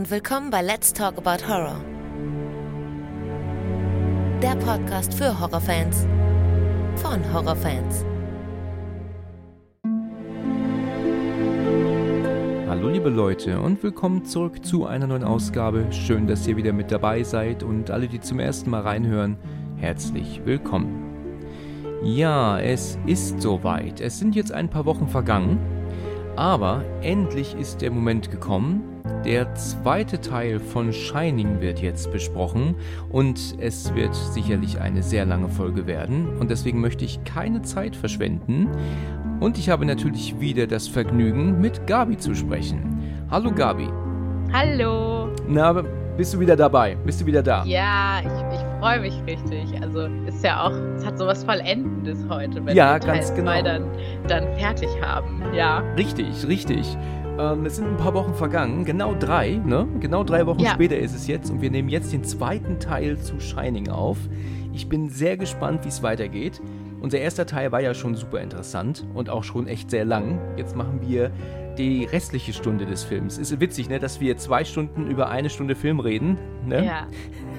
und willkommen bei Let's Talk About Horror. Der Podcast für Horrorfans von Horrorfans. Hallo liebe Leute und willkommen zurück zu einer neuen Ausgabe. Schön, dass ihr wieder mit dabei seid und alle, die zum ersten Mal reinhören, herzlich willkommen. Ja, es ist soweit. Es sind jetzt ein paar Wochen vergangen, aber endlich ist der Moment gekommen. Der zweite Teil von Shining wird jetzt besprochen und es wird sicherlich eine sehr lange Folge werden und deswegen möchte ich keine Zeit verschwenden und ich habe natürlich wieder das Vergnügen, mit Gabi zu sprechen. Hallo Gabi. Hallo. Na, bist du wieder dabei? Bist du wieder da? Ja, ich, ich freue mich richtig. Also ist ja auch, es hat sowas Vollendendes heute, wenn ja, wir ganz Teil genau. dann, dann fertig haben. Ja. Richtig, richtig. Ähm, es sind ein paar Wochen vergangen, genau drei, ne? Genau drei Wochen Ja. später ist es jetzt und wir nehmen jetzt den zweiten Teil zu Shining auf. Ich bin sehr gespannt, wie es weitergeht. Unser erster Teil war ja schon super interessant und auch schon echt sehr lang. Jetzt machen wir die restliche Stunde des Films. Ist witzig, ne, dass wir zwei Stunden über eine Stunde Film reden. Ne? ja.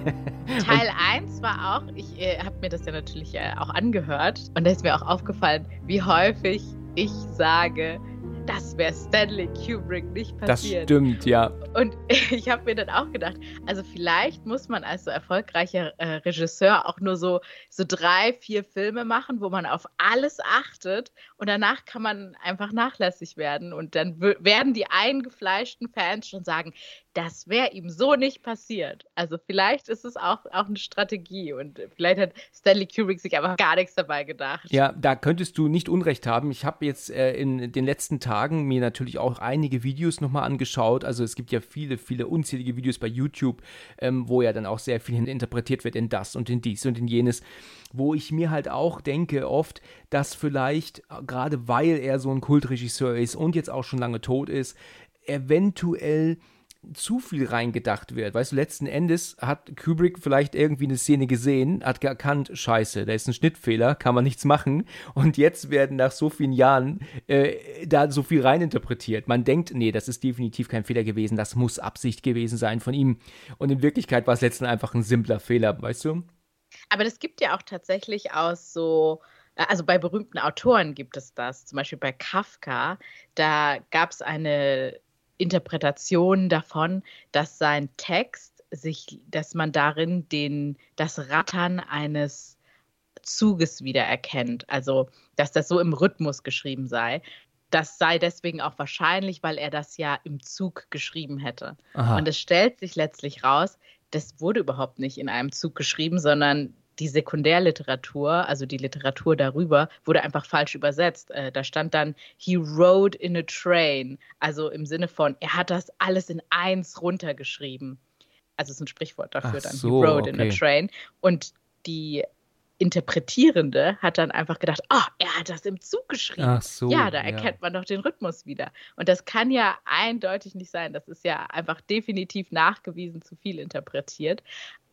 Teil 1 war auch, ich äh, habe mir das ja natürlich äh, auch angehört und da ist mir auch aufgefallen, wie häufig ich sage, das wäre Stanley Kubrick nicht Das passiert. stimmt, ja. Und ich habe mir dann auch gedacht, also vielleicht muss man als so erfolgreicher äh, Regisseur auch nur so, so drei, vier Filme machen, wo man auf alles achtet und danach kann man einfach nachlässig werden und dann werden die eingefleischten Fans schon sagen, das wäre ihm so nicht passiert. Also vielleicht ist es auch, auch eine Strategie und vielleicht hat Stanley Kubrick sich einfach gar nichts dabei gedacht. Ja, da könntest du nicht Unrecht haben. Ich habe jetzt äh, in den letzten Tagen mir natürlich auch einige Videos nochmal angeschaut. Also es gibt ja viele, viele unzählige Videos bei YouTube, ähm, wo ja dann auch sehr viel interpretiert wird in das und in dies und in jenes. Wo ich mir halt auch denke oft, dass vielleicht, äh, gerade weil er so ein Kultregisseur ist und jetzt auch schon lange tot ist, eventuell zu viel reingedacht wird. Weißt du, letzten Endes hat Kubrick vielleicht irgendwie eine Szene gesehen, hat erkannt, scheiße, da ist ein Schnittfehler, kann man nichts machen. Und jetzt werden nach so vielen Jahren äh, da so viel reininterpretiert. Man denkt, nee, das ist definitiv kein Fehler gewesen, das muss Absicht gewesen sein von ihm. Und in Wirklichkeit war es letztendlich einfach ein simpler Fehler, weißt du? Aber das gibt ja auch tatsächlich aus so, also bei berühmten Autoren gibt es das. Zum Beispiel bei Kafka, da gab es eine Interpretation davon, dass sein Text sich, dass man darin den, das Rattern eines Zuges wiedererkennt. Also, dass das so im Rhythmus geschrieben sei. Das sei deswegen auch wahrscheinlich, weil er das ja im Zug geschrieben hätte. Aha. Und es stellt sich letztlich raus, das wurde überhaupt nicht in einem Zug geschrieben, sondern die Sekundärliteratur, also die Literatur darüber, wurde einfach falsch übersetzt. Äh, da stand dann, he rode in a train. Also im Sinne von, er hat das alles in eins runtergeschrieben. Also es ist ein Sprichwort dafür Ach dann, so, he rode in a okay. train. Und die Interpretierende hat dann einfach gedacht, ah, er hat das im Zug geschrieben. Ach so. Ja, da erkennt man doch den Rhythmus wieder. Und das kann ja eindeutig nicht sein. Das ist ja einfach definitiv nachgewiesen zu viel interpretiert.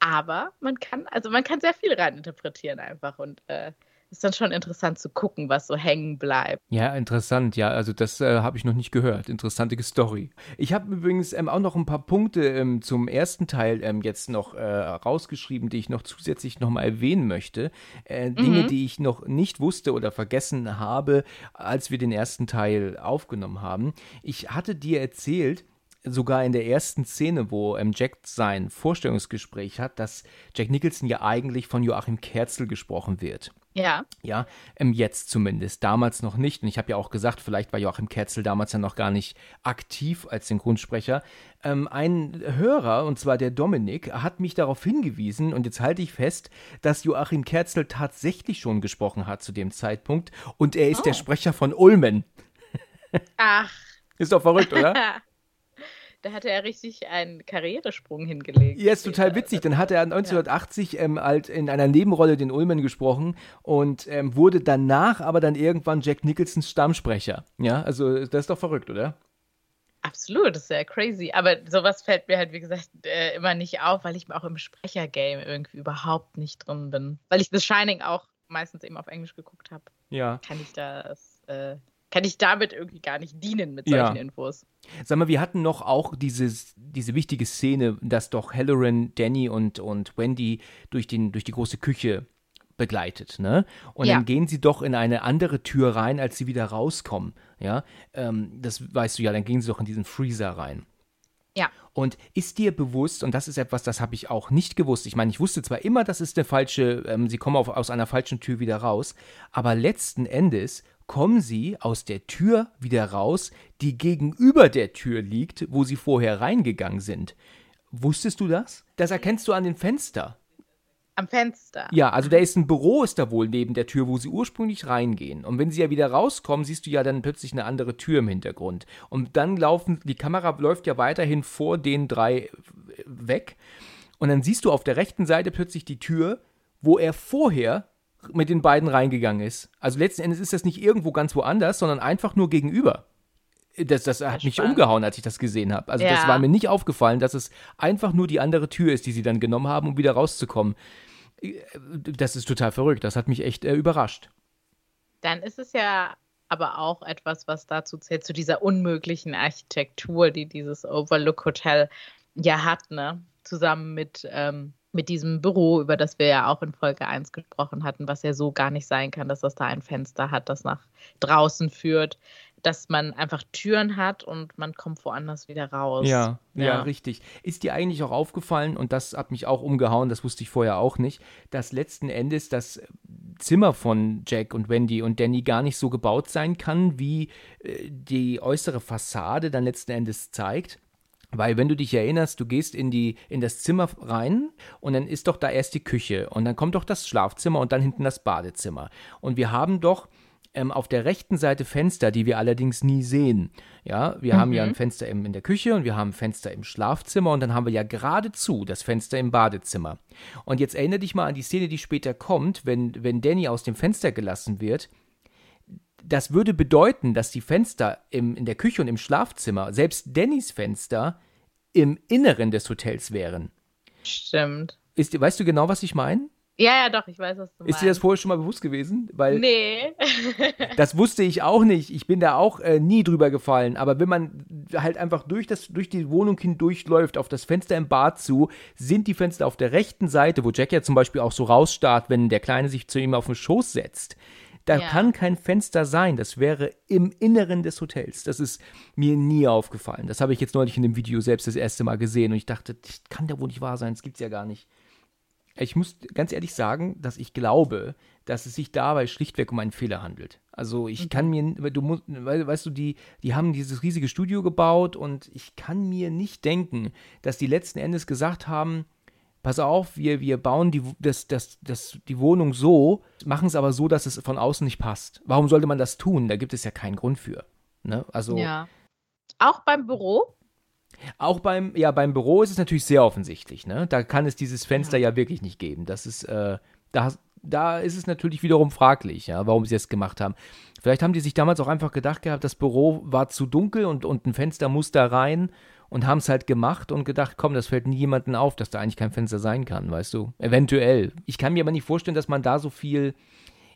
Aber man kann, also man kann sehr viel reininterpretieren einfach und äh, ist dann schon interessant zu gucken, was so hängen bleibt. Ja, interessant. Ja, also das äh, habe ich noch nicht gehört. Interessante Story. Ich habe übrigens ähm, auch noch ein paar Punkte ähm, zum ersten Teil ähm, jetzt noch äh, rausgeschrieben, die ich noch zusätzlich nochmal erwähnen möchte. Äh, Dinge, die ich noch nicht wusste oder vergessen habe, als wir den ersten Teil aufgenommen haben. Ich hatte dir erzählt, sogar in der ersten Szene, wo ähm, Jack sein Vorstellungsgespräch hat, dass Jack Nicholson ja eigentlich von Joachim Kerzel gesprochen wird. Ja, Ja, ähm, jetzt zumindest. Damals noch nicht. Und ich habe ja auch gesagt, vielleicht war Joachim Kerzel damals ja noch gar nicht aktiv als Synchronsprecher. Ähm, ein Hörer, und zwar der Dominik, hat mich darauf hingewiesen, und jetzt halte ich fest, dass Joachim Kerzel tatsächlich schon gesprochen hat zu dem Zeitpunkt. Und er ist der Oh. Sprecher von Ulmen. ach, Ist doch verrückt, oder? da hat er richtig einen Karrieresprung hingelegt. Ja, ist total witzig. Dann hat er 1980 ähm, halt in einer Nebenrolle den Ullman gesprochen und ähm, wurde danach aber dann irgendwann Jack Nicholsons Stammsprecher. Ja, also das ist doch verrückt, oder? Absolut, das ist ja crazy. Aber sowas fällt mir halt, wie gesagt, äh, immer nicht auf, weil ich auch im Sprechergame irgendwie überhaupt nicht drin bin. Weil ich The Shining auch meistens eben auf Englisch geguckt habe, Ja. kann ich das äh, kann ich damit irgendwie gar nicht dienen mit solchen ja. Infos. Sag mal, wir hatten noch auch dieses, diese wichtige Szene, dass doch Halloran, Danny und, und Wendy durch, den, durch die große Küche begleitet, ne? Und ja. dann gehen sie doch in eine andere Tür rein, als sie wieder rauskommen, ja? Ähm, das weißt du ja, dann gehen sie doch in diesen Freezer rein. Ja. Und ist dir bewusst, und das ist etwas, das habe ich auch nicht gewusst, ich meine, ich wusste zwar immer, das ist eine falsche, ähm, sie kommen auf, aus einer falschen Tür wieder raus, aber letzten Endes kommen sie aus der Tür wieder raus, die gegenüber der Tür liegt, wo sie vorher reingegangen sind. Wusstest du das? Das erkennst du an den Fenster. Am Fenster. Ja, also da ist ein Büro, ist da wohl neben der Tür, wo sie ursprünglich reingehen. Und wenn sie ja wieder rauskommen, siehst du ja dann plötzlich eine andere Tür im Hintergrund. Und dann laufen, die Kamera läuft ja weiterhin vor den drei weg. Und dann siehst du auf der rechten Seite plötzlich die Tür, wo er vorher mit den beiden reingegangen ist. Also letzten Endes ist das nicht irgendwo ganz woanders, sondern einfach nur gegenüber. Das, das hat mich umgehauen, als ich das gesehen habe. Also ja. das war mir nicht aufgefallen, dass es einfach nur die andere Tür ist, die sie dann genommen haben, um wieder rauszukommen. Das ist total verrückt. Das hat mich echt äh, überrascht. Dann ist es ja aber auch etwas, was dazu zählt, zu dieser unmöglichen Architektur, die dieses Overlook Hotel ja hat, ne? Zusammen mit, ähm, mit diesem Büro, über das wir ja auch in Folge 1 gesprochen hatten, was ja so gar nicht sein kann, dass das da ein Fenster hat, das nach draußen führt dass man einfach Türen hat und man kommt woanders wieder raus. Ja, ja, ja, richtig. Ist dir eigentlich auch aufgefallen, und das hat mich auch umgehauen, das wusste ich vorher auch nicht, dass letzten Endes das Zimmer von Jack und Wendy und Danny gar nicht so gebaut sein kann, wie äh, die äußere Fassade dann letzten Endes zeigt? Weil wenn du dich erinnerst, du gehst in die in das Zimmer rein und dann ist doch da erst die Küche und dann kommt doch das Schlafzimmer und dann hinten das Badezimmer. Und wir haben doch ähm, auf der rechten Seite Fenster, die wir allerdings nie sehen. Ja, wir mhm. haben ja ein mhm. Fenster im, in der Küche und wir haben ein Fenster im Schlafzimmer und dann haben wir ja geradezu das Fenster im Badezimmer. Und jetzt erinnere dich mal an die Szene, die später kommt, wenn, wenn Danny aus dem Fenster gelassen wird. Das würde bedeuten, dass die Fenster im, in der Küche und im Schlafzimmer, selbst Dannys Fenster, im Inneren des Hotels wären. Stimmt. Ist, weißt du genau, was ich meine? Ja, ja, doch, ich weiß, was du meinst. Ist dir das vorher schon mal bewusst gewesen? Weil nee. das wusste ich auch nicht. Ich bin da auch äh, nie drüber gefallen. Aber wenn man halt einfach durch, das, durch die Wohnung hindurchläuft, auf das Fenster im Bad zu, sind die Fenster auf der rechten Seite, wo Jack ja zum Beispiel auch so rausstarrt, wenn der Kleine sich zu ihm auf den Schoß setzt. Da ja. kann kein Fenster sein. Das wäre im Inneren des Hotels. Das ist mir nie aufgefallen. Das habe ich jetzt neulich in dem Video selbst das erste Mal gesehen und ich dachte, das kann ja wohl nicht wahr sein. Das gibt es ja gar nicht ich muss ganz ehrlich sagen, dass ich glaube, dass es sich dabei schlichtweg um einen Fehler handelt. Also ich kann mhm. mir, du musst, weißt du, die, die haben dieses riesige Studio gebaut und ich kann mir nicht denken, dass die letzten Endes gesagt haben, pass auf, wir, wir bauen die, das, das, das, die Wohnung so, machen es aber so, dass es von außen nicht passt. Warum sollte man das tun? Da gibt es ja keinen Grund für. Ne? Also, ja. Auch beim Büro? Auch beim, ja, beim Büro ist es natürlich sehr offensichtlich, ne? Da kann es dieses Fenster ja, ja wirklich nicht geben. Das ist, äh, da, da ist es natürlich wiederum fraglich, ja, warum sie es gemacht haben. Vielleicht haben die sich damals auch einfach gedacht gehabt, das Büro war zu dunkel und, und ein Fenster muss da rein und haben es halt gemacht und gedacht, komm, das fällt nie jemandem auf, dass da eigentlich kein Fenster sein kann, weißt du? Eventuell. Ich kann mir aber nicht vorstellen, dass man da so viel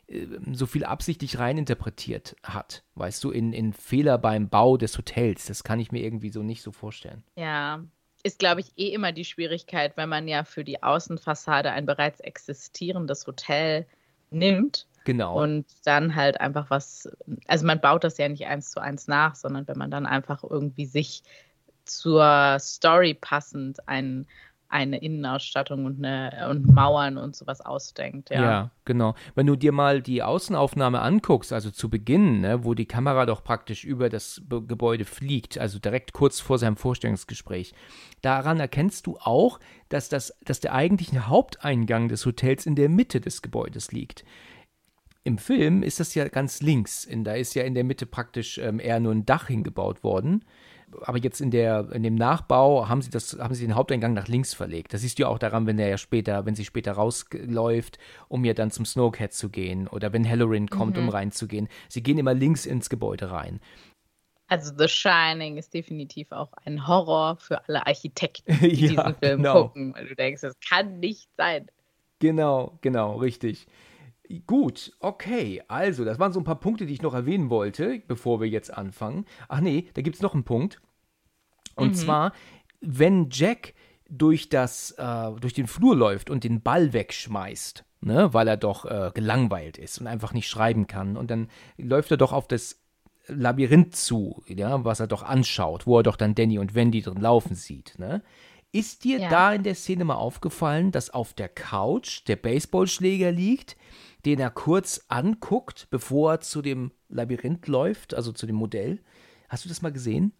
äh, so viel absichtlich reininterpretiert hat, weißt du, in, in Fehler beim Bau des Hotels. Das kann ich mir irgendwie so nicht so vorstellen. Ja, ist, glaube ich, eh immer die Schwierigkeit, wenn man ja für die Außenfassade ein bereits existierendes Hotel nimmt. Genau. Und dann halt einfach was, also man baut das ja nicht eins zu eins nach, sondern wenn man dann einfach irgendwie sich zur Story passend ein eine Innenausstattung und, eine, und Mauern und sowas ausdenkt. Ja. ja, genau. Wenn du dir mal die Außenaufnahme anguckst, also zu Beginn, ne, wo die Kamera doch praktisch über das Gebäude fliegt, also direkt kurz vor seinem Vorstellungsgespräch, daran erkennst du auch, dass, das, dass der eigentliche Haupteingang des Hotels in der Mitte des Gebäudes liegt. Im Film ist das ja ganz links. In, da ist ja in der Mitte praktisch ähm, eher nur ein Dach hingebaut worden aber jetzt in der in dem Nachbau haben sie das haben sie den Haupteingang nach links verlegt. Das siehst du ja auch daran, wenn der ja später, wenn sie später rausläuft, um ja dann zum Snowcat zu gehen oder wenn Halloran kommt, mhm. um reinzugehen. Sie gehen immer links ins Gebäude rein. Also The Shining ist definitiv auch ein Horror für alle Architekten, die ja, diesen Film genau. gucken, weil du denkst, das kann nicht sein. Genau, genau, richtig. Gut, okay. Also, das waren so ein paar Punkte, die ich noch erwähnen wollte, bevor wir jetzt anfangen. Ach nee, da gibt es noch einen Punkt. Und mhm. zwar, wenn Jack durch, das, äh, durch den Flur läuft und den Ball wegschmeißt, ne, weil er doch äh, gelangweilt ist und einfach nicht schreiben kann. Und dann läuft er doch auf das Labyrinth zu, ja, was er doch anschaut, wo er doch dann Danny und Wendy drin laufen sieht. Ne? Ist dir ja. da in der Szene mal aufgefallen, dass auf der Couch der Baseballschläger liegt, den er kurz anguckt, bevor er zu dem Labyrinth läuft, also zu dem Modell? Hast du das mal gesehen?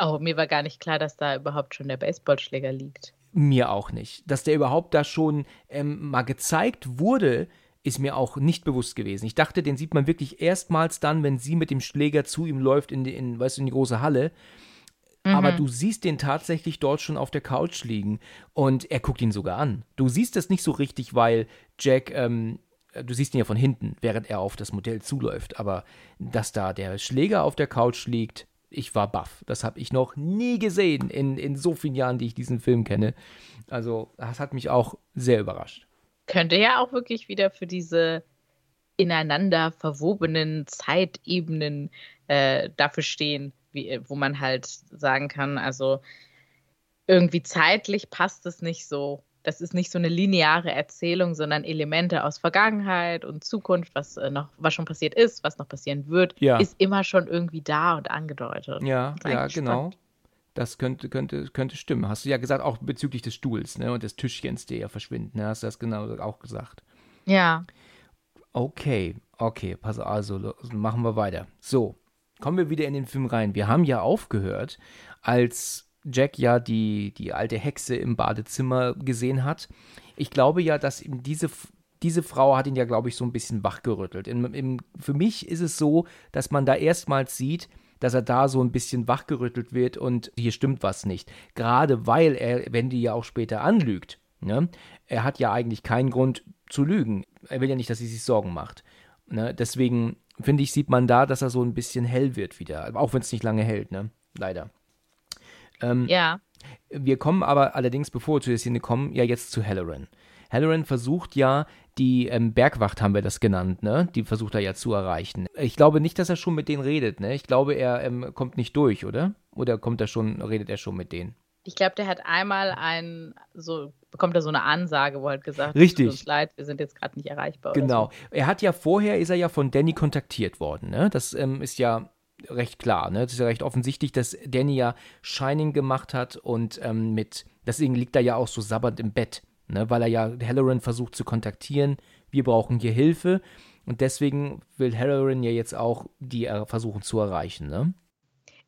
Oh, mir war gar nicht klar, dass da überhaupt schon der Baseballschläger liegt. Mir auch nicht. Dass der überhaupt da schon ähm, mal gezeigt wurde, ist mir auch nicht bewusst gewesen. Ich dachte, den sieht man wirklich erstmals dann, wenn sie mit dem Schläger zu ihm läuft in die, in, weißt du, in die große Halle. Mhm. Aber du siehst den tatsächlich dort schon auf der Couch liegen und er guckt ihn sogar an. Du siehst das nicht so richtig, weil Jack, ähm, du siehst ihn ja von hinten, während er auf das Modell zuläuft. Aber dass da der Schläger auf der Couch liegt, ich war baff. Das habe ich noch nie gesehen in, in so vielen Jahren, die ich diesen Film kenne. Also, das hat mich auch sehr überrascht. Könnte ja auch wirklich wieder für diese ineinander verwobenen Zeitebenen äh, dafür stehen, wie, wo man halt sagen kann, also irgendwie zeitlich passt es nicht so das ist nicht so eine lineare Erzählung, sondern Elemente aus Vergangenheit und Zukunft, was äh, noch, was schon passiert ist, was noch passieren wird, ja. ist immer schon irgendwie da und angedeutet. Ja, ja, genau. Das könnte, könnte, könnte stimmen. Hast du ja gesagt, auch bezüglich des Stuhls ne, und des Tischchens, der ja verschwinden. Ne? Hast du das genau auch gesagt? Ja. Okay, okay, pass also, machen wir weiter. So, kommen wir wieder in den Film rein. Wir haben ja aufgehört, als Jack ja die, die alte Hexe im Badezimmer gesehen hat. Ich glaube ja, dass ihm diese, diese Frau hat ihn ja, glaube ich, so ein bisschen wachgerüttelt. Im, im, für mich ist es so, dass man da erstmals sieht, dass er da so ein bisschen wachgerüttelt wird und hier stimmt was nicht. Gerade weil er, wenn die ja auch später anlügt, ne, er hat ja eigentlich keinen Grund zu lügen. Er will ja nicht, dass sie sich Sorgen macht. Ne? Deswegen finde ich, sieht man da, dass er so ein bisschen hell wird wieder. Auch wenn es nicht lange hält, ne? Leider. Ähm, ja. Wir kommen aber allerdings, bevor wir zu der Szene kommen, ja jetzt zu Halloran. Halloran versucht ja, die ähm, Bergwacht haben wir das genannt, ne? Die versucht er ja zu erreichen. Ich glaube nicht, dass er schon mit denen redet, ne? Ich glaube, er ähm, kommt nicht durch, oder? Oder kommt er schon, redet er schon mit denen? Ich glaube, der hat einmal ein, so bekommt er so eine Ansage, wo er halt gesagt Richtig. tut uns leid, wir sind jetzt gerade nicht erreichbar. Genau. So. Er hat ja vorher, ist er ja von Danny kontaktiert worden, ne? Das ähm, ist ja recht klar. Ne? Es ist ja recht offensichtlich, dass Danny ja Shining gemacht hat und ähm, mit, deswegen liegt er ja auch so sabbernd im Bett, ne? weil er ja Halloran versucht zu kontaktieren. Wir brauchen hier Hilfe und deswegen will Halloran ja jetzt auch die er versuchen zu erreichen. Ne?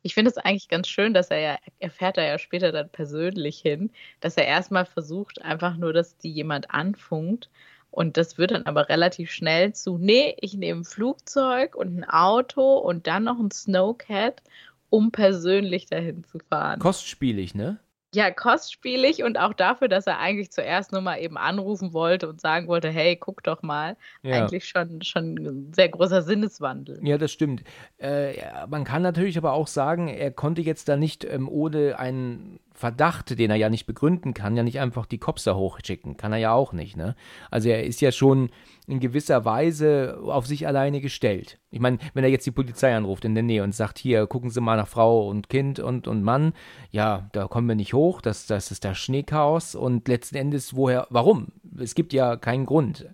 Ich finde es eigentlich ganz schön, dass er ja, er fährt da ja später dann persönlich hin, dass er erstmal versucht, einfach nur, dass die jemand anfunkt und das wird dann aber relativ schnell zu, nee, ich nehme ein Flugzeug und ein Auto und dann noch ein Snowcat, um persönlich dahin zu fahren. Kostspielig, ne? Ja, kostspielig und auch dafür, dass er eigentlich zuerst nur mal eben anrufen wollte und sagen wollte, hey, guck doch mal. Ja. Eigentlich schon, schon ein sehr großer Sinneswandel. Ja, das stimmt. Äh, man kann natürlich aber auch sagen, er konnte jetzt da nicht ähm, ohne einen Verdacht, den er ja nicht begründen kann, ja nicht einfach die Cops da hochschicken. Kann er ja auch nicht, ne? Also er ist ja schon in gewisser Weise auf sich alleine gestellt. Ich meine, wenn er jetzt die Polizei anruft in der Nähe und sagt, hier, gucken Sie mal nach Frau und Kind und, und Mann, ja, da kommen wir nicht hoch, das, das ist das Schneechaos und letzten Endes, woher, warum? Es gibt ja keinen Grund.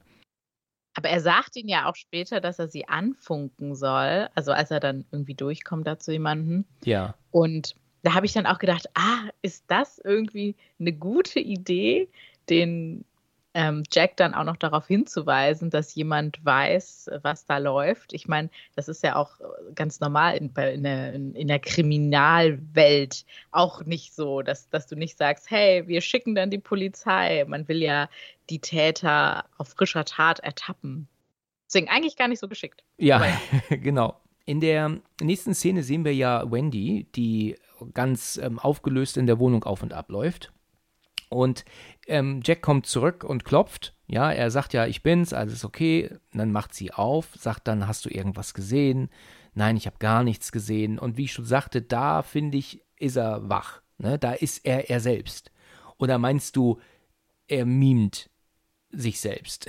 Aber er sagt ihnen ja auch später, dass er sie anfunken soll, also als er dann irgendwie durchkommt da zu jemandem. Ja. Und da habe ich dann auch gedacht, ah, ist das irgendwie eine gute Idee, den ähm, Jack dann auch noch darauf hinzuweisen, dass jemand weiß, was da läuft. Ich meine, das ist ja auch ganz normal in, in, der, in, der, Kriminalwelt auch nicht so, dass, dass du nicht sagst, hey, wir schicken dann die Polizei. Man will ja die Täter auf frischer Tat ertappen. Deswegen eigentlich gar nicht so geschickt. Ja, ja. genau. In der nächsten Szene sehen wir ja Wendy, die ganz ähm, aufgelöst in der Wohnung auf und ab läuft. Und ähm, Jack kommt zurück und klopft. Ja, er sagt ja, ich bin's, alles ist okay. Und dann macht sie auf, sagt dann, hast du irgendwas gesehen? Nein, ich habe gar nichts gesehen. Und wie ich schon sagte, da finde ich, ist er wach. Ne? Da ist er er selbst. Oder meinst du, er mimt sich selbst?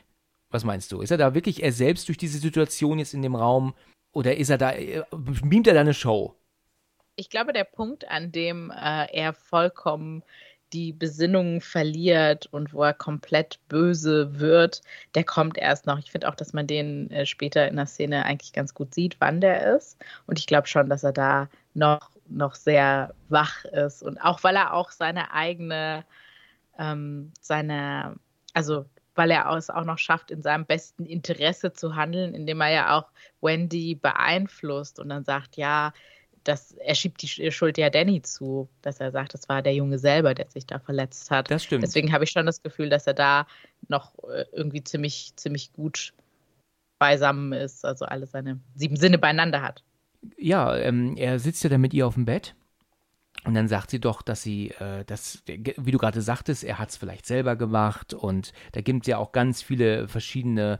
Was meinst du? Ist er da wirklich er selbst durch diese Situation jetzt in dem Raum oder ist er da, äh, beamt er da eine Show? Ich glaube, der Punkt, an dem äh, er vollkommen die Besinnung verliert und wo er komplett böse wird, der kommt erst noch. Ich finde auch, dass man den äh, später in der Szene eigentlich ganz gut sieht, wann der ist. Und ich glaube schon, dass er da noch, noch sehr wach ist. Und auch weil er auch seine eigene, ähm, seine, also weil er es auch noch schafft, in seinem besten Interesse zu handeln, indem er ja auch Wendy beeinflusst und dann sagt, ja, das, er schiebt die Schuld ja Danny zu, dass er sagt, es war der Junge selber, der sich da verletzt hat. Das stimmt. Deswegen habe ich schon das Gefühl, dass er da noch äh, irgendwie ziemlich, ziemlich gut beisammen ist, also alle seine sieben Sinne beieinander hat. Ja, ähm, er sitzt ja dann mit ihr auf dem Bett und dann sagt sie doch, dass sie, äh, dass, wie du gerade sagtest, er hat es vielleicht selber gemacht und da gibt es ja auch ganz viele verschiedene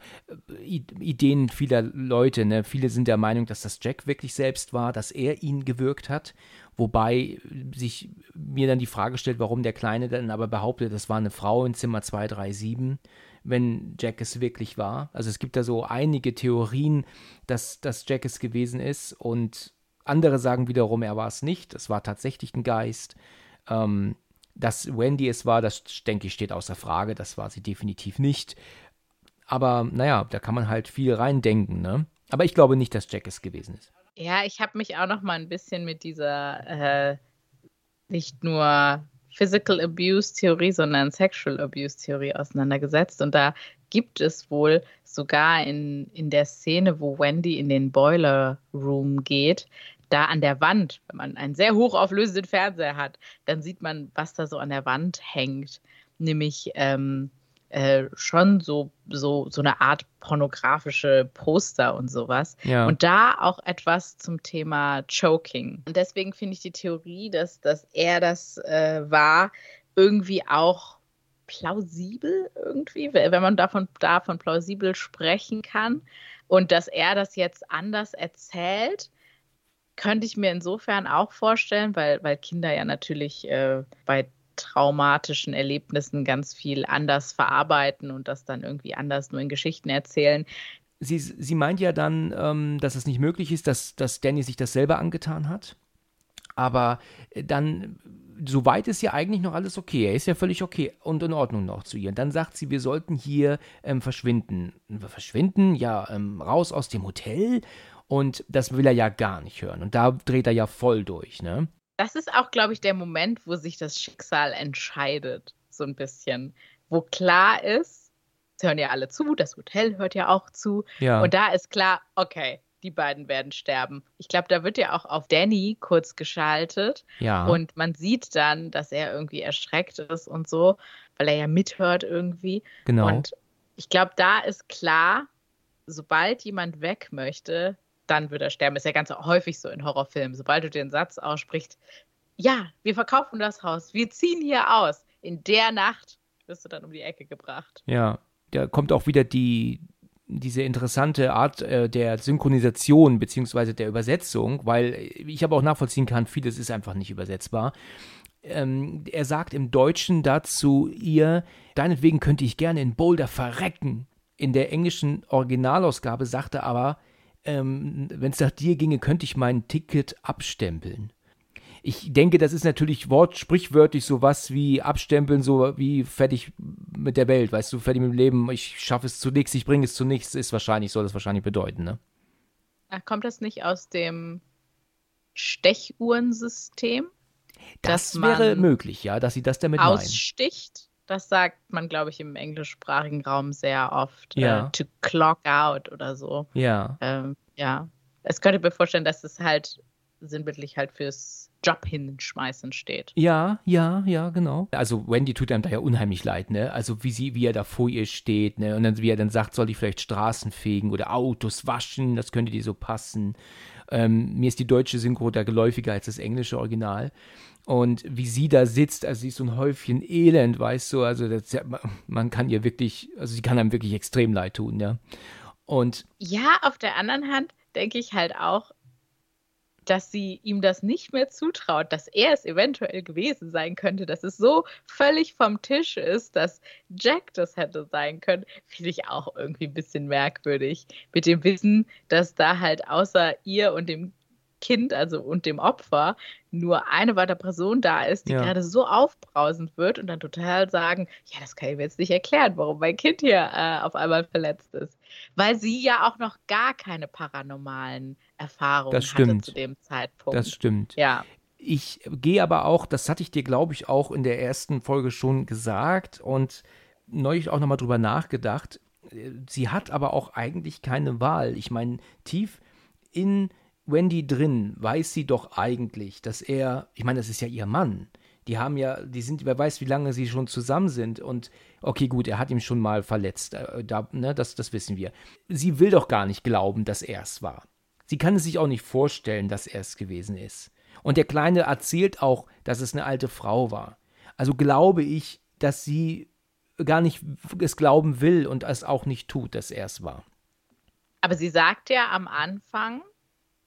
äh, Ideen vieler Leute. Ne? Viele sind der Meinung, dass das Jack wirklich selbst war, dass er ihn gewirkt hat. Wobei sich mir dann die Frage stellt, warum der Kleine dann aber behauptet, das war eine Frau in Zimmer 237, wenn Jack es wirklich war. Also es gibt da so einige Theorien, dass, dass Jack es gewesen ist und andere sagen wiederum, er war es nicht. Es war tatsächlich ein Geist. Ähm, dass Wendy es war, das denke ich, steht außer Frage. Das war sie definitiv nicht. Aber naja, da kann man halt viel reindenken. Ne? Aber ich glaube nicht, dass Jack es gewesen ist. Ja, ich habe mich auch noch mal ein bisschen mit dieser äh, nicht nur Physical Abuse Theorie, sondern Sexual Abuse Theorie auseinandergesetzt. Und da gibt es wohl sogar in, in der Szene, wo Wendy in den Boiler Room geht, da an der Wand, wenn man einen sehr hochauflösenden Fernseher hat, dann sieht man, was da so an der Wand hängt. Nämlich ähm, äh, schon so, so, so eine Art pornografische Poster und sowas. Ja. Und da auch etwas zum Thema Choking. Und deswegen finde ich die Theorie, dass, dass er das äh, war, irgendwie auch plausibel irgendwie, wenn man davon, davon plausibel sprechen kann. Und dass er das jetzt anders erzählt, könnte ich mir insofern auch vorstellen, weil, weil Kinder ja natürlich äh, bei traumatischen Erlebnissen ganz viel anders verarbeiten und das dann irgendwie anders nur in Geschichten erzählen. Sie, sie meint ja dann, ähm, dass es nicht möglich ist, dass, dass Danny sich das selber angetan hat. Aber äh, dann, soweit ist ja eigentlich noch alles okay. Er ist ja völlig okay und in Ordnung noch zu ihr. Und dann sagt sie, wir sollten hier ähm, verschwinden. Verschwinden? Ja, ähm, raus aus dem Hotel. Und das will er ja gar nicht hören. Und da dreht er ja voll durch, ne? Das ist auch, glaube ich, der Moment, wo sich das Schicksal entscheidet, so ein bisschen. Wo klar ist, es hören ja alle zu, das Hotel hört ja auch zu. Ja. Und da ist klar, okay, die beiden werden sterben. Ich glaube, da wird ja auch auf Danny kurz geschaltet. Ja. Und man sieht dann, dass er irgendwie erschreckt ist und so, weil er ja mithört irgendwie. Genau. Und ich glaube, da ist klar, sobald jemand weg möchte, dann wird er sterben. Ist ja ganz häufig so in Horrorfilmen. Sobald du den Satz aussprichst, ja, wir verkaufen das Haus, wir ziehen hier aus. In der Nacht wirst du dann um die Ecke gebracht. Ja, da kommt auch wieder die, diese interessante Art äh, der Synchronisation beziehungsweise der Übersetzung, weil ich aber auch nachvollziehen kann, vieles ist einfach nicht übersetzbar. Ähm, er sagt im Deutschen dazu ihr, deinetwegen könnte ich gerne in Boulder verrecken. In der englischen Originalausgabe sagt er aber, ähm, wenn es nach dir ginge, könnte ich mein Ticket abstempeln. Ich denke, das ist natürlich wort sprichwörtlich sowas wie abstempeln, so wie fertig mit der Welt, weißt du, fertig mit dem Leben, ich schaffe es zu nichts, ich bringe es zu nichts, ist wahrscheinlich, soll das wahrscheinlich bedeuten, ne? Ach, kommt das nicht aus dem Stechuhrensystem? Das wäre möglich, ja, dass sie das damit aussticht. Meinen. Das sagt man, glaube ich, im englischsprachigen Raum sehr oft. Ja. Äh, to clock out oder so. Ja. Ähm, ja. Es könnte mir vorstellen, dass es halt sinnbildlich halt fürs Job hinschmeißen steht. Ja, ja, ja, genau. Also Wendy tut einem da ja unheimlich leid, ne? Also wie sie, wie er da vor ihr steht, ne? Und dann, wie er dann sagt, soll ich vielleicht Straßen fegen oder Autos waschen, das könnte dir so passen. Ähm, mir ist die deutsche Synchro da geläufiger als das englische Original. Und wie sie da sitzt, also sie ist so ein Häufchen Elend, weißt du, also das, man kann ihr wirklich, also sie kann einem wirklich extrem leid tun, ja. Und ja, auf der anderen Hand denke ich halt auch, dass sie ihm das nicht mehr zutraut, dass er es eventuell gewesen sein könnte, dass es so völlig vom Tisch ist, dass Jack das hätte sein können, finde ich auch irgendwie ein bisschen merkwürdig. Mit dem Wissen, dass da halt außer ihr und dem Kind, also und dem Opfer, nur eine weitere Person da ist, die ja. gerade so aufbrausend wird und dann total sagen, ja, das kann ich mir jetzt nicht erklären, warum mein Kind hier äh, auf einmal verletzt ist. Weil sie ja auch noch gar keine paranormalen Erfahrungen das stimmt. hatte zu dem Zeitpunkt. Das stimmt. Ja. Ich gehe aber auch, das hatte ich dir, glaube ich, auch in der ersten Folge schon gesagt und neulich auch nochmal drüber nachgedacht. Sie hat aber auch eigentlich keine Wahl. Ich meine, tief in Wendy drin weiß sie doch eigentlich, dass er, ich meine, das ist ja ihr Mann. Die haben ja, die sind, wer weiß, wie lange sie schon zusammen sind. Und okay, gut, er hat ihn schon mal verletzt. Äh, da, ne, das, das wissen wir. Sie will doch gar nicht glauben, dass er es war. Sie kann es sich auch nicht vorstellen, dass er es gewesen ist. Und der Kleine erzählt auch, dass es eine alte Frau war. Also glaube ich, dass sie gar nicht es glauben will und es auch nicht tut, dass er es war. Aber sie sagt ja am Anfang,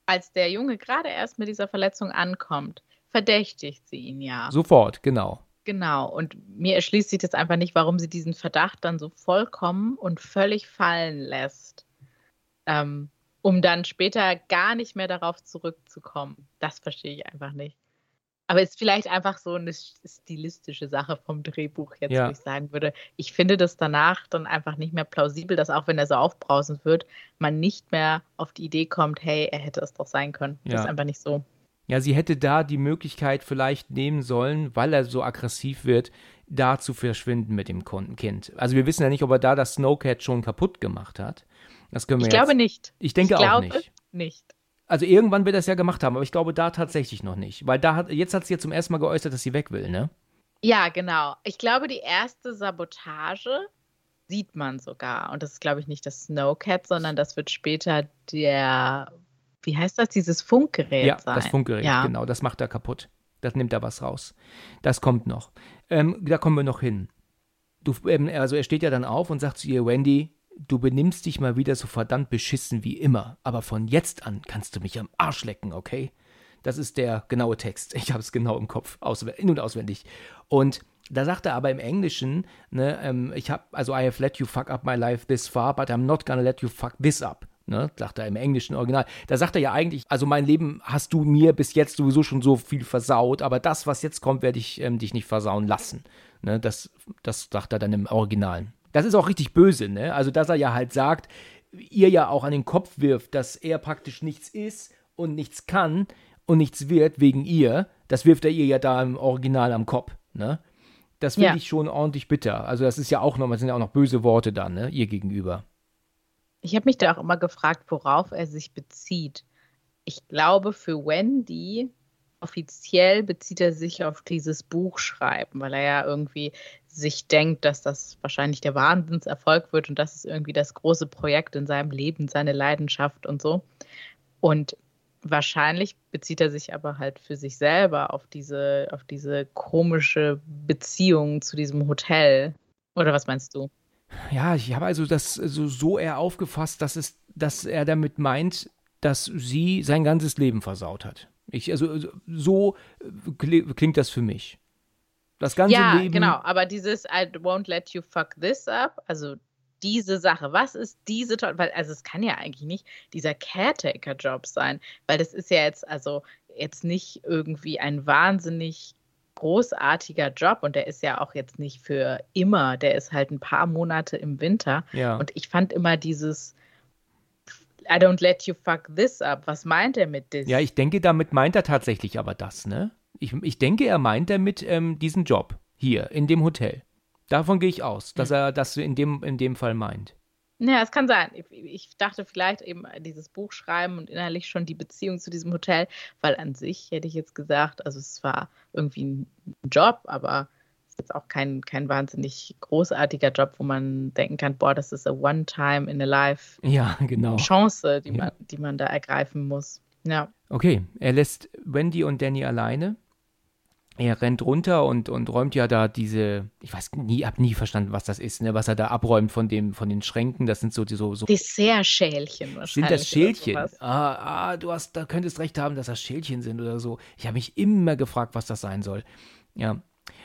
als der Junge gerade erst mit dieser Verletzung ankommt, verdächtigt sie ihn ja. Sofort, genau. Genau. Und mir erschließt sich das einfach nicht, warum sie diesen Verdacht dann so vollkommen und völlig fallen lässt, ähm, um dann später gar nicht mehr darauf zurückzukommen. Das verstehe ich einfach nicht. Aber es ist vielleicht einfach so eine stilistische Sache vom Drehbuch jetzt, ja. wo ich sagen würde. Ich finde das danach dann einfach nicht mehr plausibel, dass auch wenn er so aufbrausend wird, man nicht mehr auf die Idee kommt, hey, er hätte es doch sein können. Ja. Das ist einfach nicht so. Ja, sie hätte da die Möglichkeit vielleicht nehmen sollen, weil er so aggressiv wird, da zu verschwinden mit dem Kind. Also wir wissen ja nicht, ob er da das Snowcat schon kaputt gemacht hat. Das können wir ich jetzt. glaube nicht. Ich denke ich auch nicht. nicht. Also irgendwann wird es ja gemacht haben, aber ich glaube da tatsächlich noch nicht. Weil da hat, jetzt hat sie ja zum ersten Mal geäußert, dass sie weg will, ne? Ja, genau. Ich glaube, die erste Sabotage sieht man sogar. Und das ist, glaube ich, nicht das Snowcat, sondern das wird später der, wie heißt das, dieses Funkgerät ja, sein. das Funkgerät, ja. genau. Das macht er kaputt. Das nimmt da was raus. Das kommt noch. Ähm, da kommen wir noch hin. Du, ähm, also er steht ja dann auf und sagt zu ihr, Wendy, du benimmst dich mal wieder so verdammt beschissen wie immer, aber von jetzt an kannst du mich am Arsch lecken, okay? Das ist der genaue Text. Ich habe es genau im Kopf, in- und auswendig. Und da sagt er aber im Englischen, ne, ähm, ich habe, also I have let you fuck up my life this far, but I'm not gonna let you fuck this up. Ne, sagt er im englischen Original. Da sagt er ja eigentlich, also mein Leben hast du mir bis jetzt sowieso schon so viel versaut, aber das, was jetzt kommt, werde ich ähm, dich nicht versauen lassen. Ne, das, das sagt er dann im Originalen. Das ist auch richtig böse, ne? Also, dass er ja halt sagt, ihr ja auch an den Kopf wirft, dass er praktisch nichts ist und nichts kann und nichts wird wegen ihr, das wirft er ihr ja da im Original am Kopf, ne? Das finde ja. ich schon ordentlich bitter. Also, das ist ja auch noch, das sind ja auch noch böse Worte dann, ne? Ihr gegenüber. Ich habe mich da auch immer gefragt, worauf er sich bezieht. Ich glaube, für Wendy offiziell bezieht er sich auf dieses Buchschreiben, weil er ja irgendwie sich denkt, dass das wahrscheinlich der Wahnsinnserfolg wird und das ist irgendwie das große Projekt in seinem Leben, seine Leidenschaft und so. Und wahrscheinlich bezieht er sich aber halt für sich selber auf diese, auf diese komische Beziehung zu diesem Hotel. Oder was meinst du? Ja, ich habe also das also so eher aufgefasst, dass, es, dass er damit meint, dass sie sein ganzes Leben versaut hat. Ich, also so klingt das für mich. Das ganze ja, Leben. Ja, genau, aber dieses I won't let you fuck this up, also diese Sache, was ist diese weil also es kann ja eigentlich nicht dieser Caretaker-Job sein, weil das ist ja jetzt also jetzt nicht irgendwie ein wahnsinnig großartiger Job und der ist ja auch jetzt nicht für immer, der ist halt ein paar Monate im Winter ja. und ich fand immer dieses I don't let you fuck this up. Was meint er mit this? Ja, ich denke, damit meint er tatsächlich aber das, ne? Ich, ich denke, er meint damit ähm, diesen Job hier in dem Hotel. Davon gehe ich aus, dass er das in dem, in dem Fall meint. Ja, es kann sein. Ich, ich, dachte vielleicht eben dieses Buch schreiben und innerlich schon die Beziehung zu diesem Hotel, weil an sich hätte ich jetzt gesagt, also es war irgendwie ein Job, aber es ist jetzt auch kein, kein wahnsinnig großartiger Job, wo man denken kann, boah, das ist a one-time in a life ja, genau. Chance, die, Ja. man, die man da ergreifen muss. Ja. Okay, er lässt Wendy und Danny alleine. Er rennt runter und, und räumt ja da diese, ich weiß nie, hab nie verstanden, was das ist, ne, was er da abräumt von dem, von den Schränken. Das sind so, so, so Dessertschälchen wahrscheinlich. Sind das Schälchen? Ah, ah, du hast, da könntest recht haben, dass das Schälchen sind oder so. Ich habe mich immer gefragt, was das sein soll. Ja.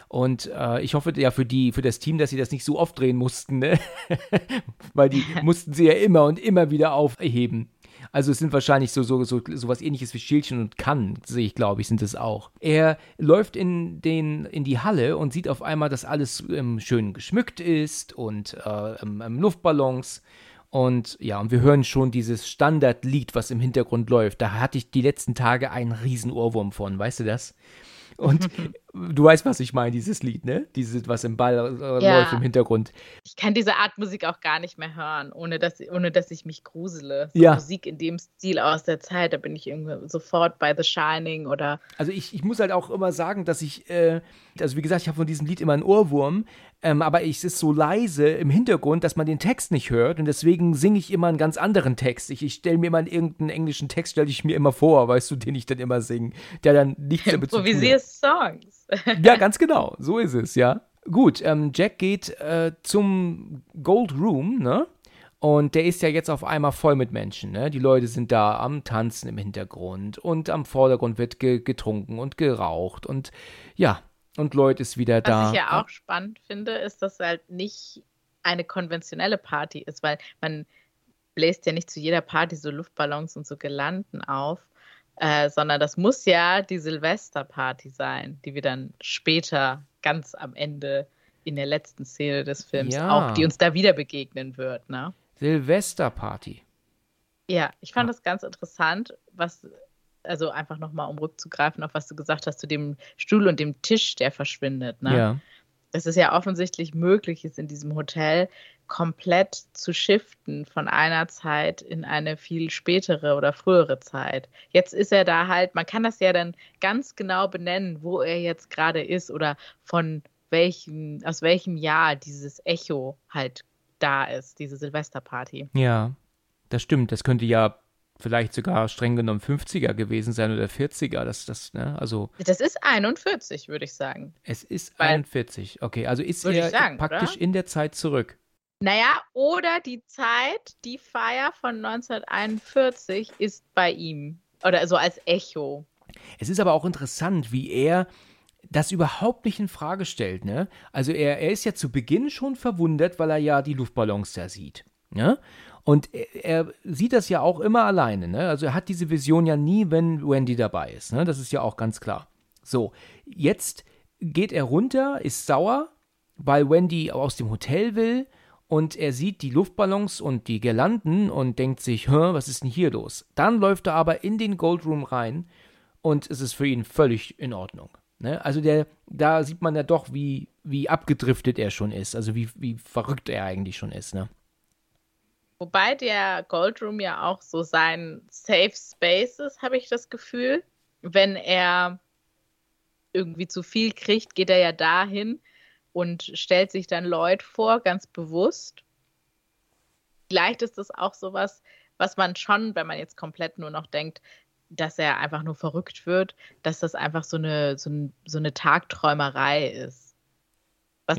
Und äh, ich hoffe ja für die, für das Team, dass sie das nicht so oft drehen mussten, ne? Weil die mussten sie ja immer und immer wieder aufheben. Also es sind wahrscheinlich so, so, so, so was ähnliches wie Schildchen und Kann, sehe ich, glaube ich, sind es auch. Er läuft in, den, in die Halle und sieht auf einmal, dass alles ähm, schön geschmückt ist und äh, ähm, Luftballons. Und ja, und wir hören schon dieses Standardlied, was im Hintergrund läuft. Da hatte ich die letzten Tage einen riesen Ohrwurm von, weißt du das? Und du weißt, was ich meine, dieses Lied, ne? Dieses, was im Ball äh, ja. läuft im Hintergrund. Ich kann diese Art Musik auch gar nicht mehr hören, ohne dass, ohne dass ich mich grusele. So ja. Musik in dem Stil aus der Zeit, da bin ich irgendwie sofort bei The Shining oder. Also ich, ich muss halt auch immer sagen, dass ich, äh, also wie gesagt, ich habe von diesem Lied immer einen Ohrwurm, ähm, aber es ist so leise im Hintergrund, dass man den Text nicht hört und deswegen singe ich immer einen ganz anderen Text. Ich, ich stelle mir immer irgendeinen englischen Text, stelle ich mir immer vor, weißt du, den ich dann immer singe, der dann nichts damit zu tun hat. Improvisierst Songs. ja, ganz genau, so ist es, ja. Gut, ähm, Jack geht äh, zum Gold Room, ne? Und der ist ja jetzt auf einmal voll mit Menschen. Ne? Die Leute sind da am Tanzen im Hintergrund und am Vordergrund wird ge getrunken und geraucht und ja, und Lloyd ist wieder Was da. Was ich ja auch spannend finde, ist, dass halt nicht eine konventionelle Party ist, weil man bläst ja nicht zu jeder Party so Luftballons und so Girlanden auf, äh, sondern das muss ja die Silvesterparty sein, die wir dann später ganz am Ende in der letzten Szene des Films ja. auch, die uns da wieder begegnen wird, ne? Silvesterparty. Ja, ich fand ja. das ganz interessant, was also einfach nochmal, um rückzugreifen auf was du gesagt hast, zu dem Stuhl und dem Tisch, der verschwindet. Ne? Ja. Es ja offensichtlich möglich ist, in diesem Hotel komplett zu shiften von einer Zeit in eine viel spätere oder frühere Zeit. Jetzt ist er da halt, man kann das ja dann ganz genau benennen, wo er jetzt gerade ist oder von welchem, aus welchem Jahr dieses Echo halt da ist, diese Silvesterparty. Ja, das stimmt. Das könnte ja vielleicht sogar streng genommen 50er gewesen sein oder 40er. Das, das, ne, also. Das ist 41, würde ich sagen. Es ist Weil, 41. Okay, also ist er sagen, praktisch oder? in der Zeit zurück. Naja, oder die Zeit, die Feier von 1941 ist bei ihm. Oder so als Echo. Es ist aber auch interessant, wie er das überhaupt nicht in Frage stellt, ne? Also er, er ist ja zu Beginn schon verwundert, weil er ja die Luftballons da sieht. Ne? Und er, sieht das ja auch immer alleine. Ne? Also er hat diese Vision ja nie, wenn Wendy dabei ist. Ne? Das ist ja auch ganz klar. So, jetzt geht er runter, ist sauer, weil Wendy aus dem Hotel will und er sieht die Luftballons und die Girlanden und denkt sich, Hä, was ist denn hier los? Dann läuft er aber in den Goldroom rein und es ist für ihn völlig in Ordnung. Ne? Also der, da sieht man ja doch, wie, wie abgedriftet er schon ist, also wie, wie verrückt er eigentlich schon ist. Ne? Wobei der Goldroom ja auch so sein Safe Space ist, habe ich das Gefühl. Wenn er irgendwie zu viel kriegt, geht er ja dahin und stellt sich dann Lloyd vor, ganz bewusst. Vielleicht ist das auch sowas, was man schon, wenn man jetzt komplett nur noch denkt, dass er einfach nur verrückt wird, dass das einfach so eine, so, ein, so eine Tagträumerei ist.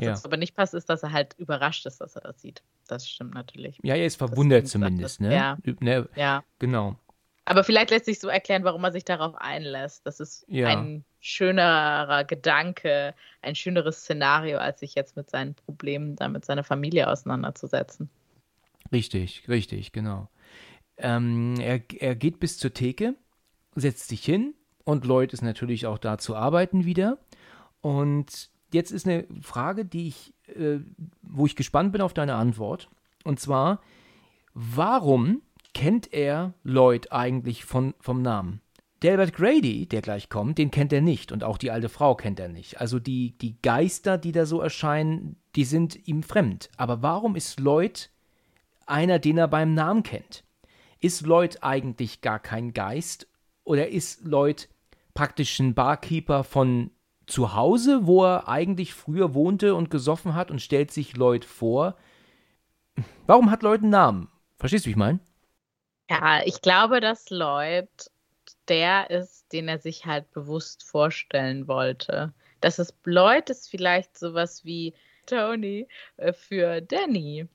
Was ja. aber nicht passt, ist, dass er halt überrascht ist, dass er das sieht das stimmt natürlich. Ja, er ist verwundert zumindest, ne? Ja. ne? ja. Genau. Aber vielleicht lässt sich so erklären, warum er sich darauf einlässt. Das ist ja. ein schönerer Gedanke, ein schöneres Szenario, als sich jetzt mit seinen Problemen, dann mit seiner Familie auseinanderzusetzen. Richtig, richtig, genau. Ähm, er, er geht bis zur Theke, setzt sich hin und Lloyd ist natürlich auch da zu arbeiten wieder. Und jetzt ist eine Frage, die ich, äh, wo ich gespannt bin auf deine Antwort. Und zwar, warum kennt er Lloyd eigentlich von, vom Namen? Delbert Grady, der gleich kommt, den kennt er nicht und auch die alte Frau kennt er nicht. Also die, die Geister, die da so erscheinen, die sind ihm fremd. Aber warum ist Lloyd einer, den er beim Namen kennt? Ist Lloyd eigentlich gar kein Geist oder ist Lloyd praktisch ein Barkeeper von zu Hause, wo er eigentlich früher wohnte und gesoffen hat und stellt sich Lloyd vor. Warum hat Lloyd einen Namen? Verstehst du, wie ich meine? Ja, ich glaube, dass Lloyd der ist, den er sich halt bewusst vorstellen wollte. Das ist Lloyd ist vielleicht sowas wie Tony äh, für Danny.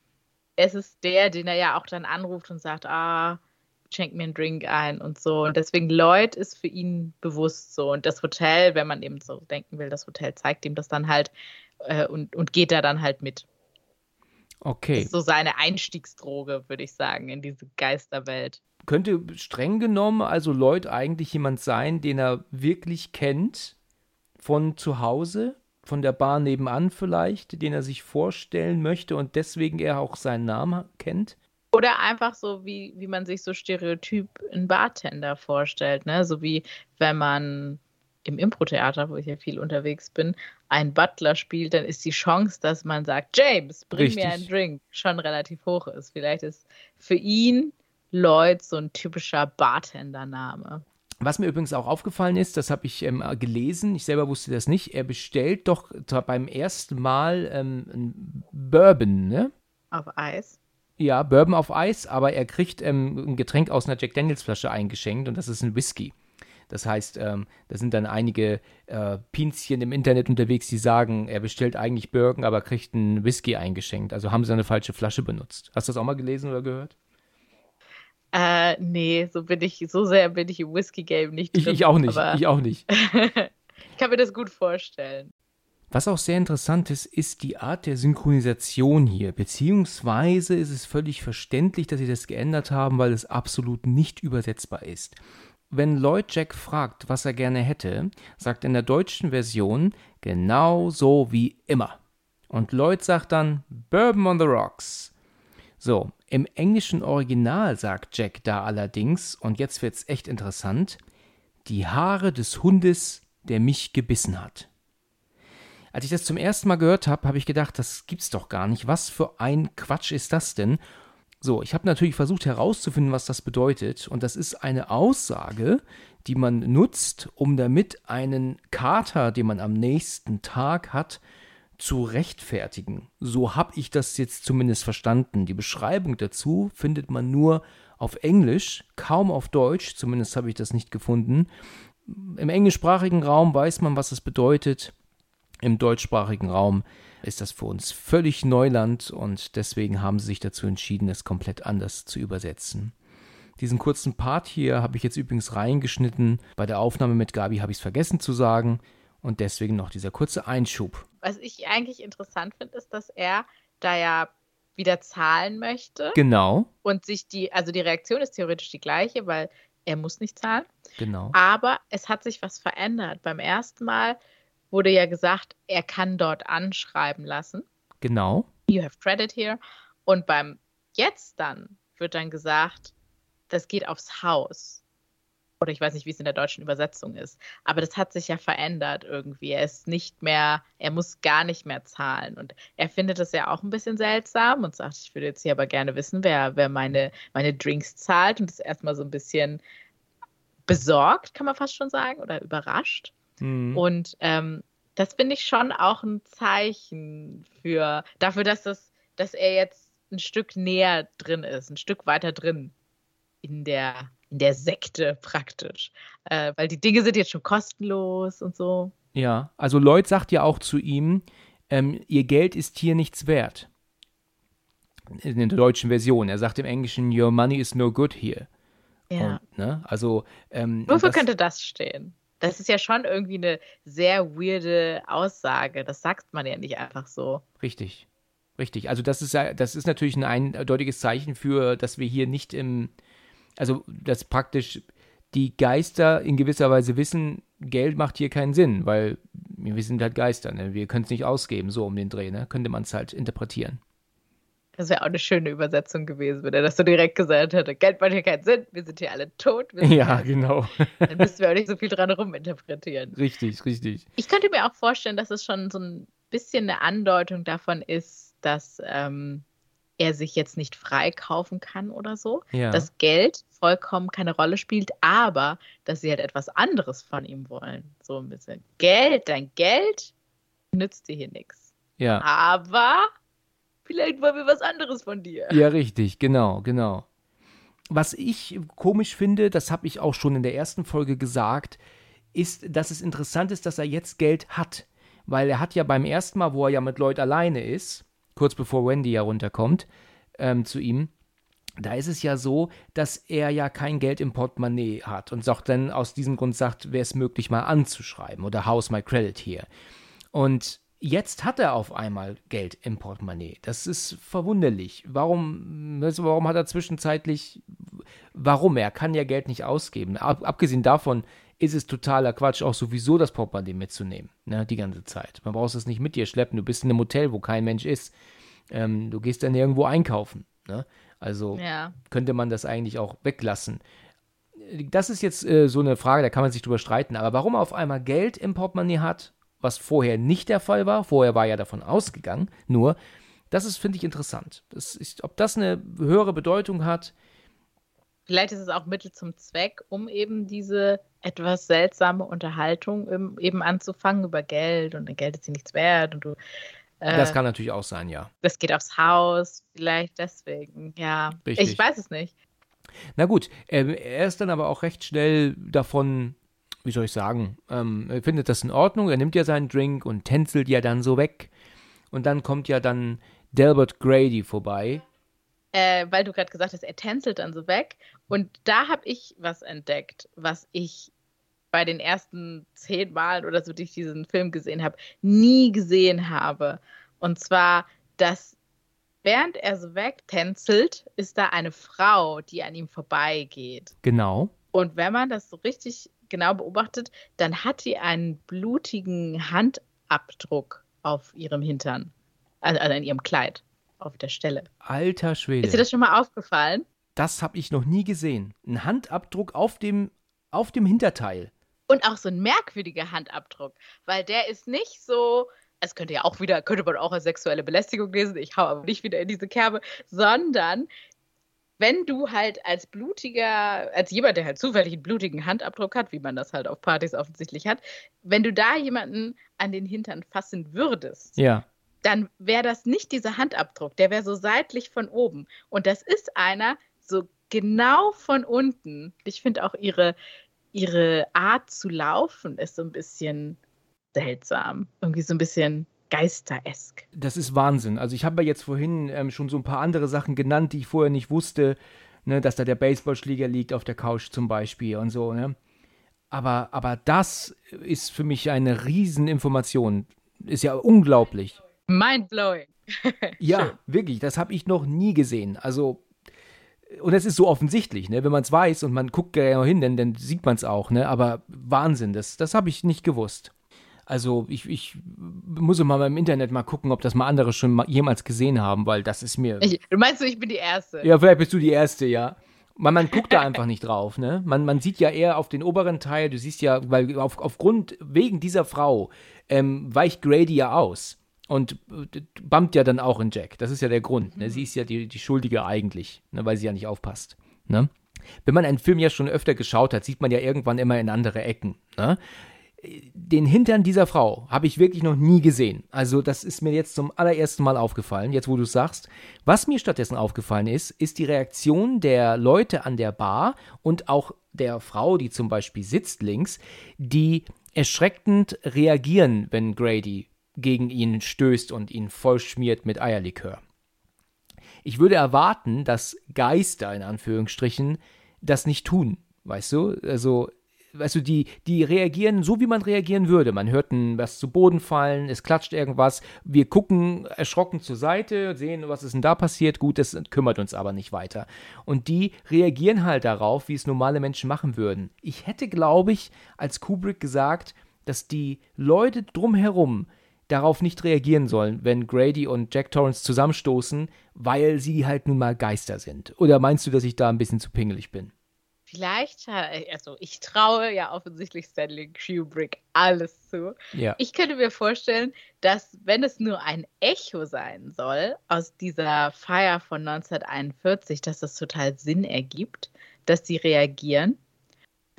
Es ist der, den er ja auch dann anruft und sagt, ah, schenk mir einen Drink ein und so. Und deswegen Lloyd ist für ihn bewusst so. Und das Hotel, wenn man eben so denken will, das Hotel zeigt ihm das dann halt äh, und, und geht da dann halt mit. Okay. Das ist so seine Einstiegsdroge, würde ich sagen, in diese Geisterwelt. Könnte streng genommen also Lloyd eigentlich jemand sein, den er wirklich kennt von zu Hause, von der Bar nebenan vielleicht, den er sich vorstellen möchte und deswegen er auch seinen Namen kennt? Oder einfach so, wie, wie man sich so stereotyp einen Bartender vorstellt, ne? So wie wenn man im Impro-Theater, wo ich ja viel unterwegs bin, einen Butler spielt, dann ist die Chance, dass man sagt, James, bring Richtig. mir einen Drink, schon relativ hoch ist. Vielleicht ist für ihn Lloyd so ein typischer Bartender-Name. Was mir übrigens auch aufgefallen ist, das habe ich ähm, gelesen, ich selber wusste das nicht, er bestellt doch beim ersten Mal ähm, ein Bourbon, ne? Auf Eis. Ja, Bourbon auf Eis, aber er kriegt ähm, ein Getränk aus einer Jack Daniels Flasche eingeschenkt und das ist ein Whisky. Das heißt, ähm, da sind dann einige äh, Pinzchen im Internet unterwegs, die sagen, er bestellt eigentlich Bourbon, aber kriegt einen Whisky eingeschenkt. Also haben sie eine falsche Flasche benutzt. Hast du das auch mal gelesen oder gehört? Äh, nee, so bin ich, so sehr bin ich im Whisky-Game nicht Ich, drin, ich auch nicht, ich auch nicht. ich kann mir das gut vorstellen. Was auch sehr interessant ist, ist die Art der Synchronisation hier. Beziehungsweise ist es völlig verständlich, dass sie das geändert haben, weil es absolut nicht übersetzbar ist. Wenn Lloyd Jack fragt, was er gerne hätte, sagt er in der deutschen Version genau so wie immer. Und Lloyd sagt dann Bourbon on the Rocks. So, im englischen Original sagt Jack da allerdings, und jetzt wird's echt interessant, die Haare des Hundes, der mich gebissen hat. Als ich das zum ersten Mal gehört habe, habe ich gedacht, das gibt's doch gar nicht. Was für ein Quatsch ist das denn? So, ich habe natürlich versucht herauszufinden, was das bedeutet. Und das ist eine Aussage, die man nutzt, um damit einen Kater, den man am nächsten Tag hat, zu rechtfertigen. So habe ich das jetzt zumindest verstanden. Die Beschreibung dazu findet man nur auf Englisch, kaum auf Deutsch, zumindest habe ich das nicht gefunden. Im englischsprachigen Raum weiß man, was es bedeutet. Im deutschsprachigen Raum ist das für uns völlig Neuland und deswegen haben sie sich dazu entschieden, es komplett anders zu übersetzen. Diesen kurzen Part hier habe ich jetzt übrigens reingeschnitten. Bei der Aufnahme mit Gabi habe ich es vergessen zu sagen und deswegen noch dieser kurze Einschub. Was ich eigentlich interessant finde, ist, dass er da ja wieder zahlen möchte Genau, und sich die, also die Reaktion ist theoretisch die gleiche, weil er muss nicht zahlen. genau. Aber es hat sich was verändert. Beim ersten Mal wurde ja gesagt, er kann dort anschreiben lassen. Genau. You have credit here. Und beim jetzt dann wird dann gesagt, das geht aufs Haus. Oder ich weiß nicht, wie es in der deutschen Übersetzung ist. Aber das hat sich ja verändert irgendwie. Er ist nicht mehr, er muss gar nicht mehr zahlen. Und er findet das ja auch ein bisschen seltsam und sagt, ich würde jetzt hier aber gerne wissen, wer, wer meine, meine Drinks zahlt. Und ist erstmal so ein bisschen besorgt, kann man fast schon sagen, oder überrascht. Hm. Und ähm, das finde ich schon auch ein Zeichen für dafür, dass das, dass er jetzt ein Stück näher drin ist, ein Stück weiter drin in der, in der Sekte praktisch. Äh, weil die Dinge sind jetzt schon kostenlos und so. Ja, also Lloyd sagt ja auch zu ihm, ähm, ihr Geld ist hier nichts wert. In der deutschen Version. Er sagt im Englischen, your money is no good here. Ja. Und, ne, also, ähm, Wofür das- könnte das stehen? Das ist ja schon irgendwie eine sehr weirde Aussage. Das sagt man ja nicht einfach so. Richtig. Richtig. Also das ist das ist natürlich ein eindeutiges Zeichen für, dass wir hier nicht im, also dass praktisch die Geister in gewisser Weise wissen, Geld macht hier keinen Sinn, weil wir sind halt Geister, ne? Wir können es nicht ausgeben, so um den Dreh, ne? Könnte man es halt interpretieren. Das wäre auch eine schöne Übersetzung gewesen, wenn er das so direkt gesagt hätte. Geld macht hier keinen Sinn, wir sind hier alle tot. Wir sind Ja, hier- genau. Dann müssten wir auch nicht so viel dran ruminterpretieren. richtig, richtig. Ich könnte mir auch vorstellen, dass es schon so ein bisschen eine Andeutung davon ist, dass ähm, er sich jetzt nicht freikaufen kann oder so. Ja. Dass Geld vollkommen keine Rolle spielt, aber dass sie halt etwas anderes von ihm wollen. So ein bisschen. Geld, dein Geld nützt dir hier nichts. ja. Aber vielleicht wollen wir was anderes von dir. Ja, richtig, genau, genau. was ich komisch finde, das habe ich auch schon in der ersten Folge gesagt, ist, dass es interessant ist, dass er jetzt Geld hat. Weil er hat ja beim ersten Mal, wo er ja mit Lloyd alleine ist, kurz bevor Wendy ja runterkommt ähm, zu ihm, da ist es ja so, dass er ja kein Geld im Portemonnaie hat und sagt dann aus diesem Grund sagt, wäre es möglich mal anzuschreiben oder House my credit here. Und jetzt hat er auf einmal Geld im Portemonnaie. Das ist verwunderlich. Warum, warum hat er zwischenzeitlich, warum? Er kann ja Geld nicht ausgeben. Ab, abgesehen davon ist es totaler Quatsch, auch sowieso das Portemonnaie mitzunehmen, ne, die ganze Zeit. Man braucht es nicht mit dir schleppen. Du bist in einem Hotel, wo kein Mensch ist. Ähm, du gehst dann irgendwo einkaufen. Ne? Also ja. könnte man das eigentlich auch weglassen. Das ist jetzt äh, so eine Frage, da kann man sich drüber streiten. Aber warum er auf einmal Geld im Portemonnaie hat, was vorher nicht der Fall war, vorher war ja davon ausgegangen, nur, das ist, finde ich, interessant. Das ist, ob das eine höhere Bedeutung hat. Vielleicht ist es auch Mittel zum Zweck, um eben diese etwas seltsame Unterhaltung eben anzufangen über Geld und Geld ist hier nichts wert und du das äh, kann natürlich auch sein, ja. Das geht aufs Haus, vielleicht deswegen, ja. Richtig. Ich weiß es nicht. Na gut, er, er ist dann aber auch recht schnell davon, wie soll ich sagen, ähm, er findet das in Ordnung, er nimmt ja seinen Drink und tänzelt ja dann so weg. Und dann kommt ja dann Delbert Grady vorbei. Äh, weil du gerade gesagt hast, er tänzelt dann so weg. Und da habe ich was entdeckt, was ich bei den ersten zehn Malen oder so, die ich diesen Film gesehen habe, nie gesehen habe. Und zwar, dass während er so wegtänzelt, ist da eine Frau, die an ihm vorbeigeht. Genau. Und wenn man das so richtig genau beobachtet, dann hat sie einen blutigen Handabdruck auf ihrem Hintern. Also, also in ihrem Kleid auf der Stelle. Alter Schwede. Ist dir das schon mal aufgefallen? Das habe ich noch nie gesehen. Ein Handabdruck auf dem, auf dem Hinterteil. Und auch so ein merkwürdiger Handabdruck, weil der ist nicht so, es könnte ja auch wieder, könnte man auch als sexuelle Belästigung lesen, ich hau aber nicht wieder in diese Kerbe, sondern wenn du halt als blutiger, als jemand, der halt zufällig einen blutigen Handabdruck hat, wie man das halt auf Partys offensichtlich hat, wenn du da jemanden an den Hintern fassen würdest, ja. dann wäre das nicht dieser Handabdruck, der wäre so seitlich von oben. Und das ist einer so genau von unten. Ich finde auch ihre, ihre Art zu laufen ist so ein bisschen seltsam. Irgendwie so ein bisschen geisteresk. Das ist Wahnsinn. Also ich habe ja jetzt vorhin ähm, schon so ein paar andere Sachen genannt, die ich vorher nicht wusste, ne, dass da der Baseballschläger liegt auf der Couch zum Beispiel und so, ne? Aber, aber das ist für mich eine Rieseninformation. Ist ja unglaublich. Mindblowing. ja, wirklich, das habe ich noch nie gesehen. Also und es ist so offensichtlich, ne? Wenn man es weiß und man guckt genau hin, dann, dann sieht man es auch, ne? Aber Wahnsinn, das, das habe ich nicht gewusst. Also ich, ich muss mal im Internet mal gucken, ob das mal andere schon mal jemals gesehen haben, weil das ist mir. Ich, du meinst du, ich bin die Erste? Ja, vielleicht bist du die Erste, ja. Man, man guckt da einfach nicht drauf, ne? Man, man sieht ja eher auf den oberen Teil, du siehst ja, weil auf, aufgrund, wegen dieser Frau ähm, weicht Grady ja aus und äh, bammt ja dann auch in Jack. Das ist ja der Grund. Ne? Sie ist ja die, die Schuldige eigentlich, ne? weil sie ja nicht aufpasst. Ne? Wenn man einen Film ja schon öfter geschaut hat, sieht man ja irgendwann immer in andere Ecken. Ne? Den Hintern dieser Frau habe ich wirklich noch nie gesehen. Also das ist mir jetzt zum allerersten Mal aufgefallen, jetzt wo du es sagst. Was mir stattdessen aufgefallen ist, ist die Reaktion der Leute an der Bar und auch der Frau, die zum Beispiel sitzt links, die erschreckend reagieren, wenn Grady gegen ihn stößt und ihn vollschmiert mit Eierlikör. Ich würde erwarten, dass Geister in Anführungsstrichen das nicht tun, weißt du? Also, weißt du, die, die reagieren so, wie man reagieren würde. Man hört was zu Boden fallen, es klatscht irgendwas, wir gucken erschrocken zur Seite, sehen, was ist denn da passiert, gut, das kümmert uns aber nicht weiter. Und die reagieren halt darauf, wie es normale Menschen machen würden. Ich hätte, glaube ich, als Kubrick gesagt, dass die Leute drumherum darauf nicht reagieren sollen, wenn Grady und Jack Torrance zusammenstoßen, weil sie halt nun mal Geister sind? Oder meinst du, dass ich da ein bisschen zu pingelig bin? Vielleicht, also ich traue ja offensichtlich Stanley Kubrick alles zu. Ja. Ich könnte mir vorstellen, dass wenn es nur ein Echo sein soll aus dieser Feier von 1941, dass das total Sinn ergibt, dass sie reagieren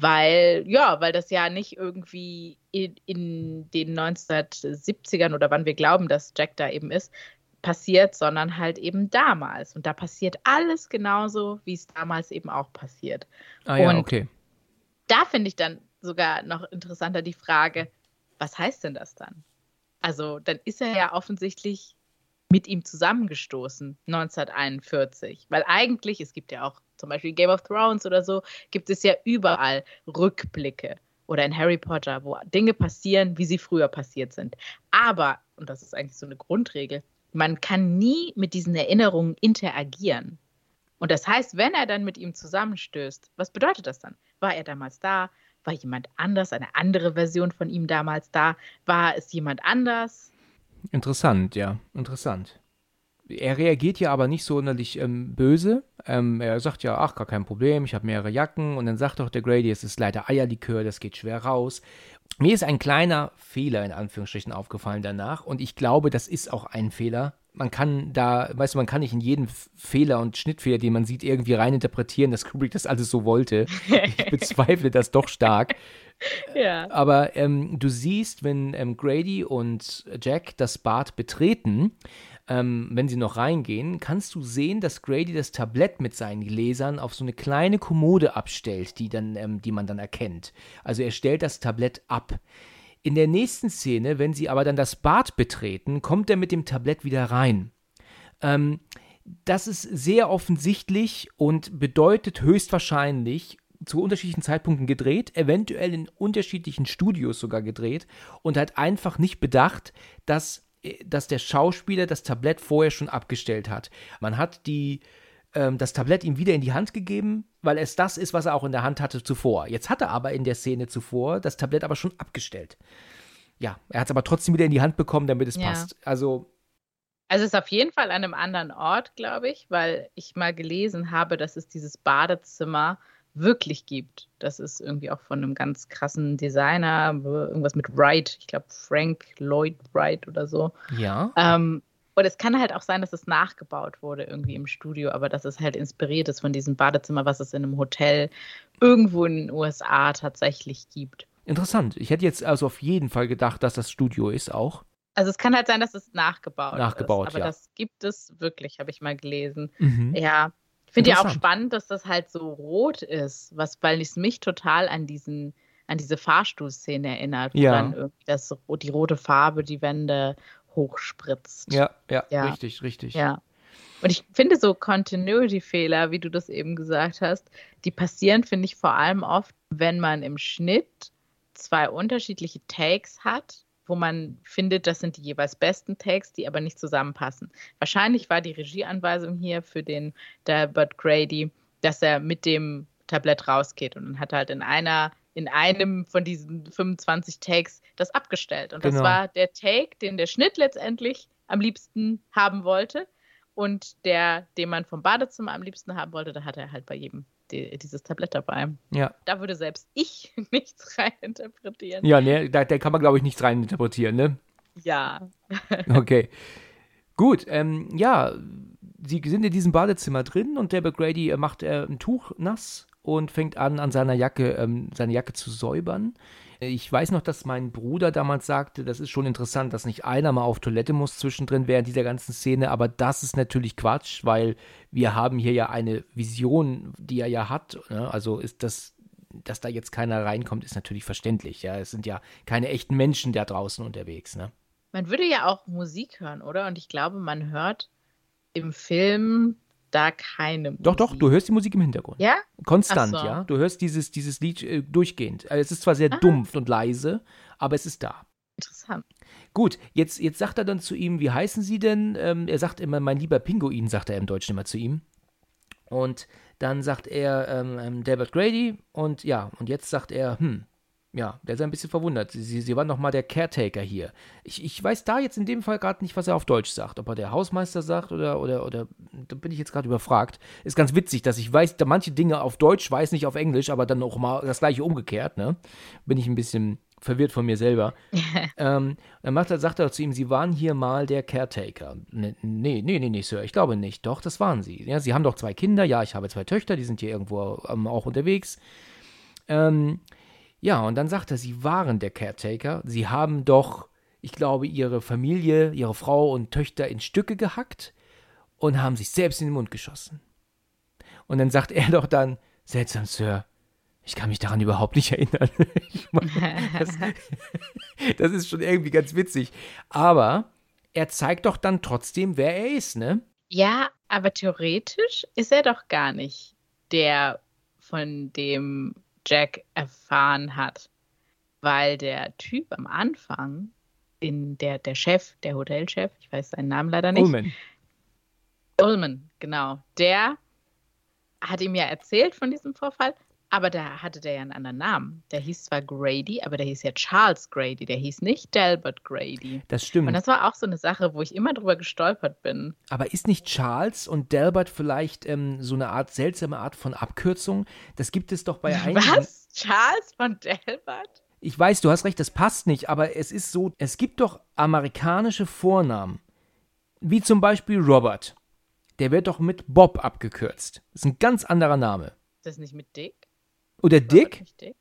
weil, ja, weil das ja nicht irgendwie in, in, den 1970ern oder wann wir glauben, dass Jack da eben ist, passiert, sondern halt eben damals. Und da passiert alles genauso, wie es damals eben auch passiert. Ah ja, Und okay. da finde ich dann sogar noch interessanter die Frage, was heißt denn das dann? Also, dann ist er ja offensichtlich mit ihm zusammengestoßen, 1941. Weil eigentlich, es gibt ja auch zum Beispiel Game of Thrones oder so, gibt es ja überall Rückblicke. Oder in Harry Potter, wo Dinge passieren, wie sie früher passiert sind. Aber, und das ist eigentlich so eine Grundregel, man kann nie mit diesen Erinnerungen interagieren. Und das heißt, wenn er dann mit ihm zusammenstößt, was bedeutet das dann? War er damals da? War jemand anders, eine andere Version von ihm damals da? War es jemand anders? Interessant, ja, interessant. Er reagiert ja aber nicht sonderlich ähm, böse. Ähm, er sagt ja, ach, gar kein Problem, ich habe mehrere Jacken. Und dann sagt doch der Grady, es ist leider Eierlikör, das geht schwer raus. Mir ist ein kleiner Fehler in Anführungsstrichen aufgefallen danach. Und ich glaube, das ist auch ein Fehler. Man kann da, weißt du, man kann nicht in jeden Fehler und Schnittfehler, den man sieht, irgendwie reininterpretieren, dass Kubrick das alles so wollte. Ich bezweifle das doch stark. Ja. Aber ähm, du siehst, wenn ähm, Grady und Jack das Bad betreten, ähm, wenn sie noch reingehen, kannst du sehen, dass Grady das Tablett mit seinen Gläsern auf so eine kleine Kommode abstellt, die, dann, ähm, die man dann erkennt. Also er stellt das Tablett ab. In der nächsten Szene, wenn sie aber dann das Bad betreten, kommt er mit dem Tablett wieder rein. Ähm, das ist sehr offensichtlich und bedeutet höchstwahrscheinlich zu unterschiedlichen Zeitpunkten gedreht, eventuell in unterschiedlichen Studios sogar gedreht und hat einfach nicht bedacht, dass, dass der Schauspieler das Tablett vorher schon abgestellt hat. Man hat die, ähm, das Tablett ihm wieder in die Hand gegeben, weil es das ist, was er auch in der Hand hatte zuvor. Jetzt hat er aber in der Szene zuvor das Tablett aber schon abgestellt. Ja, er hat es aber trotzdem wieder in die Hand bekommen, damit es Ja. passt. Also, Also es ist auf jeden Fall an einem anderen Ort, glaube ich, weil ich mal gelesen habe, dass es dieses Badezimmer wirklich gibt. Das ist irgendwie auch von einem ganz krassen Designer, irgendwas mit Wright, ich glaube Frank Lloyd Wright oder so. ja. Ähm, und es kann halt auch sein, dass es nachgebaut wurde irgendwie im Studio, aber dass es halt inspiriert ist von diesem Badezimmer, was es in einem Hotel irgendwo in den USA tatsächlich gibt. Interessant. Ich hätte jetzt also auf jeden Fall gedacht, dass das Studio ist auch. Also es kann halt sein, dass es nachgebaut, Nachgebaut, ist, aber ja. das gibt es wirklich, habe ich mal gelesen. Mhm. Ja, ich finde ja auch spannend, dass das halt so rot ist, was, weil es mich total an diesen, an diese Fahrstuhlszene erinnert, wo Ja. dann irgendwie das, die rote Farbe die Wände hochspritzt. Ja, ja, Ja. richtig, richtig. Ja. Und ich finde so Continuity-Fehler, wie du das eben gesagt hast, die passieren, finde ich, vor allem oft, wenn man im Schnitt zwei unterschiedliche Takes hat, wo man findet, das sind die jeweils besten Takes, die aber nicht zusammenpassen. Wahrscheinlich war die Regieanweisung hier für den Delbert Grady, dass er mit dem Tablett rausgeht und dann hat er halt in einer in einem von diesen 25 Takes das abgestellt. Und das Genau. war der Take, den der Schnitt letztendlich am liebsten haben wollte. Und der, den man vom Badezimmer am liebsten haben wollte, da hatte er halt bei jedem die, dieses Tablett dabei. Ja, Da würde selbst ich nichts reininterpretieren. ja ne, da, da kann man, glaube ich, nichts reininterpretieren, ne? Ja. Okay. Gut, ähm, ja, sie sind in diesem Badezimmer drin und der Grady äh, macht äh, ein Tuch nass und fängt an, an seiner Jacke, ähm, seine Jacke zu säubern. Ich weiß noch, dass mein Bruder damals sagte, das ist schon interessant, dass nicht einer mal auf Toilette muss zwischendrin während dieser ganzen Szene, aber das ist natürlich Quatsch, weil wir haben hier ja eine Vision, die er ja hat. Ne? Also ist das, dass da jetzt keiner reinkommt, ist natürlich verständlich. Ja, es sind ja keine echten Menschen da draußen unterwegs. Ne? Man würde ja auch Musik hören, oder? Und ich glaube, man hört im Film da keine Musik. Doch, doch, du hörst die Musik im Hintergrund. Ja? Konstant, so. ja. Du hörst dieses, dieses Lied äh, durchgehend. Äh, Es ist zwar sehr Ah. dumpf und leise, aber es ist da. Interessant. Gut, jetzt, jetzt sagt er dann zu ihm, wie heißen Sie denn? Ähm, er sagt immer, mein lieber Pinguin, sagt er im Deutschen immer zu ihm. Und dann sagt er, ähm, ähm, Delbert Grady. Und ja, und jetzt sagt er, hm, ja, der ist ein bisschen verwundert. Sie, Sie waren noch mal der Caretaker hier. Ich, ich weiß da jetzt in dem Fall gerade nicht, was er auf Deutsch sagt. Ob er der Hausmeister sagt oder, oder, oder, da bin ich jetzt gerade überfragt. Ist ganz witzig, dass ich weiß, da manche Dinge auf Deutsch weiß, nicht auf Englisch, aber dann auch mal das gleiche umgekehrt, ne? Bin ich ein bisschen verwirrt von mir selber. ähm, dann macht er, sagt er zu ihm, Sie waren hier mal der Caretaker. Ne- Nee, nee, nee, nee, Sir, ich glaube nicht. Doch, das waren Sie. Ja, Sie haben doch zwei Kinder. Ja, ich habe zwei Töchter, die sind hier irgendwo ähm, auch unterwegs. Ähm, ja, und dann sagt er, Sie waren der Caretaker. Sie haben doch ich glaube, ihre Familie, ihre Frau und Töchter in Stücke gehackt und haben sich selbst in den Mund geschossen. Und dann sagt er doch dann, seltsam, Sir, ich kann mich daran überhaupt nicht erinnern. meine, das, das ist schon irgendwie ganz witzig. Aber er zeigt doch dann trotzdem, wer er ist, ne? Ja, aber theoretisch ist er doch gar nicht der, von dem Jack erfahren hat. Weil der Typ am Anfang, in der, der Chef, der Hotelchef, ich weiß seinen Namen leider nicht. Ullman. Ullman, genau. Der hat ihm ja erzählt von diesem Vorfall, aber da hatte der ja einen anderen Namen. Der hieß zwar Grady, aber der hieß ja Charles Grady. Der hieß nicht Delbert Grady. Das stimmt. Und das war auch so eine Sache, wo ich immer drüber gestolpert bin. Aber ist nicht Charles und Delbert vielleicht ähm, so eine Art seltsame Art von Abkürzung? Das gibt es doch bei einigen. Was? Charles von Delbert? Ich weiß, du hast recht, das passt nicht, aber es ist so, es gibt doch amerikanische Vornamen. Wie zum Beispiel Robert. Der wird doch mit Bob abgekürzt. Das ist ein ganz anderer Name. Ist das nicht mit Dick? Oder Dick? Dick?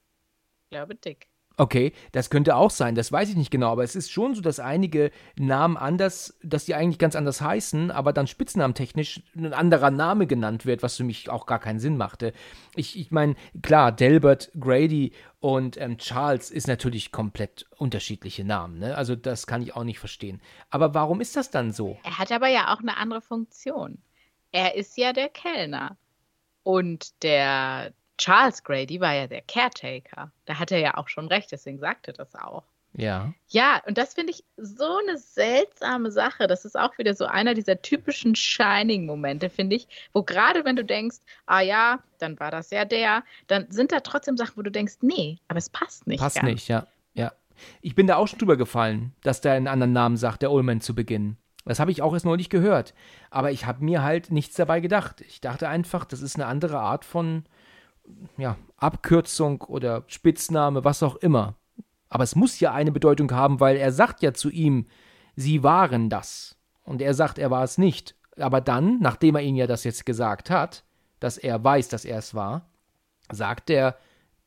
Ich glaube Dick. Okay, das könnte auch sein, das weiß ich nicht genau, aber es ist schon so, dass einige Namen anders, dass die eigentlich ganz anders heißen, aber dann spitznamentechnisch ein anderer Name genannt wird, was für mich auch gar keinen Sinn machte. Ich, ich meine, klar, Delbert, Grady und ähm, Charles ist natürlich komplett unterschiedliche Namen, ne? Also das kann ich auch nicht verstehen. Aber warum ist das dann so? Er hat aber ja auch eine andere Funktion. Er ist ja der Kellner. Und der Charles Grady war ja der Caretaker. Da hat er ja auch schon recht, deswegen sagte das auch. Ja. Ja, und das finde ich so eine seltsame Sache. Das ist auch wieder so einer dieser typischen Shining-Momente, finde ich, wo gerade wenn du denkst, ah ja, dann war das ja der, dann sind da trotzdem Sachen, wo du denkst, nee, aber es passt nicht. Passt ganz. nicht, ja. ja. Ich bin da auch schon drüber gefallen, dass der einen anderen Namen sagt, der Ullman zu Beginn. Das habe ich auch erst neulich gehört. Aber ich habe mir halt nichts dabei gedacht. Ich dachte einfach, das ist eine andere Art von ja, Abkürzung oder Spitzname, was auch immer. Aber es muss ja eine Bedeutung haben, weil er sagt ja zu ihm, sie waren das. Und er sagt, er war es nicht. Aber dann, nachdem er ihm ja das jetzt gesagt hat, dass er weiß, dass er es war, sagt der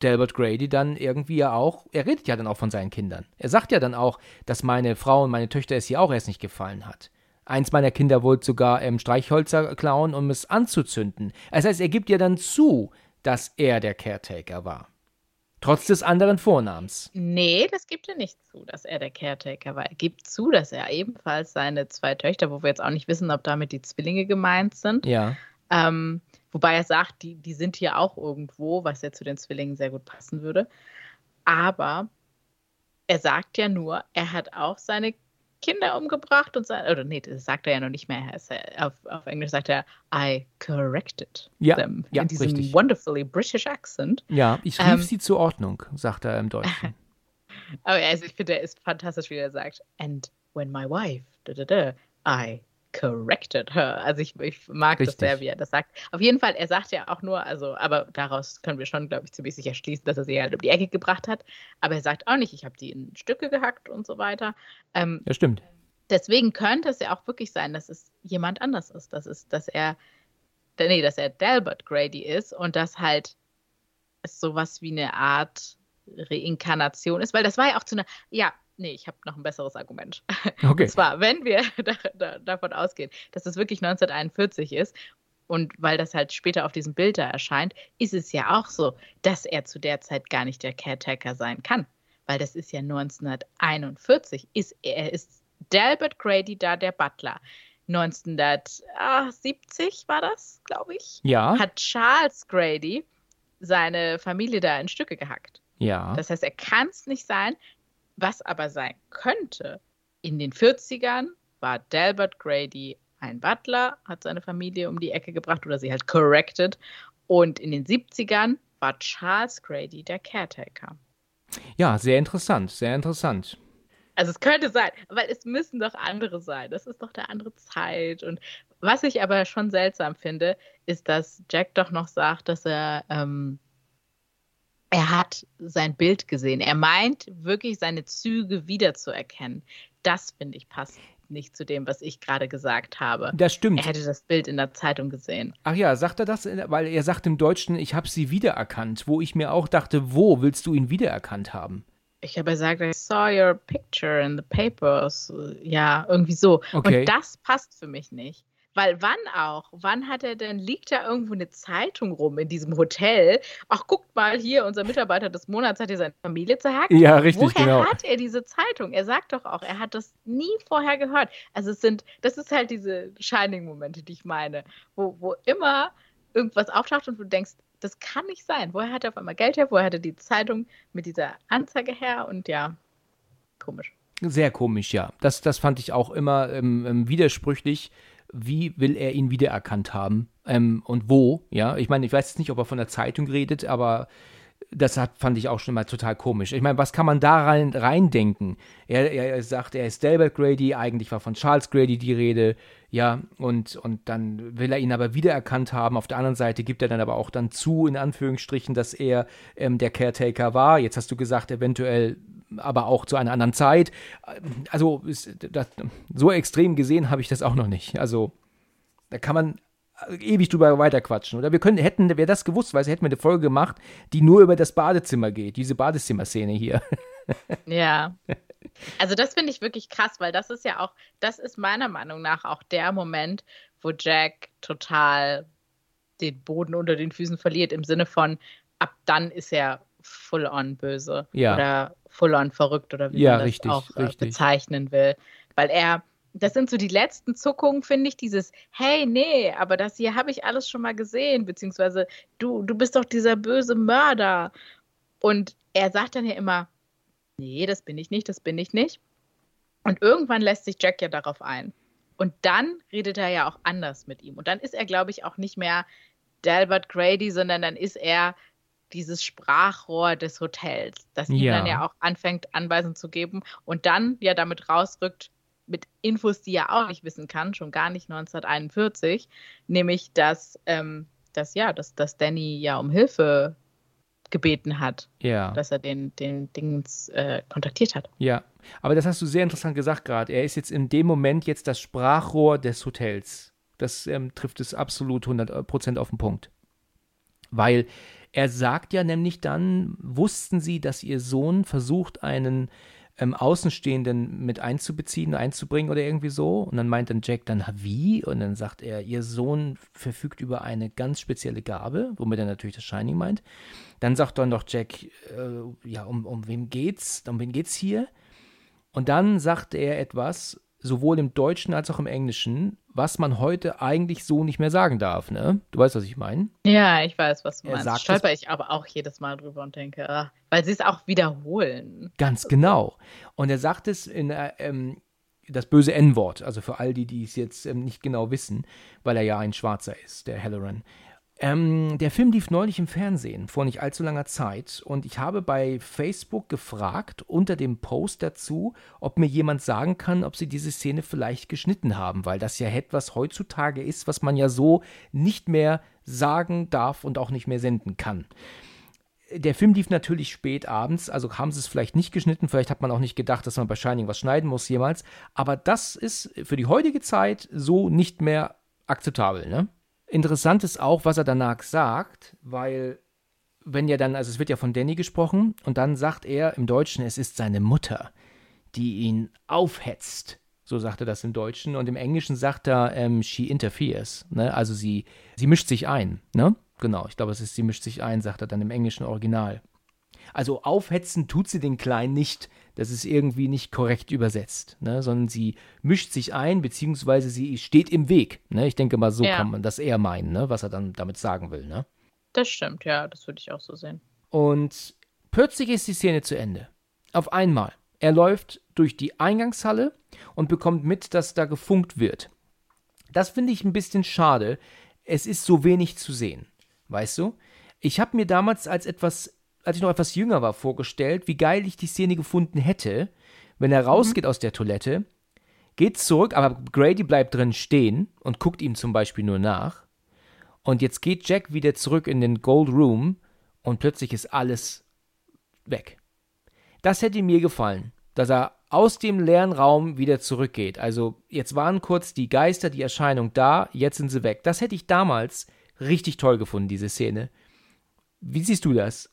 Delbert Grady dann irgendwie ja auch, er redet ja dann auch von seinen Kindern. Er sagt ja dann auch, dass meine Frau und meine Töchter es hier auch erst nicht gefallen hat. Eins meiner Kinder wollte sogar ähm, Streichhölzer klauen, um es anzuzünden. Das heißt, er gibt ja dann zu, dass er der Caretaker war. Trotz des anderen Vornamens. Nee, das gibt er nicht zu, dass er der Caretaker war. Er gibt zu, dass er ebenfalls seine zwei Töchter, wo wir jetzt auch nicht wissen, ob damit die Zwillinge gemeint sind. Ja. Ähm, wobei er sagt, die, die sind hier auch irgendwo, was ja zu den Zwillingen sehr gut passen würde. Aber er sagt ja nur, er hat auch seine Kinder umgebracht und sein, oder nee, das sagt er ja noch nicht mehr. Auf, auf Englisch sagt er, I corrected Ja, them. ja, in diesem richtig. wonderfully British accent. Ja, ich rief Ähm. sie zur Ordnung, sagt er im Deutschen. Aber also ich finde, er ist fantastisch, wie er sagt. And when my wife, da, da, da, I corrected her. Also ich, ich mag das Richtig. sehr, wie er das sagt. Auf jeden Fall, er sagt ja auch nur, also, aber daraus können wir schon, glaube ich, ziemlich sicher schließen, dass er sie halt um die Ecke gebracht hat. Aber er sagt auch nicht, ich habe die in Stücke gehackt und so weiter. Ähm, Ja, stimmt. deswegen könnte es ja auch wirklich sein, dass es jemand anders ist. Das ist, dass er, nee, dass er Delbert Grady ist und dass halt es sowas wie eine Art Reinkarnation ist, weil das war ja auch zu einer, ja, nee, ich habe noch ein besseres Argument. Okay. Und zwar, wenn wir da, da, davon ausgehen, dass es wirklich 1941 ist und weil das halt später auf diesem Bild da erscheint, ist es ja auch so, dass er zu der Zeit gar nicht der Caretaker sein kann, weil das ist ja 1941. Ist, er ist Delbert Grady da der Butler. 1970 war das, glaube ich, Ja, hat Charles Grady seine Familie da in Stücke gehackt. ja. Das heißt, er kann es nicht sein. Was aber sein könnte, in den 40ern war Delbert Grady ein Butler, hat seine Familie um die Ecke gebracht oder sie halt corrected. Und in den 70ern war Charles Grady der Caretaker. Ja, sehr interessant, sehr interessant. Also es könnte sein, weil es müssen doch andere sein. Das ist doch eine andere Zeit. Und was ich aber schon seltsam finde, ist, dass Jack doch noch sagt, dass er, ähm, er hat sein Bild gesehen. Er meint wirklich seine Züge wiederzuerkennen. Das finde ich passt nicht zu dem, was ich gerade gesagt habe. Das stimmt. Er hätte das Bild in der Zeitung gesehen. Ach ja, sagt er das? Weil er sagt im Deutschen, ich habe sie wiedererkannt, wo ich mir auch dachte, wo willst du ihn wiedererkannt haben? ich habe gesagt, I saw your picture in the papers. Ja, irgendwie so. Okay. Und das passt für mich nicht. Weil wann auch? Wann hat er denn, liegt da irgendwo eine Zeitung rum in diesem Hotel? Ach, guckt mal hier, unser Mitarbeiter des Monats hat hier seine Familie zerhackt. Ja, richtig, Woher genau. hat er diese Zeitung? Er sagt doch auch, er hat das nie vorher gehört. Also es sind, das ist halt diese Shining-Momente, die ich meine, wo, wo immer irgendwas auftaucht und du denkst, das kann nicht sein. Woher hat er auf einmal Geld her? Woher hat er die Zeitung mit dieser Anzeige her? Und ja, komisch. Sehr komisch, ja. Das, das fand ich auch immer ähm, ähm, widersprüchlich. Wie will er ihn wiedererkannt haben? Ähm, und wo? Ja, ich meine, ich weiß jetzt nicht, ob er von der Zeitung redet, aber das hat, fand ich auch schon mal total komisch. Ich meine, was kann man da rein, reindenken? Er, er, sagt, er ist Delbert Grady, eigentlich war von Charles Grady die Rede, ja, und, und dann will er ihn aber wiedererkannt haben. Auf der anderen Seite gibt er dann aber auch dann zu, in Anführungsstrichen, dass er ähm, der Caretaker war. Jetzt hast du gesagt, eventuell aber auch zu einer anderen Zeit. Also, das, so extrem gesehen habe ich das auch noch nicht. Also, da kann man ewig drüber weiterquatschen. Oder wir können, hätten, wer das gewusst weiß, hätten wir eine Folge gemacht, die nur über das Badezimmer geht, diese Badezimmerszene hier. Ja. Also das finde ich wirklich krass, weil das ist ja auch, das ist meiner Meinung nach auch der Moment, wo Jack total den Boden unter den Füßen verliert, im Sinne von, ab dann ist er full on böse. Ja. Oder full on verrückt oder wie Ja, man das richtig, auch äh, richtig. bezeichnen will. Weil er, das sind so die letzten Zuckungen, finde ich, dieses, hey, nee, aber das hier habe ich alles schon mal gesehen, beziehungsweise du, du bist doch dieser böse Mörder. Und er sagt dann ja immer, nee, das bin ich nicht, das bin ich nicht. Und irgendwann lässt sich Jack ja darauf ein. Und dann redet er ja auch anders mit ihm. Und dann ist er, glaube ich, auch nicht mehr Delbert Grady, sondern dann ist er dieses Sprachrohr des Hotels, das ihm Ja. dann ja auch anfängt, Anweisungen zu geben und dann ja damit rausrückt mit Infos, die er auch nicht wissen kann, schon gar nicht 1941, nämlich, dass, ähm, dass ja, dass, dass Danny ja um Hilfe gebeten hat, Ja. dass er den, den Dings äh, kontaktiert hat. Ja, aber das hast du sehr interessant gesagt gerade. Er ist jetzt in dem Moment jetzt das Sprachrohr des Hotels. Das ähm, trifft es absolut 100% auf den Punkt. Weil er sagt ja nämlich dann, wussten Sie, dass Ihr Sohn versucht, einen ähm, Außenstehenden mit einzubeziehen, einzubringen oder irgendwie so? Und dann meint dann Jack dann, wie? Und dann sagt er, Ihr Sohn verfügt über eine ganz spezielle Gabe, womit er natürlich das Shining meint. Dann sagt dann doch Jack, äh, ja, um, um wem geht's? Um wen geht's hier? Und dann sagt er etwas, sowohl im Deutschen als auch im Englischen, was man heute eigentlich so nicht mehr sagen darf, ne? Du weißt, was ich meine? Ja, ich weiß, was du Er meinst. sagt Stolper ich aber auch jedes Mal drüber und denke, ah, weil sie es auch wiederholen. Ganz genau. Und er sagt es in äh, ähm, das böse N-Wort, also für all die, die es jetzt ähm, nicht genau wissen, weil er ja ein Schwarzer ist, der Halloran. Ähm, der Film lief neulich im Fernsehen, vor nicht allzu langer Zeit, und ich habe bei Facebook gefragt, unter dem Post dazu, ob mir jemand sagen kann, ob sie diese Szene vielleicht geschnitten haben, weil das ja etwas heutzutage ist, was man ja so nicht mehr sagen darf und auch nicht mehr senden kann. Der Film lief natürlich spät abends, also haben sie es vielleicht nicht geschnitten, vielleicht hat man auch nicht gedacht, dass man bei Shining was schneiden muss jemals, aber das ist für die heutige Zeit so nicht mehr akzeptabel, ne? Interessant ist auch, was er danach sagt, weil wenn ja dann, also es wird ja von Danny gesprochen und dann sagt er im Deutschen, es ist seine Mutter, die ihn aufhetzt. So sagt er das im Deutschen und im Englischen sagt er, ähm, she interferes, ne? Also sie, sie mischt sich ein, ne? Genau, ich glaube, es ist, sie mischt sich ein, sagt er dann im englischen Original. Also aufhetzen tut sie den Kleinen nicht. Das ist irgendwie nicht korrekt übersetzt, ne? sondern sie mischt sich ein, beziehungsweise sie steht im Weg. Ne? Ich denke mal, so Ja. kann man das eher meinen, ne? was er dann damit sagen will. Ne? Das stimmt, ja, das würde ich auch so sehen. Und plötzlich ist die Szene zu Ende. Auf einmal. Er läuft durch die Eingangshalle und bekommt mit, dass da gefunkt wird. Das finde ich ein bisschen schade. Es ist so wenig zu sehen. Weißt du? Ich habe mir damals als etwas, als ich noch etwas jünger war, vorgestellt, wie geil ich die Szene gefunden hätte, wenn er rausgeht aus der Toilette, geht zurück, aber Grady bleibt drin stehen und guckt ihm zum Beispiel nur nach. Und jetzt geht Jack wieder zurück in den Gold Room und plötzlich ist alles weg. Das hätte mir gefallen, dass er aus dem leeren Raum wieder zurückgeht. Also jetzt waren kurz die Geister, die Erscheinung da, jetzt sind sie weg. Das hätte ich damals richtig toll gefunden, diese Szene. Wie siehst du das?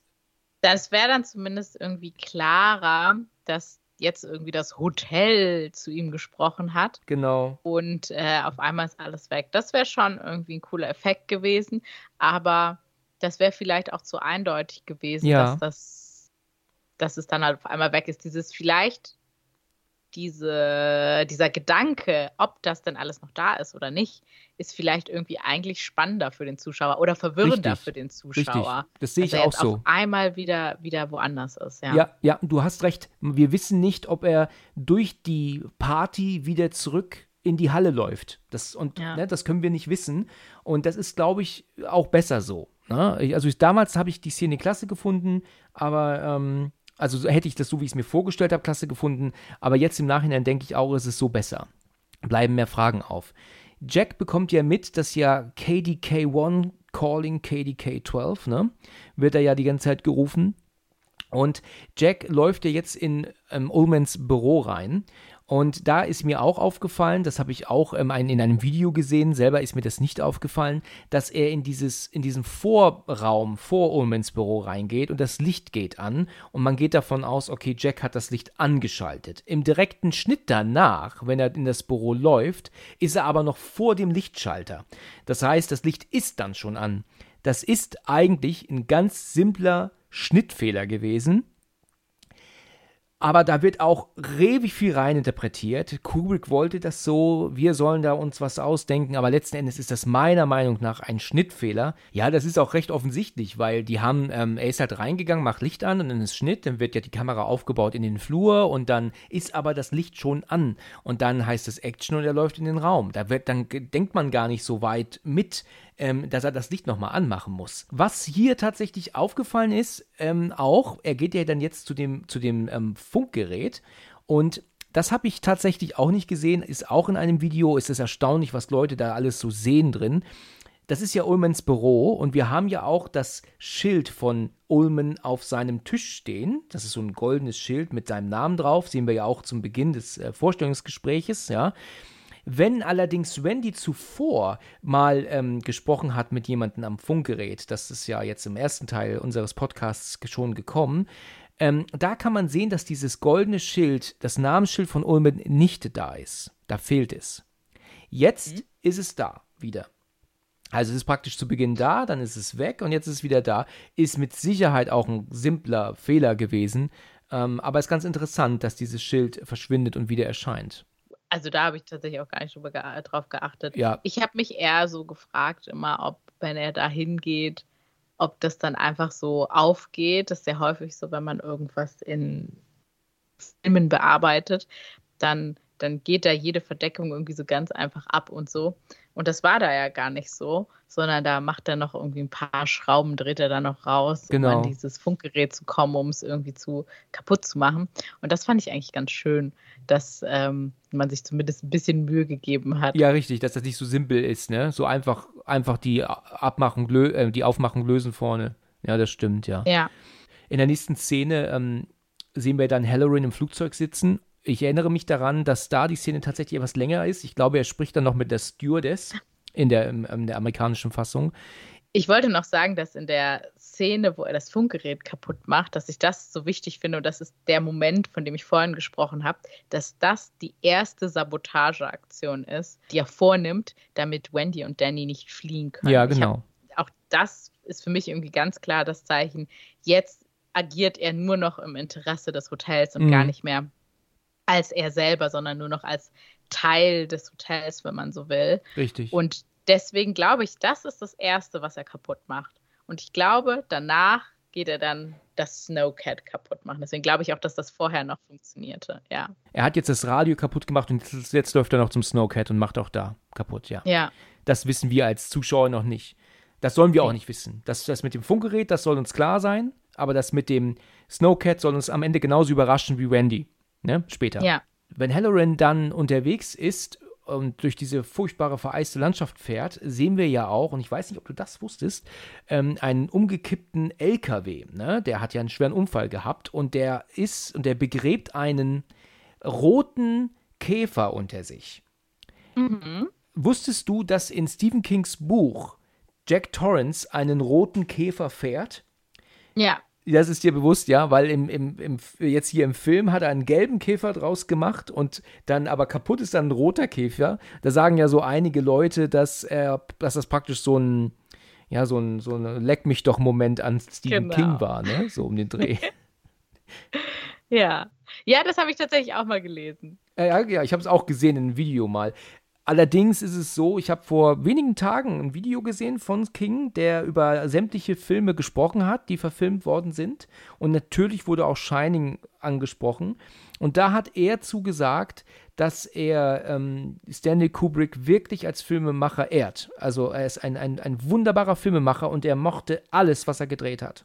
Das wäre dann zumindest irgendwie klarer, dass jetzt irgendwie das Hotel zu ihm gesprochen hat. Genau. Und äh, auf einmal ist alles weg. Das wäre schon irgendwie ein cooler Effekt gewesen, aber das wäre vielleicht auch zu eindeutig gewesen, Ja. dass das, dass es dann halt auf einmal weg ist. Dieses vielleicht diese, dieser Gedanke, ob das denn alles noch da ist oder nicht, ist vielleicht irgendwie eigentlich spannender für den Zuschauer oder verwirrender Richtig. für den Richtig. Zuschauer. Das sehe dass ich er auch so. auf einmal wieder, wieder woanders ist. Ja. Ja, ja, du hast recht. Wir wissen nicht, ob er durch die Party wieder zurück in die Halle läuft. Das, und Ja. ne, das können wir nicht wissen. Und das ist, glaube ich, auch besser so. Ne? Also ich, damals habe ich die Szene klasse gefunden, aber ähm, also so hätte ich das so, wie ich es mir vorgestellt habe, klasse gefunden. Aber jetzt im Nachhinein denke ich auch, es ist so besser. Bleiben mehr Fragen auf. Jack bekommt ja mit, dass ja KDK1 calling KDK12, ne? Wird er ja die ganze Zeit gerufen. Und Jack läuft ja jetzt in ähm, Ullmans Büro rein. Und da ist mir auch aufgefallen, das habe ich auch ähm, in einem Video gesehen, selber ist mir das nicht aufgefallen, dass er in, dieses, in diesen Vorraum vor Ullmans Büro reingeht und das Licht geht an. Und man geht davon aus, okay, Jack hat das Licht angeschaltet. Im direkten Schnitt danach, wenn er in das Büro läuft, ist er aber noch vor dem Lichtschalter. Das heißt, das Licht ist dann schon an. Das ist eigentlich ein ganz simpler Schnittfehler gewesen. Aber da wird auch ewig viel reininterpretiert. Kubrick wollte das so, wir sollen da uns was ausdenken, aber letzten Endes ist das meiner Meinung nach ein Schnittfehler. Ja, das ist auch recht offensichtlich, weil die haben, ähm, er ist halt reingegangen, macht Licht an und dann ist Schnitt, dann wird ja die Kamera aufgebaut in den Flur und dann ist aber das Licht schon an und dann heißt es Action und er läuft in den Raum. Da wird, dann denkt man gar nicht so weit mit, ähm, dass er das Licht nochmal anmachen muss. Was hier tatsächlich aufgefallen ist, ähm, auch, er geht ja dann jetzt zu dem, zu dem ähm, Funkgerät und das habe ich tatsächlich auch nicht gesehen, ist auch in einem Video, ist es erstaunlich, was Leute da alles so sehen drin. Das ist ja Ullmans Büro und wir haben ja auch das Schild von Ullman auf seinem Tisch stehen. Das ist so ein goldenes Schild mit seinem Namen drauf, sehen wir ja auch zum Beginn des äh, Vorstellungsgespräches, ja. Wenn allerdings Wendy zuvor mal ähm, gesprochen hat mit jemandem am Funkgerät, das ist ja jetzt im ersten Teil unseres Podcasts schon gekommen, ähm, da kann man sehen, dass dieses goldene Schild, das Namensschild von Ulmen, nicht da ist. Da fehlt es. Jetzt ist es da wieder. Also es ist praktisch zu Beginn da, dann ist es weg und jetzt ist es wieder da. Ist mit Sicherheit auch ein simpler Fehler gewesen. Ähm, aber es ist ganz interessant, dass dieses Schild verschwindet und wieder erscheint. Also da habe ich tatsächlich auch gar nicht drauf geachtet. Ja. Ich habe mich eher so gefragt, immer, ob, wenn er da hingeht, ob das dann einfach so aufgeht. Das ist ja häufig so, wenn man irgendwas in Filmen bearbeitet, dann, dann geht da jede Verdeckung irgendwie so ganz einfach ab und so. Und das war da ja gar nicht so, sondern da macht er noch irgendwie ein paar Schrauben, dreht er da noch raus, Genau. um an dieses Funkgerät zu kommen, um es irgendwie zu kaputt zu machen. Und das fand ich eigentlich ganz schön, dass ähm, man sich zumindest ein bisschen Mühe gegeben hat. Ja, richtig, dass das nicht so simpel ist, ne? So einfach, einfach die Abmachung, lö- äh, die Aufmachung lösen vorne. Ja, das stimmt, ja. Ja. In der nächsten Szene ähm, sehen wir dann Halloran im Flugzeug sitzen. Ich erinnere mich daran, dass da die Szene tatsächlich etwas länger ist. Ich glaube, er spricht dann noch mit der Stewardess in der, in, in der amerikanischen Fassung. Ich wollte noch sagen, dass in der Szene, wo er das Funkgerät kaputt macht, dass ich das so wichtig finde und das ist der Moment, von dem ich vorhin gesprochen habe, dass das die erste Sabotageaktion ist, die er vornimmt, damit Wendy und Danny nicht fliehen können. Ja, genau. hab, auch das ist für mich irgendwie ganz klar das Zeichen. Jetzt agiert er nur noch im Interesse des Hotels und Mhm. gar nicht mehr als er selber, sondern nur noch als Teil des Hotels, wenn man so will. Richtig. Und deswegen glaube ich, das ist das Erste, was er kaputt macht. Und ich glaube, danach geht er dann das Snowcat kaputt machen. Deswegen glaube ich auch, dass das vorher noch funktionierte. Ja. er hat jetzt das Radio kaputt gemacht und jetzt, jetzt läuft er noch zum Snowcat und macht auch da kaputt, ja. Ja. Das wissen wir als Zuschauer noch nicht. Das sollen wir auch nicht wissen. Das, das mit dem Funkgerät, das soll uns klar sein, aber das mit dem Snowcat soll uns am Ende genauso überraschen wie Wendy. Ne? Später. Ja. Wenn Halloran dann unterwegs ist und durch diese furchtbare vereiste Landschaft fährt, sehen wir ja auch, und ich weiß nicht, ob du das wusstest, ähm, einen umgekippten LKW. Ne? Der hat ja einen schweren Unfall gehabt und der ist und der begräbt einen roten Käfer unter sich. Mhm. Wusstest du, dass in Stephen Kings Buch Jack Torrance einen roten Käfer fährt? Ja. Das ist dir bewusst, ja, weil im, im, im, jetzt hier im Film hat er einen gelben Käfer draus gemacht und dann aber kaputt ist dann ein roter Käfer. Da sagen ja so einige Leute, dass er, dass das praktisch so ein, ja, so ein, so ein Leck mich doch Moment an Stephen Genau. King war, ne? So um den Dreh. Ja. Ja, das habe ich tatsächlich auch mal gelesen. Äh, Ja, ja, ich habe es auch gesehen in einem Video mal. Allerdings ist es so, ich habe vor wenigen Tagen ein Video gesehen von King, der über sämtliche Filme gesprochen hat, die verfilmt worden sind. Und natürlich wurde auch Shining angesprochen. Und da hat er zugesagt, dass er ähm, Stanley Kubrick wirklich als Filmemacher ehrt. Also er ist ein, ein, ein wunderbarer Filmemacher und er mochte alles, was er gedreht hat.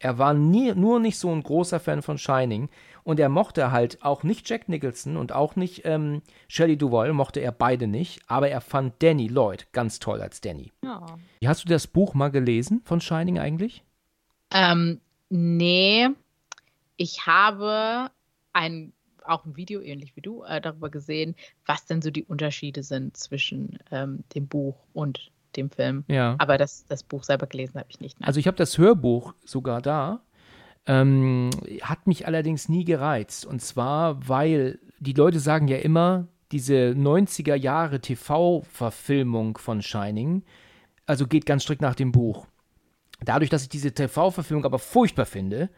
Er war nie, nur nicht so ein großer Fan von Shining und er mochte halt auch nicht Jack Nicholson und auch nicht ähm, Shelley Duvall, mochte er beide nicht, aber er fand Danny Lloyd ganz toll als Danny. Ja. Hast du das Buch mal gelesen von Shining eigentlich? Ähm, nee, ich habe ein, auch ein Video, ähnlich wie du, äh, darüber gesehen, was denn so die Unterschiede sind zwischen ähm, dem Buch und dem Film. Ja. Aber das, das Buch selber gelesen habe ich nicht. nein. Also ich habe das Hörbuch sogar da. Ähm, hat mich allerdings nie gereizt. Und zwar, weil die Leute sagen ja immer, diese 90er Jahre TV-Verfilmung von Shining, also geht ganz strikt nach dem Buch. Dadurch, dass ich diese TV-Verfilmung aber furchtbar finde,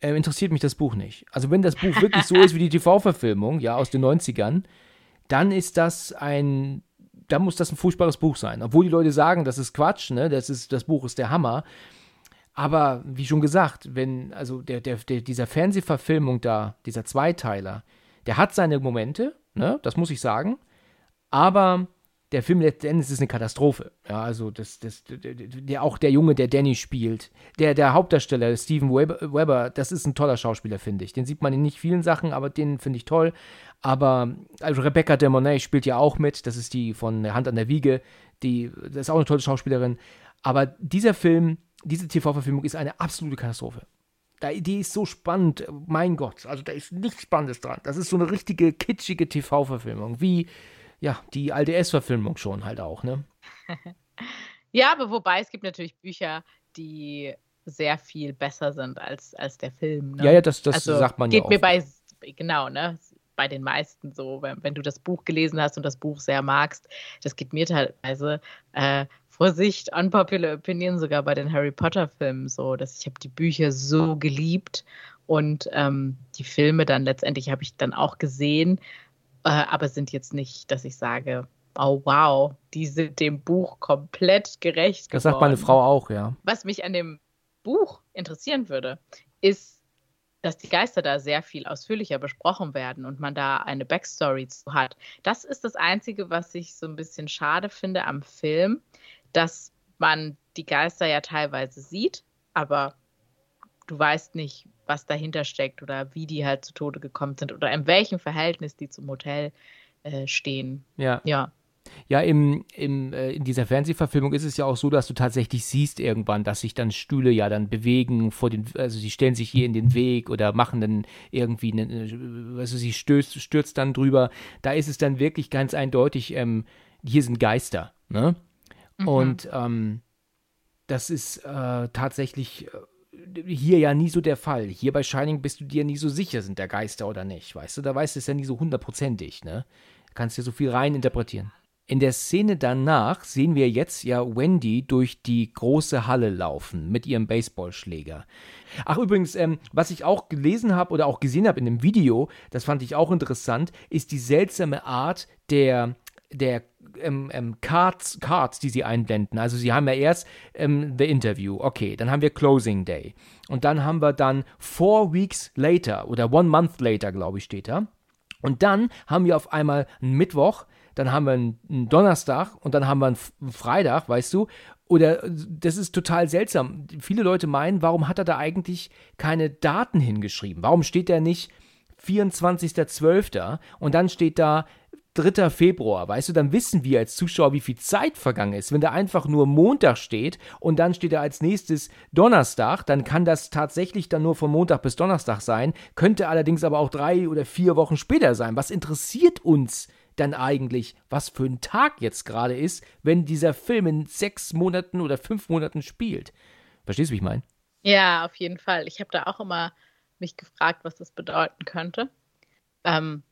äh, interessiert mich das Buch nicht. Also wenn das Buch wirklich so ist wie die TV-Verfilmung, ja, aus den 90ern, dann ist das ein, dann muss das ein furchtbares Buch sein. Obwohl die Leute sagen, das ist Quatsch, ne, das ist, das Buch ist der Hammer. Aber wie schon gesagt, wenn, also der, der, der, dieser Fernsehverfilmung da, dieser Zweiteiler, der hat seine Momente, ne, das muss ich sagen. Aber der Film letztendlich ist eine Katastrophe. Ja, also das, das, der, der, auch der Junge, der Danny spielt, der, der Hauptdarsteller, Steven Weber, Weber, das ist ein toller Schauspieler, finde ich. Den sieht man in nicht vielen Sachen, aber den finde ich toll. Aber also Rebecca De Mornay spielt ja auch mit, das ist die von Hand an der Wiege, die, das ist auch eine tolle Schauspielerin. Aber dieser Film, diese TV-Verfilmung ist eine absolute Katastrophe. Da, die ist so spannend, mein Gott, also da ist nichts Spannendes dran. Das ist so eine richtige kitschige TV-Verfilmung, wie ja, die alte S-Verfilmung schon halt auch, ne? ja, aber wobei es gibt natürlich Bücher, die sehr viel besser sind als, als der Film. Ne? Ja, ja, das, das also, sagt man geht ja auch. mir bei, genau, ne? Bei den meisten so, wenn, wenn du das Buch gelesen hast und das Buch sehr magst, das geht mir teilweise, äh, Vorsicht, unpopular opinion, sogar bei den Harry Potter-Filmen so, dass ich habe die Bücher so geliebt und ähm, die Filme dann letztendlich habe ich dann auch gesehen, äh, aber sind jetzt nicht, dass ich sage, oh wow, die sind dem Buch komplett gerecht Das geworden. sagt meine Frau auch, ja. Was mich an dem Buch interessieren würde, ist, dass die Geister da sehr viel ausführlicher besprochen werden und man da eine Backstory zu hat. Das ist das Einzige, was ich so ein bisschen schade finde am Film, dass man die Geister ja teilweise sieht, aber du weißt nicht, was dahinter steckt oder wie die halt zu Tode gekommen sind oder in welchem Verhältnis die zum Hotel äh, stehen. Ja, Ja. ja im, im, äh, in dieser Fernsehverfilmung ist es ja auch so, dass du tatsächlich siehst irgendwann, dass sich dann Stühle ja dann bewegen vor den, also sie stellen sich hier in den Weg oder machen dann irgendwie, eine, also sie stößt, stürzt dann drüber. Da ist es dann wirklich ganz eindeutig, ähm, hier sind Geister, ne? Und ähm, das ist äh, tatsächlich äh, hier ja nie so der Fall. Hier bei Shining bist du dir nie so sicher, sind der Geister oder nicht, weißt du? Da weißt du es ja nie so hundertprozentig, ne? Kannst ja so viel rein interpretieren. In der Szene danach sehen wir jetzt ja Wendy durch die große Halle laufen mit ihrem Baseballschläger. Ach übrigens, ähm, was ich auch gelesen habe oder auch gesehen habe in dem Video, das fand ich auch interessant, ist die seltsame Art der der ähm, ähm, Cards, Cards, die sie einblenden. Also sie haben ja erst ähm, The Interview, okay, dann haben wir Closing Day und dann haben wir dann Four Weeks Later oder One Month Later, glaube ich, steht da. Und dann haben wir auf einmal einen Mittwoch, dann haben wir einen, Donnerstag und dann haben wir einen Freitag, weißt du. Oder äh, das ist total seltsam. Viele Leute meinen, warum hat er da eigentlich keine Daten hingeschrieben? Warum steht da nicht 24.12. und dann steht da 3. Februar, weißt du, dann wissen wir als Zuschauer, wie viel Zeit vergangen ist. Wenn da einfach nur Montag steht und dann steht da als nächstes Donnerstag, dann kann das tatsächlich dann nur von Montag bis Donnerstag sein, könnte allerdings aber auch drei oder vier Wochen später sein. Was interessiert uns dann eigentlich, was für ein Tag jetzt gerade ist, wenn dieser Film in sechs Monaten oder fünf Monaten spielt? Verstehst du, wie ich meine? Ja, auf jeden Fall. Ich habe da auch immer mich gefragt, was das bedeuten könnte. Ähm,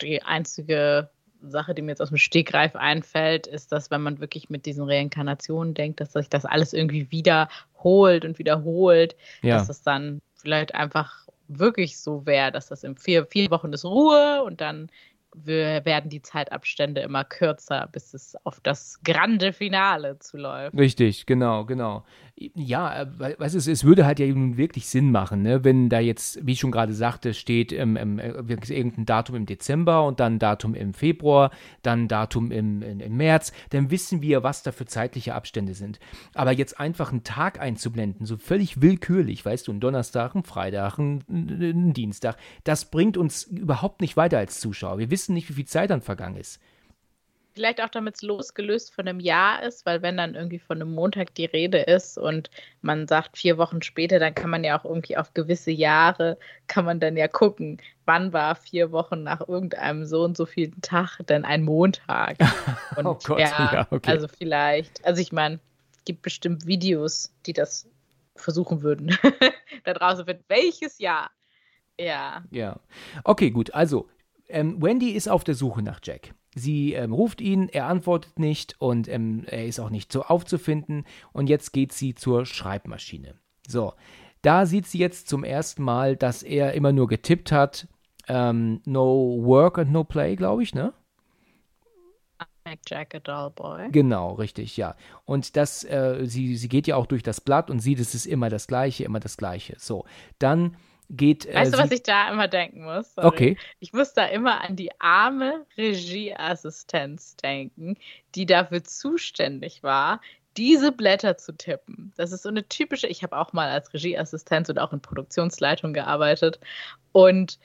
die einzige Sache, die mir jetzt aus dem Stegreif einfällt, ist, dass wenn man wirklich mit diesen Reinkarnationen denkt, dass sich das alles irgendwie wiederholt und wiederholt, ja. dass das dann vielleicht einfach wirklich so wäre, dass das in vier, vier Wochen ist Ruhe und dann werden die Zeitabstände immer kürzer, bis es auf das grande Finale zuläuft. Richtig, genau, genau. Ja, äh, weißt du, es würde halt ja nun wirklich Sinn machen, ne? wenn da jetzt, wie ich schon gerade sagte, steht ähm, ähm, irgendein Datum im Dezember und dann Datum im Februar, dann Datum im, im, im März, dann wissen wir, was da für zeitliche Abstände sind. Aber jetzt einfach einen Tag einzublenden, so völlig willkürlich, weißt du, ein Donnerstag, ein Freitag, ein, ein Dienstag, das bringt uns überhaupt nicht weiter als Zuschauer. Wir wissen nicht, wie viel Zeit dann vergangen ist. Vielleicht auch, damit es losgelöst von einem Jahr ist, weil wenn dann irgendwie von einem Montag die Rede ist und man sagt vier Wochen später, dann kann man ja auch irgendwie auf gewisse Jahre, kann man dann ja gucken, wann war vier Wochen nach irgendeinem so und so vielen Tag denn ein Montag. Und oh Gott, ja, ja okay. also vielleicht, also ich meine, es gibt bestimmt Videos, die das versuchen würden. da draußen wird welches Jahr. Ja. Ja. Okay, gut. Also, ähm, Wendy ist auf der Suche nach Jack. Sie ähm, ruft ihn, er antwortet nicht und ähm, er ist auch nicht so aufzufinden. Und jetzt geht sie zur Schreibmaschine. So, da sieht sie jetzt zum ersten Mal, dass er immer nur getippt hat. Ähm, no work and no play, glaube ich, ne? Jack a dull boy. Genau, richtig, ja. Und das, äh, sie, sie geht ja auch durch das Blatt und sieht, es ist immer das Gleiche, immer das Gleiche. So, dann geht. Äh, weißt du, was ich da immer denken muss? Sorry. Okay. Ich muss da immer an die arme Regieassistenz denken, die dafür zuständig war, diese Blätter zu tippen. Das ist so eine typische, ich habe auch mal als Regieassistenz und auch in Produktionsleitung gearbeitet. Und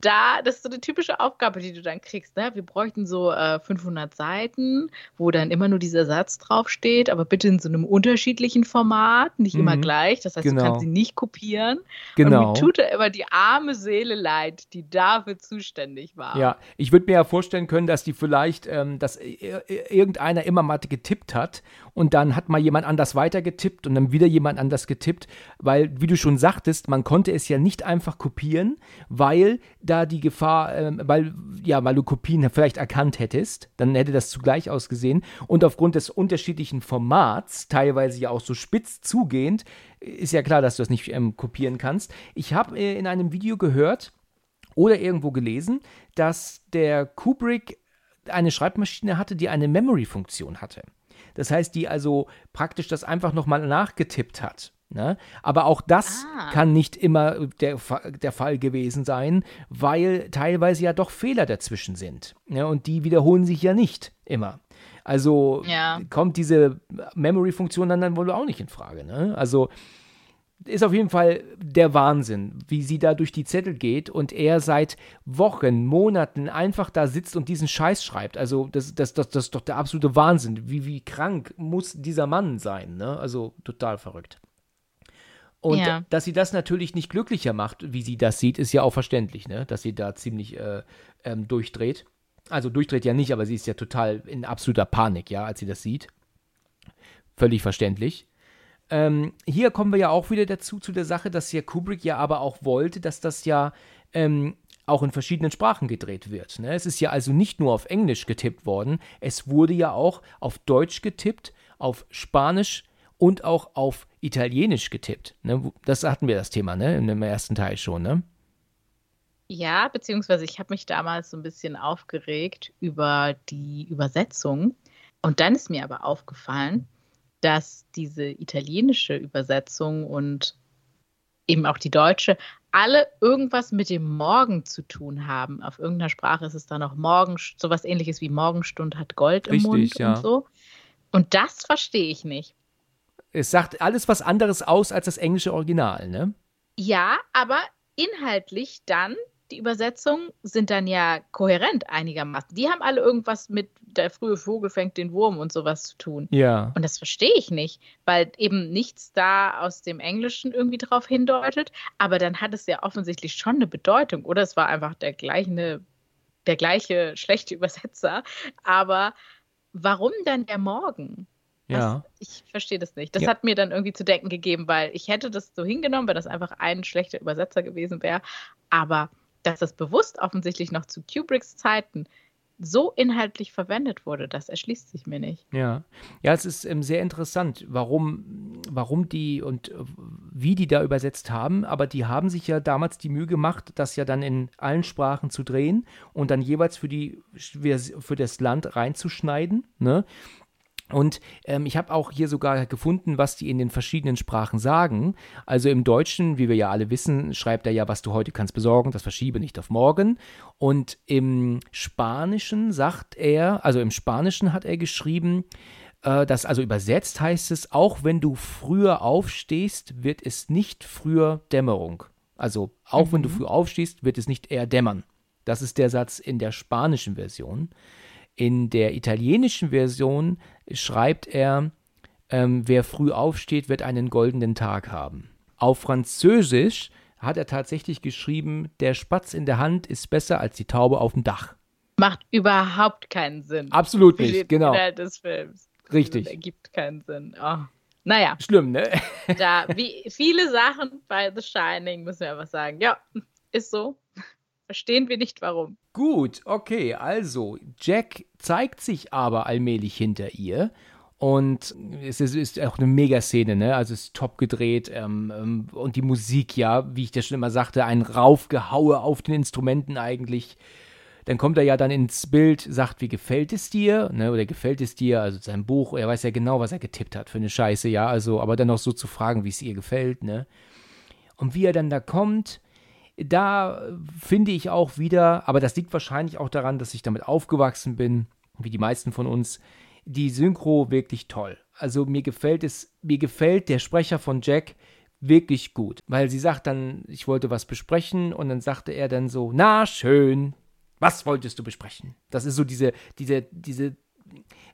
da, das ist so eine typische Aufgabe, die du dann kriegst. Ne? Wir bräuchten so äh, 500 Seiten, wo dann immer nur dieser Satz draufsteht, aber bitte in so einem unterschiedlichen Format, nicht mhm. immer gleich. Das heißt, genau. du kannst sie nicht kopieren. Genau. Und mir tut da immer die arme Seele leid, die dafür zuständig war. Ja, ich würde mir ja vorstellen können, dass die vielleicht, ähm, dass irgendeiner immer mal getippt hat und dann hat mal jemand anders weitergetippt und dann wieder jemand anders getippt, weil, wie du schon sagtest, man konnte es ja nicht einfach kopieren, weil da die Gefahr, äh, weil, ja, weil du Kopien vielleicht erkannt hättest, dann hätte das zugleich ausgesehen. Und aufgrund des unterschiedlichen Formats, teilweise ja auch so spitz zugehend, ist ja klar, dass du das nicht ähm, kopieren kannst. Ich habe äh, in einem Video gehört oder irgendwo gelesen, dass der Kubrick eine Schreibmaschine hatte, die eine Memory-Funktion hatte. Das heißt, die also praktisch das einfach nochmal nachgetippt hat. Ne? Aber auch das ah. kann nicht immer der, der Fall gewesen sein, weil teilweise ja doch Fehler dazwischen sind. Ne? Und die wiederholen sich ja nicht immer. Also ja. kommt diese Memory-Funktion dann, dann wohl auch nicht in Frage. Ne? Also ist auf jeden Fall der Wahnsinn, wie sie da durch die Zettel geht und er seit Wochen, Monaten einfach da sitzt und diesen Scheiß schreibt. Also das, das, das, das ist doch der absolute Wahnsinn. Wie, wie krank muss dieser Mann sein? Ne? Also total verrückt. Und ja. dass sie das natürlich nicht glücklicher macht, wie sie das sieht, ist ja auch verständlich, ne? dass sie da ziemlich äh, ähm, durchdreht. Also durchdreht ja nicht, aber sie ist ja total in absoluter Panik, ja, als sie das sieht. Völlig verständlich. Ähm, hier kommen wir ja auch wieder dazu, zu der Sache, dass ja Kubrick ja aber auch wollte, dass das ja ähm, auch in verschiedenen Sprachen gedreht wird. Ne? Es ist ja also nicht nur auf Englisch getippt worden, es wurde ja auch auf Deutsch getippt, auf Spanisch, und auch auf Italienisch getippt. Ne? Das hatten wir das Thema, ne? In dem ersten Teil schon, ne? Ja, beziehungsweise ich habe mich damals so ein bisschen aufgeregt über die Übersetzung. Und dann ist mir aber aufgefallen, dass diese italienische Übersetzung und eben auch die deutsche alle irgendwas mit dem Morgen zu tun haben. Auf irgendeiner Sprache ist es dann auch Morgen, sowas ähnliches wie Morgenstund hat Gold im Richtig, Mund ja. und so. Und das verstehe ich nicht. Es sagt alles was anderes aus als das englische Original, ne? Ja, aber inhaltlich dann, die Übersetzungen sind dann ja kohärent einigermaßen. Die haben alle irgendwas mit der frühe Vogel fängt den Wurm und sowas zu tun. Ja. Und das verstehe ich nicht, weil eben nichts da aus dem Englischen irgendwie drauf hindeutet. Aber dann hat es ja offensichtlich schon eine Bedeutung. Oder es war einfach der gleiche, der gleiche schlechte Übersetzer. Aber warum dann der Morgen? Ja. ich verstehe das nicht. Das Ja. hat mir dann irgendwie zu denken gegeben, weil ich hätte das so hingenommen, wenn das einfach ein schlechter Übersetzer gewesen wäre. Aber dass das bewusst offensichtlich noch zu Kubricks Zeiten so inhaltlich verwendet wurde, das erschließt sich mir nicht. Ja, ja, es ist ähm, sehr interessant, warum, warum die und äh, wie die da übersetzt haben, aber die haben sich ja damals die Mühe gemacht, das ja dann in allen Sprachen zu drehen und dann jeweils für die für das Land reinzuschneiden, ne? Und ähm, ich habe auch hier sogar gefunden, was die in den verschiedenen Sprachen sagen. Also im Deutschen, wie wir ja alle wissen, schreibt er ja, was du heute kannst besorgen, das verschiebe nicht auf morgen. Und im Spanischen sagt er, also im Spanischen hat er geschrieben, äh, das also übersetzt heißt es, auch wenn du früher aufstehst, wird es nicht früher Dämmerung. Also auch wenn du früh aufstehst, wird es nicht eher dämmern. Das ist der Satz in der spanischen Version. In der italienischen Version schreibt er, ähm, wer früh aufsteht, wird einen goldenen Tag haben. Auf Französisch hat er tatsächlich geschrieben, der Spatz in der Hand ist besser als die Taube auf dem Dach. Macht überhaupt keinen Sinn. Absolut nicht, genau. Des Films. Richtig. Das ergibt keinen Sinn. Oh. Naja, Schlimm, ne? da, wie viele Sachen bei The Shining müssen wir einfach sagen, ja, ist so. Verstehen wir nicht warum. Gut, okay, also Jack zeigt sich aber allmählich hinter ihr und es ist, ist auch eine Megaszene, ne? Also es ist top gedreht ähm, ähm, und die Musik, ja, wie ich das schon immer sagte, ein Raufgehaue auf den Instrumenten eigentlich. Dann kommt er ja dann ins Bild, sagt, wie gefällt es dir, ne? Oder gefällt es dir, also sein Buch, er weiß ja genau, was er getippt hat für eine Scheiße, ja, also, aber dann noch so zu fragen, wie es ihr gefällt, ne? Und wie er dann da kommt, da finde ich auch wieder, aber das liegt wahrscheinlich auch daran, dass ich damit aufgewachsen bin, wie die meisten von uns, die Synchro wirklich toll. Also mir gefällt es, mir gefällt der Sprecher von Jack wirklich gut, weil sie sagt dann, ich wollte was besprechen und dann sagte er dann so, na schön, was wolltest du besprechen? Das ist so diese, diese, diese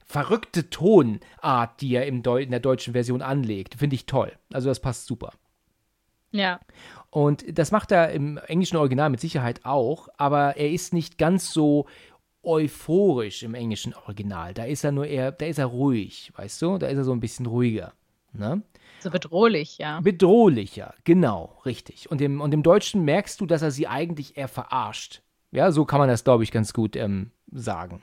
verrückte Tonart, die er im in der deutschen Version anlegt, finde ich toll. Also das passt super. Ja. Und das macht er im englischen Original mit Sicherheit auch, aber er ist nicht ganz so euphorisch im englischen Original. Da ist er nur eher, da ist er ruhig, weißt du? Da ist er so ein bisschen ruhiger. Ne? So bedrohlich, ja. Bedrohlicher, genau, richtig. Und im, und im Deutschen merkst du, dass er sie eigentlich eher verarscht. Ja, so kann man das, glaube ich, ganz gut ähm, sagen.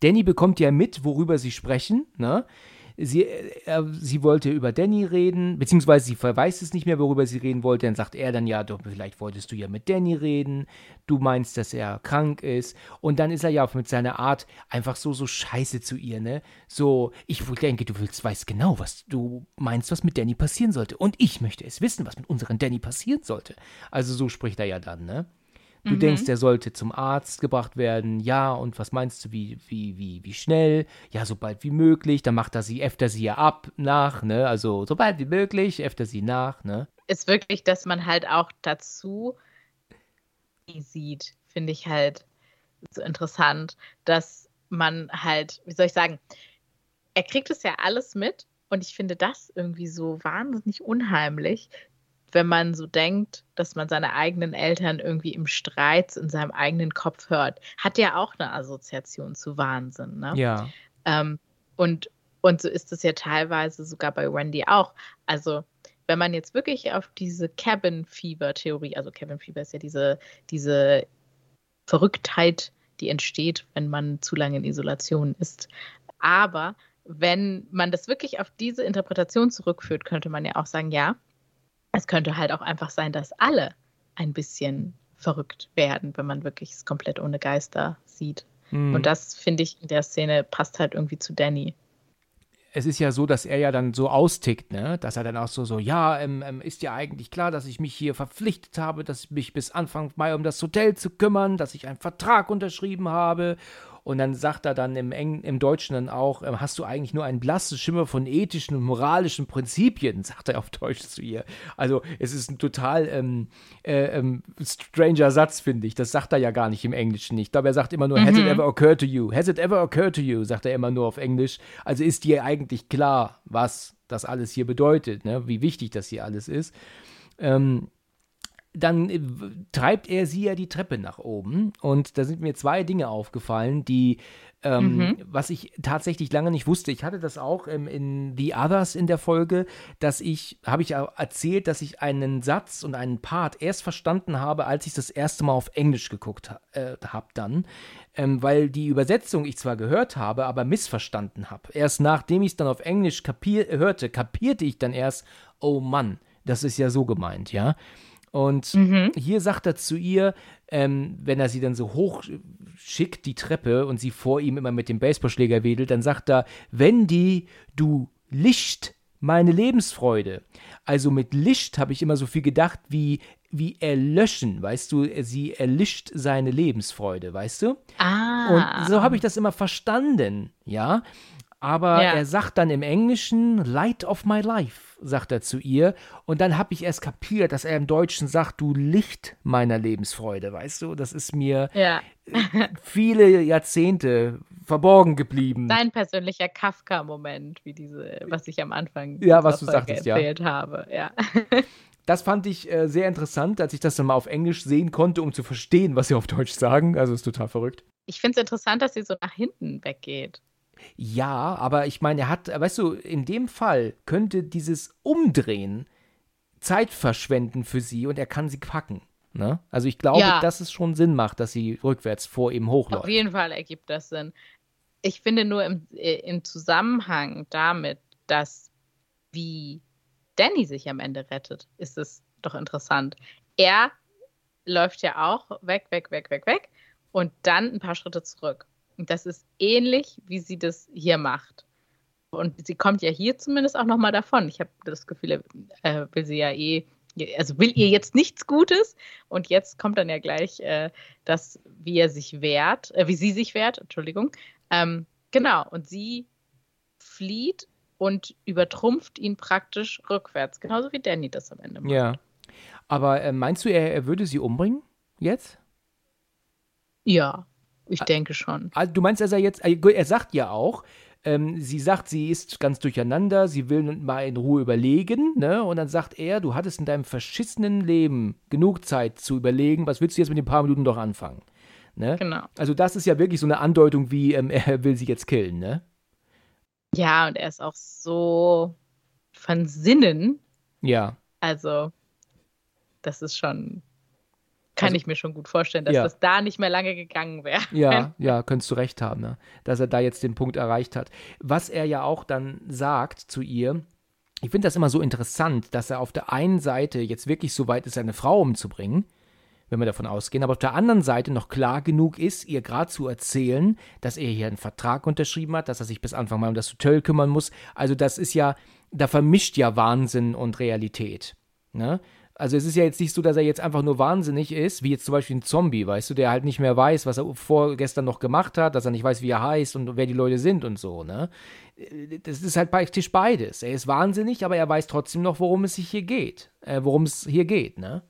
Danny bekommt ja mit, worüber sie sprechen. Ne? Sie, äh, sie wollte über Danny reden, beziehungsweise sie weiß es nicht mehr, worüber sie reden wollte. Dann sagt er dann, ja, doch, vielleicht wolltest du ja mit Danny reden. Du meinst, dass er krank ist. Und dann ist er ja mit seiner Art einfach so, so scheiße zu ihr, ne? So, ich denke, du willst, weißt genau, was du meinst, was mit Danny passieren sollte. Und ich möchte es wissen, was mit unserem Danny passieren sollte. Also so spricht er ja dann, ne? Du denkst, er sollte zum Arzt gebracht werden. Ja, und was meinst du, wie, wie, wie, wie schnell? Ja, so bald wie möglich. Dann macht er sie, äfft er sie ja ab, nach, ne? Also, so bald wie möglich, äfft er sie nach, ne? Ist wirklich, dass man halt auch dazu sieht, finde ich halt so interessant, dass man halt, wie soll ich sagen, er kriegt es ja alles mit und ich finde das irgendwie so wahnsinnig unheimlich, wenn man so denkt, dass man seine eigenen Eltern irgendwie im Streit in seinem eigenen Kopf hört, hat ja auch eine Assoziation zu Wahnsinn. Ne? Ja. Ähm, und, und so ist es ja teilweise sogar bei Wendy auch. Also, wenn man jetzt wirklich auf diese Cabin Fever Theorie, also Cabin Fever ist ja diese, diese Verrücktheit, die entsteht, wenn man zu lange in Isolation ist. Aber wenn man das wirklich auf diese Interpretation zurückführt, könnte man ja auch sagen, ja, es könnte halt auch einfach sein, dass alle ein bisschen verrückt werden, wenn man wirklich es komplett ohne Geister sieht. Hm. Und das finde ich in der Szene passt halt irgendwie zu Danny. es ist ja so, dass er ja dann so austickt, ne? Dass er dann auch so, so, ja, ähm, ähm, ist ja eigentlich klar, dass ich mich hier verpflichtet habe, dass ich mich bis Anfang Mai um das Hotel zu kümmern, dass ich einen Vertrag unterschrieben habe. Und dann sagt er dann im, Eng im Deutschen dann auch, ähm, hast du eigentlich nur einen blassen Schimmer von ethischen und moralischen Prinzipien, sagt er auf Deutsch zu ihr. Also es ist ein total ähm, äh, ähm, stranger Satz, finde ich. Das sagt er ja gar nicht im Englischen nicht. Ich glaube, er sagt immer nur, has it ever occurred to you? Has it ever occurred to you? Sagt er immer nur auf Englisch. Also ist dir eigentlich klar, was das alles hier bedeutet, ne? wie wichtig das hier alles ist. Ähm, dann äh, treibt er sie ja die Treppe nach oben. Und da sind mir zwei Dinge aufgefallen, die, ähm, mhm. was ich tatsächlich lange nicht wusste. Ich hatte das auch ähm, in The Others in der Folge, dass ich, habe ich erzählt, dass ich einen Satz und einen Part erst verstanden habe, als ich das erste Mal auf Englisch geguckt äh, habe dann. Ähm, weil die Übersetzung ich zwar gehört habe, aber missverstanden habe. Erst nachdem ich es dann auf Englisch kapier hörte, kapierte ich dann erst, oh Mann, das ist ja so gemeint, ja. Und mhm. hier sagt er zu ihr, ähm, wenn er sie dann so hoch schickt, die Treppe, und sie vor ihm immer mit dem Baseballschläger wedelt, dann sagt er, Wendy, du Licht, meine Lebensfreude. Also mit Licht habe ich immer so viel gedacht wie, wie erlöschen, weißt du, sie erlischt seine Lebensfreude, weißt du? Ah. Und so habe ich das immer verstanden, ja. Aber ja. er sagt dann im Englischen, Light of my life, sagt er zu ihr. Und dann habe ich erst kapiert, dass er im Deutschen sagt, du Licht meiner Lebensfreude, weißt du? Das ist mir ja. viele Jahrzehnte verborgen geblieben. Dein persönlicher Kafka-Moment, wie diese, was ich am Anfang ja, was du sagtest, erzählt ja. habe. Ja. Das fand ich äh, sehr interessant, als ich das dann mal auf Englisch sehen konnte, um zu verstehen, was sie auf Deutsch sagen. Also ist total verrückt. Ich finde es interessant, dass sie so nach hinten weggeht. Ja, aber ich meine, er hat, weißt du, in dem Fall könnte dieses Umdrehen Zeit verschwenden für sie und er kann sie packen. Ne? Also ich glaube, ja. dass es schon Sinn macht, dass sie rückwärts vor ihm hochläuft. Auf jeden Fall ergibt das Sinn. Ich finde nur im, äh, im Zusammenhang damit, dass wie Danny sich am Ende rettet, ist es doch interessant. Er läuft ja auch weg, weg, weg, weg, weg und dann ein paar Schritte zurück. Und das ist ähnlich, wie sie das hier macht. Und sie kommt ja hier zumindest auch nochmal davon. Ich habe das Gefühl, äh, will sie ja eh, also will ihr jetzt nichts Gutes. Und jetzt kommt dann ja gleich äh, das, wie er sich wehrt, äh, wie sie sich wehrt, Entschuldigung. Ähm, genau, und sie flieht und übertrumpft ihn praktisch rückwärts, genauso wie Danny das am Ende macht. Ja. Aber äh, meinst du, er, er würde sie umbringen? Jetzt? Ja. Ich denke schon. Also, du meinst, dass er jetzt, äh, er sagt ja auch, ähm, sie sagt, sie ist ganz durcheinander, sie will mal in Ruhe überlegen, ne? Und dann sagt er, du hattest in deinem verschissenen Leben genug Zeit zu überlegen, was willst du jetzt mit den paar Minuten doch anfangen? Ne? Genau. Also das ist ja wirklich so eine Andeutung, wie ähm, er will sie jetzt killen, ne? Ja, und er ist auch so von Sinnen. Ja. Also, das ist schon kann also, ich mir schon gut vorstellen, dass ja. das da nicht mehr lange gegangen wäre. Ja, ja, könntest du recht haben, ne? dass er da jetzt den Punkt erreicht hat. Was er ja auch dann sagt zu ihr, ich finde das immer so interessant, dass er auf der einen Seite jetzt wirklich so weit ist, seine Frau umzubringen, wenn wir davon ausgehen, aber auf der anderen Seite noch klar genug ist, ihr gerade zu erzählen, dass er hier einen Vertrag unterschrieben hat, dass er sich bis Anfang mal um das Hotel kümmern muss. Also das ist ja, da vermischt ja Wahnsinn und Realität. Ne? Also es ist ja jetzt nicht so, dass er jetzt einfach nur wahnsinnig ist, wie jetzt zum Beispiel ein Zombie, weißt du, der halt nicht mehr weiß, was er vorgestern noch gemacht hat, dass er nicht weiß, wie er heißt und wer die Leute sind und so, ne? Das ist halt praktisch beides. Er ist wahnsinnig, aber er weiß trotzdem noch, worum es sich hier geht, äh, worum es hier geht, ne?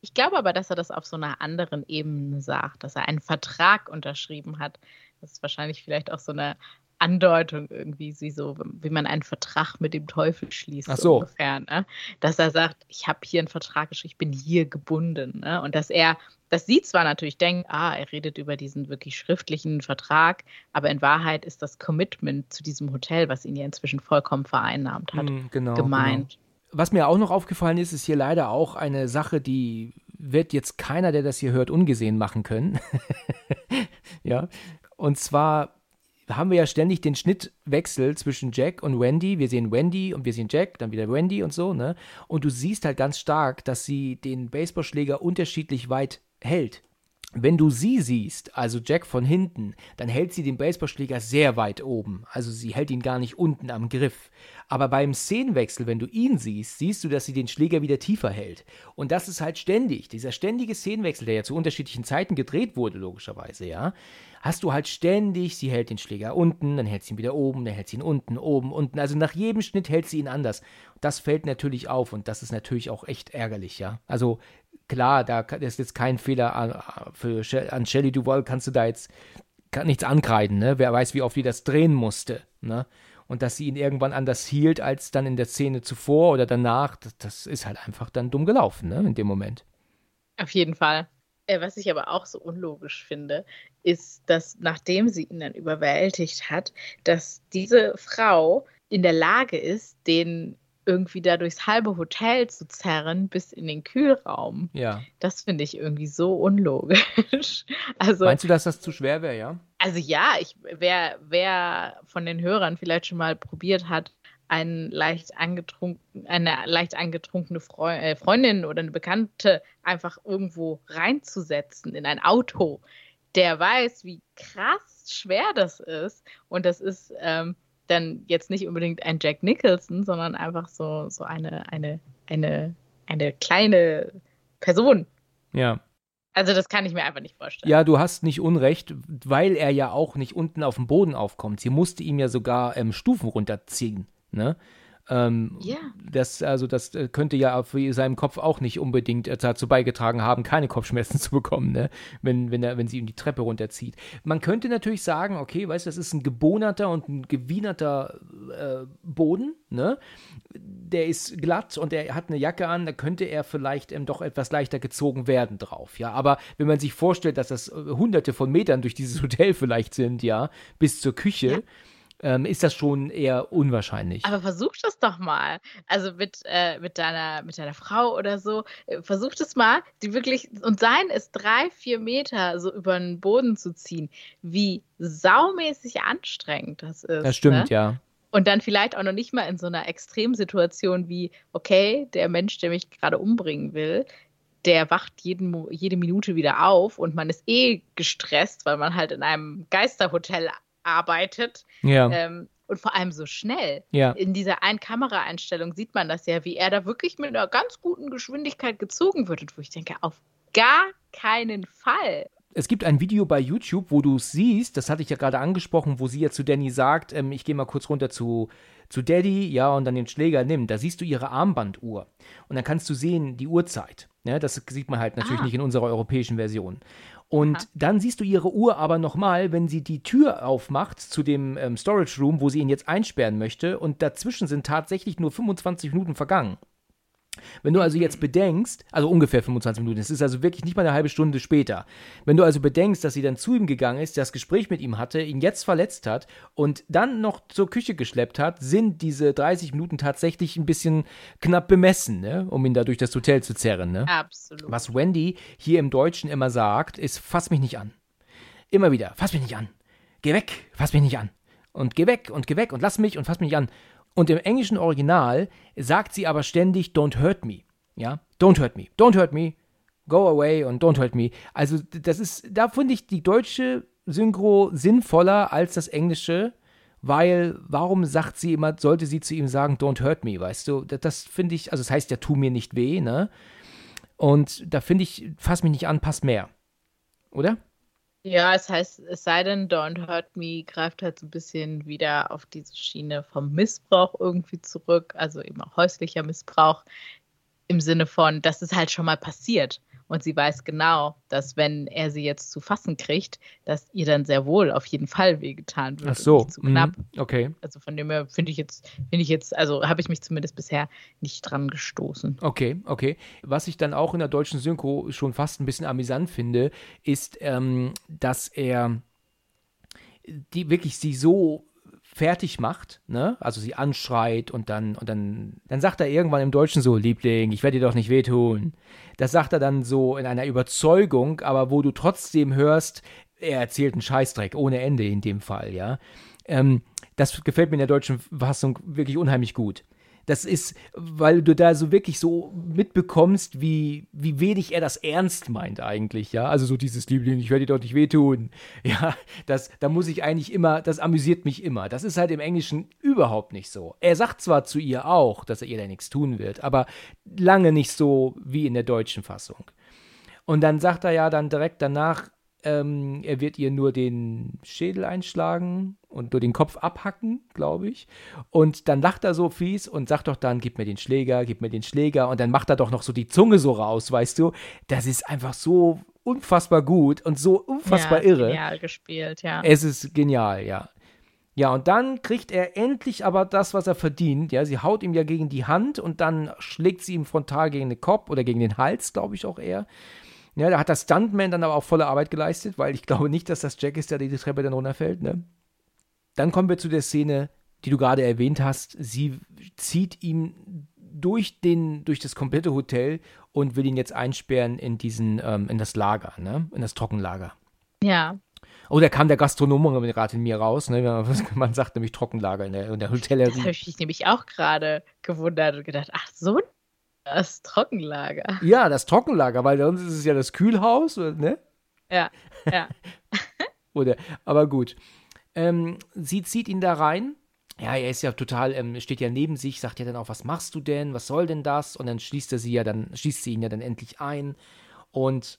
Ich glaube aber, dass er das auf so einer anderen Ebene sagt, dass er einen Vertrag unterschrieben hat. Das ist wahrscheinlich vielleicht auch so eine Andeutung irgendwie, wie so, wie man einen Vertrag mit dem Teufel schließt, Ach so. ungefähr, ne? Dass er sagt, ich habe hier einen Vertrag geschrieben, ich bin hier gebunden, ne? Und dass er, dass sie zwar natürlich denkt, ah, er redet über diesen wirklich schriftlichen Vertrag, aber in Wahrheit ist das Commitment zu diesem Hotel, was ihn ja inzwischen vollkommen vereinnahmt hat, mm, genau, gemeint. Genau. Was mir auch noch aufgefallen ist, ist hier leider auch eine Sache, die wird jetzt keiner, der das hier hört, ungesehen machen können. ja. Und zwar haben wir ja ständig den Schnittwechsel zwischen Jack und Wendy. Wir sehen Wendy und wir sehen Jack, dann wieder Wendy und so, ne? Und du siehst halt ganz stark, dass sie den Baseballschläger unterschiedlich weit hält. Wenn du sie siehst, also Jack von hinten, dann hält sie den Baseballschläger sehr weit oben. Also sie hält ihn gar nicht unten am Griff. Aber beim Szenenwechsel, wenn du ihn siehst, siehst du, dass sie den Schläger wieder tiefer hält. Und das ist halt ständig. Dieser ständige Szenenwechsel, der ja zu unterschiedlichen Zeiten gedreht wurde, logischerweise, ja hast du halt ständig, sie hält den Schläger unten, dann hält sie ihn wieder oben, dann hält sie ihn unten, oben, unten. Also nach jedem Schnitt hält sie ihn anders. Das fällt natürlich auf und das ist natürlich auch echt ärgerlich, ja. Also klar, da ist jetzt kein Fehler an, für, an Shelley Duval, kannst du da jetzt nichts ankreiden, ne? Wer weiß, wie oft die das drehen musste, ne? Und dass sie ihn irgendwann anders hielt als dann in der Szene zuvor oder danach, das, das ist halt einfach dann dumm gelaufen, ne? In dem Moment. Auf jeden Fall. Äh, was ich aber auch so unlogisch finde, ist, dass nachdem sie ihn dann überwältigt hat, dass diese Frau in der Lage ist, den irgendwie da durchs halbe Hotel zu zerren bis in den Kühlraum. Ja. Das finde ich irgendwie so unlogisch. Also, Meinst du, dass das zu schwer wäre, ja? also ja, ich, wer, wer von den Hörern vielleicht schon mal probiert hat, einen leicht angetrunken, eine leicht angetrunkene Freu äh, Freundin oder eine Bekannte einfach irgendwo reinzusetzen in ein Auto, der weiß, wie krass schwer das ist. Und das ist ähm, dann jetzt nicht unbedingt ein Jack Nicholson, sondern einfach so, so eine, eine, eine, eine kleine Person. Ja. Also das kann ich mir einfach nicht vorstellen. Ja, du hast nicht Unrecht, weil er ja auch nicht unten auf dem Boden aufkommt. Sie musste ihm ja sogar ähm, Stufen runterziehen. Ne? Ähm, Ja. Das, also das äh, könnte ja für seinem Kopf auch nicht unbedingt äh, dazu beigetragen haben, keine Kopfschmerzen zu bekommen, ne? wenn, wenn, er, wenn sie ihm die Treppe runterzieht. Man könnte natürlich sagen, okay, weißt du, das ist ein gebohnerter und ein gewienerter äh, Boden, ne? Der ist glatt und er hat eine Jacke an, da könnte er vielleicht ähm, doch etwas leichter gezogen werden drauf, ja. Aber wenn man sich vorstellt, dass das äh, hunderte von Metern durch dieses Hotel vielleicht sind, ja, bis zur Küche, Ja. Ähm, ist das schon eher unwahrscheinlich. Aber versuch das doch mal. Also mit, äh, mit, deiner, mit deiner Frau oder so. Äh, Versuch das mal, die wirklich, und sein ist drei, vier Meter so über den Boden zu ziehen. Wie saumäßig anstrengend das ist. das stimmt, ne? ja. Und dann vielleicht auch noch nicht mal in so einer Extremsituation wie, okay, der Mensch, der mich gerade umbringen will, der wacht jeden, jede Minute wieder auf und man ist eh gestresst, weil man halt in einem Geisterhotel arbeitet. Ja, Ähm, und vor allem so schnell. ja. In dieser Ein-Kamera-Einstellung sieht man das ja, wie er da wirklich mit einer ganz guten Geschwindigkeit gezogen wird. Und wo ich denke, auf gar keinen Fall. Es gibt ein Video bei YouTube, wo du es siehst, das hatte ich ja gerade angesprochen, wo sie ja zu Danny sagt, ähm, ich gehe mal kurz runter zu, zu Daddy, ja, und dann den Schläger nimmt. Da siehst du ihre Armbanduhr. Und dann kannst du sehen, die Uhrzeit. Ne? Das sieht man halt natürlich Ah. nicht in unserer europäischen Version. Und Aha. dann siehst du ihre Uhr aber nochmal, wenn sie die Tür aufmacht zu dem ähm, Storage Room, wo sie ihn jetzt einsperren möchte. Und dazwischen sind tatsächlich nur 25 Minuten vergangen. Wenn du also jetzt bedenkst, also ungefähr 25 Minuten, es ist also wirklich nicht mal eine halbe Stunde später. Wenn du also bedenkst, dass sie dann zu ihm gegangen ist, das Gespräch mit ihm hatte, ihn jetzt verletzt hat und dann noch zur Küche geschleppt hat, sind diese 30 Minuten tatsächlich ein bisschen knapp bemessen, ne? um ihn da durch das Hotel zu zerren. Ne? Absolut. Was Wendy hier im Deutschen immer sagt, ist, fass mich nicht an. Immer wieder, fass mich nicht an. Geh weg, fass mich nicht an. Und geh weg und geh weg und lass mich und fass mich nicht an. Und im englischen Original sagt sie aber ständig, don't hurt me. Ja, don't hurt me, don't hurt me, go away und don't hurt me. Also das ist, da finde ich die deutsche Synchro sinnvoller als das englische, weil warum sagt sie immer, sollte sie zu ihm sagen, don't hurt me, weißt du? Das, das finde ich, also das heißt ja, tu mir nicht weh, ne? Und da finde ich, fass mich nicht an, passt mehr. Oder? Ja, es heißt, es sei denn, Don't Hurt Me greift halt so ein bisschen wieder auf diese Schiene vom Missbrauch irgendwie zurück, also eben auch häuslicher Missbrauch im Sinne von, das ist halt schon mal passiert. Und sie weiß genau, dass wenn er sie jetzt zu fassen kriegt, dass ihr dann sehr wohl auf jeden Fall wehgetan wird. Ach so. Zu knapp. mhm, Okay. Also von dem her finde ich jetzt, finde ich jetzt, also habe ich mich zumindest bisher nicht dran gestoßen. Okay, okay. Was ich dann auch in der deutschen Synchro schon fast ein bisschen amüsant finde, ist, ähm, dass er die wirklich sie so fertig macht, ne? Also sie anschreit und dann und dann dann sagt er irgendwann im Deutschen so Liebling, ich werde dir doch nicht wehtun. Das sagt er dann so in einer Überzeugung, aber wo du trotzdem hörst, er erzählt einen Scheißdreck ohne Ende in dem Fall, ja. Ähm, das gefällt mir in der deutschen Fassung wirklich unheimlich gut. Das ist, weil du da so wirklich so mitbekommst, wie, wie wenig er das ernst meint eigentlich, ja. Also so dieses Liebling, ich werde dir doch nicht wehtun. Ja, das, da muss ich eigentlich immer, das amüsiert mich immer. Das ist halt im Englischen überhaupt nicht so. Er sagt zwar zu ihr auch, dass er ihr da nichts tun wird, aber lange nicht so wie in der deutschen Fassung. Und dann sagt er ja dann direkt danach, ähm, er wird ihr nur den Schädel einschlagen und nur den Kopf abhacken, glaube ich. Und dann lacht er so fies und sagt doch dann, gib mir den Schläger, gib mir den Schläger. Und dann macht er doch noch so die Zunge so raus, weißt du. Das ist einfach so unfassbar gut und so unfassbar ja, irre. Genial gespielt, ja. Es ist genial, ja. Ja, und dann kriegt er endlich aber das, was er verdient. Ja, sie haut ihm ja gegen die Hand und dann schlägt sie ihm frontal gegen den Kopf oder gegen den Hals, glaube ich auch eher. Ja, da hat der Stuntman dann aber auch volle Arbeit geleistet, weil ich glaube nicht, dass das Jack ist, der die Treppe dann runterfällt, ne? Dann kommen wir zu der Szene, die du gerade erwähnt hast. Sie zieht ihm durch, den, durch das komplette Hotel und will ihn jetzt einsperren in diesen, ähm, in das Lager, ne? In das Trockenlager. Ja. Oh, da kam der Gastronom gerade in mir raus, ne? Man sagt nämlich Trockenlager in der, in der Hotellerie. Das habe ich mich nämlich auch gerade gewundert und gedacht, ach so, das Trockenlager. Ja, das Trockenlager, weil sonst ist es ja das Kühlhaus, ne? Ja, ja. Oder, aber gut. Ähm, sie zieht ihn da rein. Ja, er ist ja total, ähm, steht ja neben sich, sagt ja dann auch, was machst du denn? Was soll denn das? Und dann schließt er sie ja dann, schließt sie ihn ja dann endlich ein. Und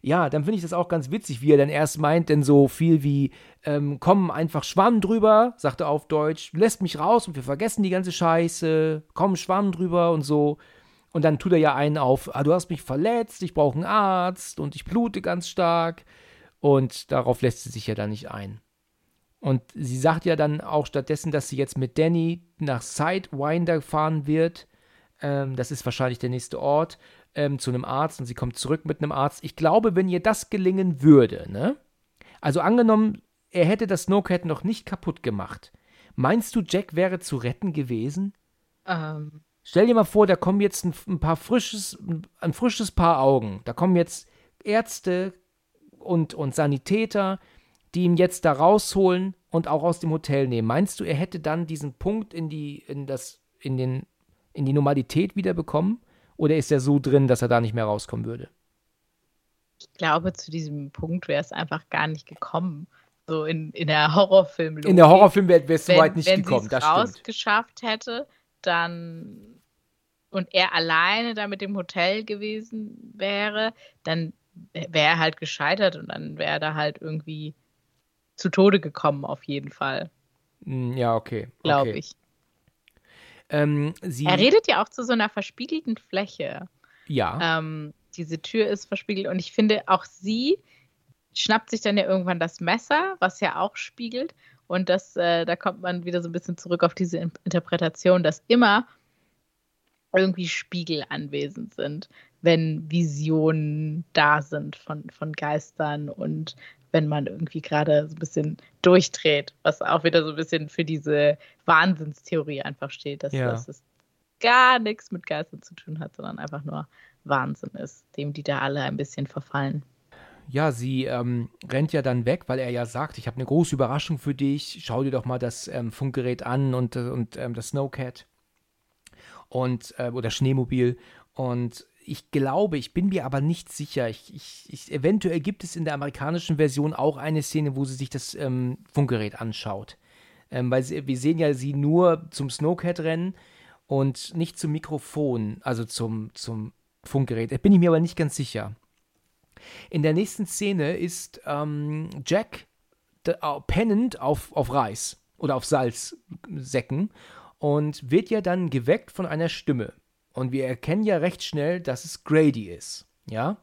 ja, dann finde ich das auch ganz witzig, wie er dann erst meint, denn so viel wie, ähm, komm, einfach Schwamm drüber, sagt er auf Deutsch, lässt mich raus und wir vergessen die ganze Scheiße, komm, Schwamm drüber und so. Und dann tut er ja einen auf, ah, du hast mich verletzt, ich brauche einen Arzt und ich blute ganz stark. Und darauf lässt sie sich ja dann nicht ein. Und sie sagt ja dann auch stattdessen, dass sie jetzt mit Danny nach Sidewinder fahren wird. Ähm, das ist wahrscheinlich der nächste Ort ähm, zu einem Arzt und sie kommt zurück mit einem Arzt. Ich glaube, wenn ihr das gelingen würde, ne? Also angenommen, er hätte das Snowcat noch nicht kaputt gemacht. Meinst du, Jack wäre zu retten gewesen? Ähm, Stell dir mal vor, da kommen jetzt ein, ein paar frisches, ein frisches Paar Augen. Da kommen jetzt Ärzte und, und Sanitäter, die ihn jetzt da rausholen und auch aus dem Hotel nehmen. Meinst du, er hätte dann diesen Punkt in die, in das, in den, in die Normalität wieder bekommen? Oder ist er so drin, dass er da nicht mehr rauskommen würde? ich glaube, zu diesem Punkt wäre es einfach gar nicht gekommen. So in, in der Horrorfilm. In der Horrorfilm wäre es wenn, soweit nicht wenn gekommen, das stimmt. rausgeschafft hätte, dann und er alleine da mit dem Hotel gewesen wäre, dann wäre er halt gescheitert und dann wäre er da halt irgendwie zu Tode gekommen, auf jeden Fall, Hm, Ja, okay. glaube okay. ich. Ähm, Er redet ja auch zu so einer verspiegelten Fläche. ja, Ähm, diese Tür ist verspiegelt und ich finde, auch sie schnappt sich dann ja irgendwann das Messer, was ja auch spiegelt. Und das, äh, da kommt man wieder so ein bisschen zurück auf diese In Interpretation, dass immer irgendwie Spiegel anwesend sind, wenn Visionen da sind von, von Geistern und wenn man irgendwie gerade so ein bisschen durchdreht, was auch wieder so ein bisschen für diese Wahnsinnstheorie einfach steht, dass, Ja. dass es gar nichts mit Geistern zu tun hat, sondern einfach nur Wahnsinn ist, dem die da alle ein bisschen verfallen. Ja, sie ähm, rennt ja dann weg, weil er ja sagt, ich habe eine große Überraschung für dich. Schau dir doch mal das ähm, Funkgerät an und, äh, und ähm, das Snowcat und äh, oder Schneemobil. Und ich glaube, ich bin mir aber nicht sicher. Ich, ich, ich, eventuell gibt es in der amerikanischen Version auch eine Szene, wo sie sich das ähm, Funkgerät anschaut. Ähm, weil sie, wir sehen ja sie nur zum Snowcat rennen und nicht zum Mikrofon, also zum, zum Funkgerät. Da bin ich mir aber nicht ganz sicher. In der nächsten Szene ist ähm, Jack pennend auf, auf Reis oder auf Salzsäcken und wird ja dann geweckt von einer Stimme. Und wir erkennen ja recht schnell, dass es Grady ist. Ja?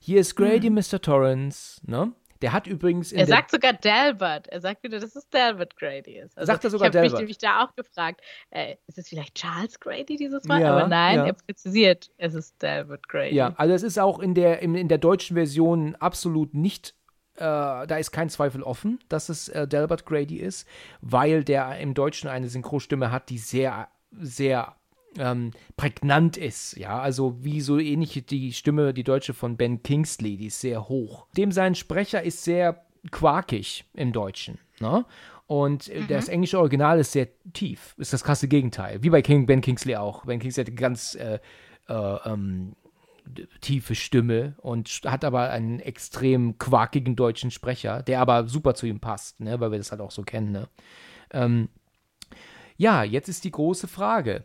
Hier ist Grady, Mr. Torrance. Ne? Der hat übrigens Er sagt sogar Delbert. Er sagt wieder, dass es Delbert Grady ist. Also Sagt er sogar ich habe mich Delbert? nämlich da auch gefragt, äh, ist es vielleicht Charles Grady dieses Mal? Ja, Aber nein, ja. er präzisiert, es ist Delbert Grady. Ja, also es ist auch in der, in, in der deutschen Version absolut nicht, äh, da ist kein Zweifel offen, dass es äh, Delbert Grady ist, weil der im Deutschen eine Synchrostimme hat, die sehr, sehr ähm, prägnant ist. Ja, also wie so ähnlich die Stimme, die deutsche von Ben Kingsley, die ist sehr hoch. Dem sein Sprecher ist sehr quakig im Deutschen. Ne? Und äh, das englische Original ist sehr tief, ist das krasse Gegenteil. Wie bei King, Ben Kingsley auch. Ben Kingsley hat ganz äh, äh, ähm, tiefe Stimme und hat aber einen extrem quakigen deutschen Sprecher, der aber super zu ihm passt, ne, weil wir das halt auch so kennen. Ne? Ähm, ja, jetzt ist die große Frage.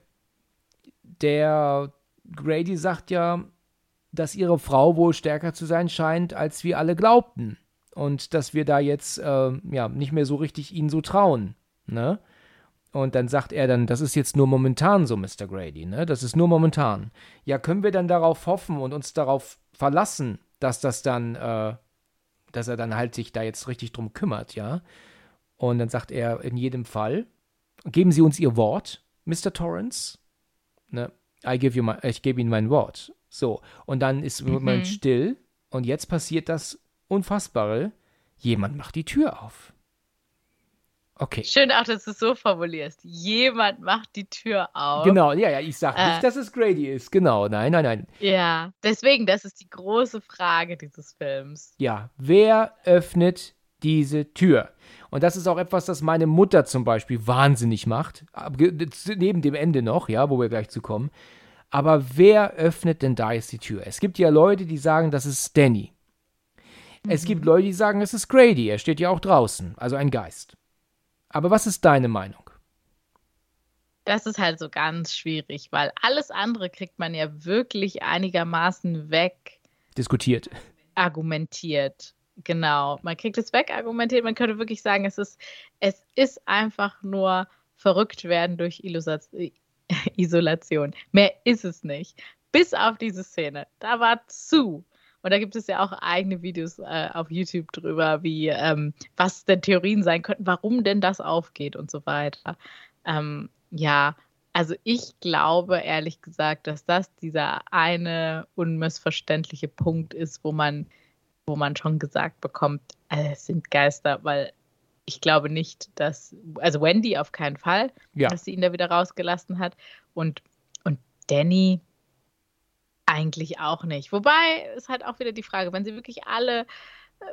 Der Grady sagt ja, dass ihre Frau wohl stärker zu sein scheint, als wir alle glaubten. Und dass wir da jetzt äh, ja nicht mehr so richtig ihnen so trauen. Ne? Und dann sagt er dann, das ist jetzt nur momentan so, Mr. Grady, ne? Das ist nur momentan. Ja, können wir dann darauf hoffen und uns darauf verlassen, dass das dann, äh, dass er dann halt sich da jetzt richtig drum kümmert, ja? Und dann sagt er in jedem Fall, geben Sie uns Ihr Wort, Mr. Torrance. Ne? I give you my, ich gebe Ihnen mein Wort. So, und dann ist mhm. man still und jetzt passiert das Unfassbare. Jemand macht die Tür auf. Okay. Schön auch, dass du es so formulierst. Jemand macht die Tür auf. Genau, ja, ja, ich sage äh, nicht, dass es Grady ist. Genau, nein, nein, nein. Ja, deswegen, das ist die große Frage dieses Films. Ja, wer öffnet diese Tür? Und das ist auch etwas, das meine Mutter zum Beispiel wahnsinnig macht. Neben dem Ende noch, ja, wo wir gleich zu kommen. Aber wer öffnet denn da jetzt die Tür? Es gibt ja Leute, die sagen, das ist Danny. Mhm. Es gibt Leute, die sagen, es ist Grady. Er steht ja auch draußen, also ein Geist. Aber was ist deine Meinung? Das ist halt so ganz schwierig, weil alles andere kriegt man ja wirklich einigermaßen weg. Diskutiert. Argumentiert. Genau. Man kriegt es weg argumentiert. Man könnte wirklich sagen, es ist, es ist einfach nur verrückt werden durch Isolation. Mehr ist es nicht. Bis auf diese Szene. Da war zu. Und da gibt es ja auch eigene Videos äh, auf YouTube drüber, wie ähm, was denn Theorien sein könnten, warum denn das aufgeht und so weiter. Ähm, ja, also ich glaube ehrlich gesagt, dass das dieser eine unmissverständliche Punkt ist, wo man, wo man schon gesagt bekommt, äh, es sind Geister, weil ich glaube nicht, dass, also Wendy auf keinen Fall, ja. dass sie ihn da wieder rausgelassen hat. Und, und Danny, eigentlich auch nicht. Wobei ist halt auch wieder die Frage, wenn sie wirklich alle äh,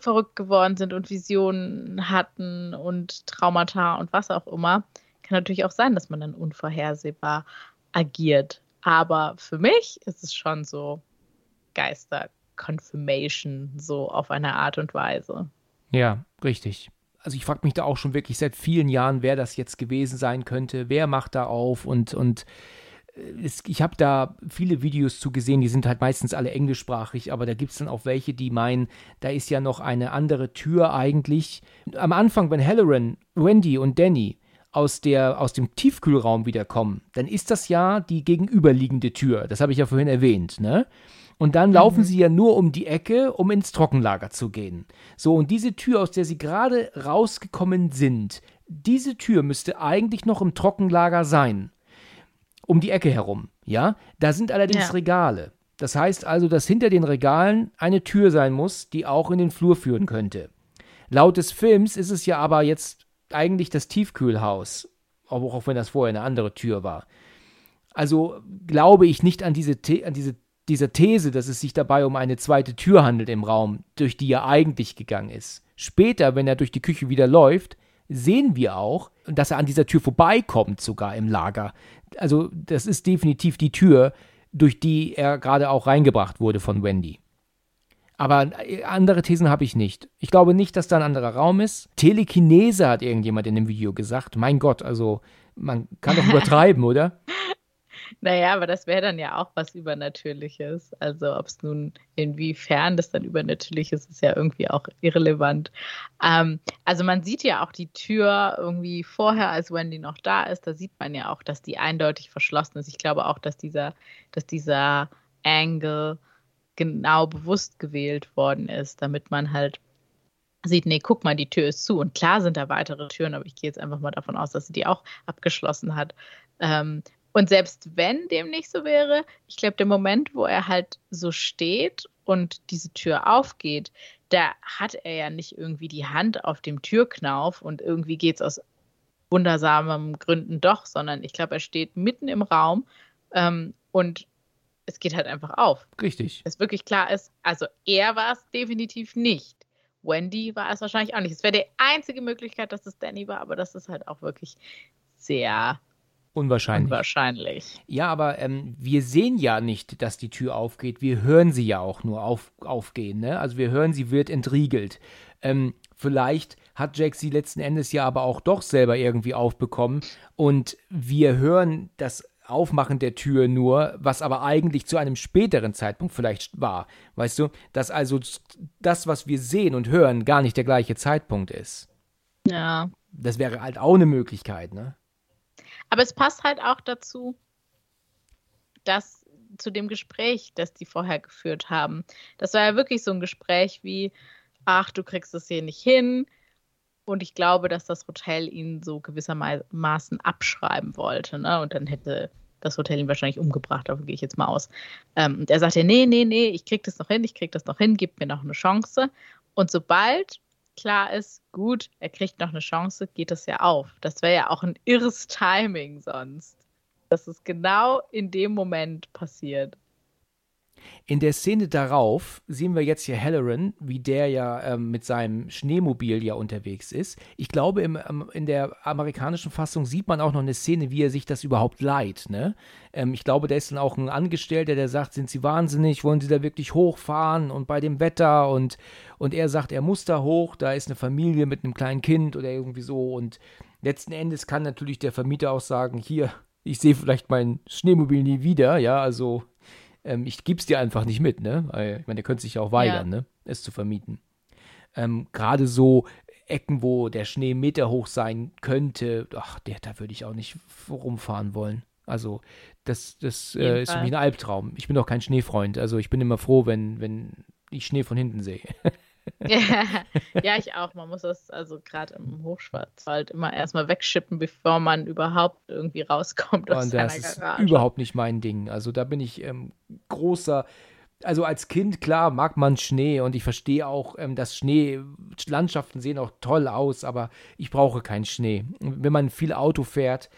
verrückt geworden sind und Visionen hatten und Traumata und was auch immer, kann natürlich auch sein, dass man dann unvorhersehbar agiert. Aber für mich ist es schon so Geister-Confirmation, so auf eine Art und Weise. Ja, richtig. Also ich frage mich da auch schon wirklich seit vielen Jahren, wer das jetzt gewesen sein könnte, wer macht da auf und, und es, ich habe da viele Videos zu gesehen, die sind halt meistens alle englischsprachig, aber da gibt es dann auch welche, die meinen, da ist ja noch eine andere Tür eigentlich. Am Anfang, wenn Halloran, Wendy und Danny aus, der, aus dem Tiefkühlraum wiederkommen, dann ist das ja die gegenüberliegende Tür. Das habe ich ja vorhin erwähnt, ne? Und dann laufen mhm. sie ja nur um die Ecke, um ins Trockenlager zu gehen. So, und diese Tür, aus der sie gerade rausgekommen sind, diese Tür müsste eigentlich noch im Trockenlager sein um die Ecke herum. Ja, da sind allerdings ja. Regale. Das heißt also, dass hinter den Regalen eine Tür sein muss, die auch in den Flur führen könnte. Laut des Films ist es ja aber jetzt eigentlich das Tiefkühlhaus, auch, wenn das vorher eine andere Tür war. Also glaube ich nicht an diese, The an diese dieser These, dass es sich dabei um eine zweite Tür handelt im Raum, durch die er eigentlich gegangen ist. Später, wenn er durch die Küche wieder läuft, sehen wir auch, dass er an dieser Tür vorbeikommt, sogar im Lager. Also, das ist definitiv die Tür, durch die er gerade auch reingebracht wurde von Wendy. Aber äh, andere Thesen habe ich nicht. Ich glaube nicht, dass da ein anderer Raum ist. Telekinese hat irgendjemand in dem Video gesagt. Mein Gott, also man kann doch übertreiben, oder? Naja, aber das wäre dann ja auch was Übernatürliches. Also ob es nun inwiefern das dann übernatürlich ist, ist ja irgendwie auch irrelevant. Ähm, also man sieht ja auch die Tür irgendwie vorher, als Wendy noch da ist, da sieht man ja auch, dass die eindeutig verschlossen ist. Ich glaube auch, dass dieser, dass dieser Angle genau bewusst gewählt worden ist, damit man halt sieht, nee, guck mal, die Tür ist zu. Und klar sind da weitere Türen, aber ich gehe jetzt einfach mal davon aus, dass sie die auch abgeschlossen hat. Ähm, und selbst wenn dem nicht so wäre, ich glaube, der Moment, wo er halt so steht und diese Tür aufgeht, da hat er ja nicht irgendwie die Hand auf dem Türknauf und irgendwie geht es aus wundersamen Gründen doch, sondern ich glaube, er steht mitten im Raum ähm, und es geht halt einfach auf. Richtig. Dass wirklich klar ist, also er war es definitiv nicht. Wendy war es wahrscheinlich auch nicht. Es wäre die einzige Möglichkeit, dass es Danny war, aber das ist halt auch wirklich sehr Unwahrscheinlich. Unwahrscheinlich. Ja, aber ähm, wir sehen ja nicht, dass die Tür aufgeht. Wir hören sie ja auch nur auf, aufgehen. Ne? Also wir hören, sie wird entriegelt. Ähm, vielleicht hat Jack sie letzten Endes ja aber auch doch selber irgendwie aufbekommen. Und wir hören das Aufmachen der Tür nur, was aber eigentlich zu einem späteren Zeitpunkt vielleicht war. Weißt du, dass also das, was wir sehen und hören, gar nicht der gleiche Zeitpunkt ist. Ja. Das wäre halt auch eine Möglichkeit, ne? Aber es passt halt auch dazu, dass zu dem Gespräch, das die vorher geführt haben. Das war ja wirklich so ein Gespräch wie, ach, du kriegst es hier nicht hin. Und ich glaube, dass das Hotel ihn so gewissermaßen abschreiben wollte. Ne? Und dann hätte das Hotel ihn wahrscheinlich umgebracht, davon gehe ich jetzt mal aus. Ähm, und er sagte, nee, nee, nee, ich krieg das noch hin, ich krieg das noch hin, gib mir noch eine Chance. Und sobald klar ist, gut, er kriegt noch eine Chance, geht das ja auf. Das wäre ja auch ein irres Timing sonst. Dass es genau in dem Moment passiert. In der Szene darauf sehen wir jetzt hier Halloran, wie der ja ähm, mit seinem Schneemobil ja unterwegs ist. Ich glaube, im, ähm, in der amerikanischen Fassung sieht man auch noch eine Szene, wie er sich das überhaupt leiht. Ne? Ähm, ich glaube, da ist dann auch ein Angestellter, der sagt, sind Sie wahnsinnig, wollen Sie da wirklich hochfahren und bei dem Wetter und, und er sagt, er muss da hoch, da ist eine Familie mit einem kleinen Kind oder irgendwie so und letzten Endes kann natürlich der Vermieter auch sagen, hier, ich sehe vielleicht mein Schneemobil nie wieder, ja, also ähm, ich gebe es dir einfach nicht mit, ne? Ich meine, der könnte sich ja auch weigern, ja. ne? Es zu vermieten. Ähm, Gerade so Ecken, wo der Schnee Meter hoch sein könnte, ach, der, da würde ich auch nicht rumfahren wollen. Also, das, das äh, ist für mich ein Albtraum. Ich bin doch kein Schneefreund. Also, ich bin immer froh, wenn, wenn ich Schnee von hinten sehe. ja, ich auch. Man muss das also gerade im Hochschwarzwald immer erstmal wegschippen, bevor man überhaupt irgendwie rauskommt aus Und das ist überhaupt nicht mein Ding. Also da bin ich ähm, großer also als Kind, klar, mag man Schnee und ich verstehe auch, ähm, dass Schneelandschaften sehen auch toll aus, aber ich brauche keinen Schnee. Wenn man viel Auto fährt,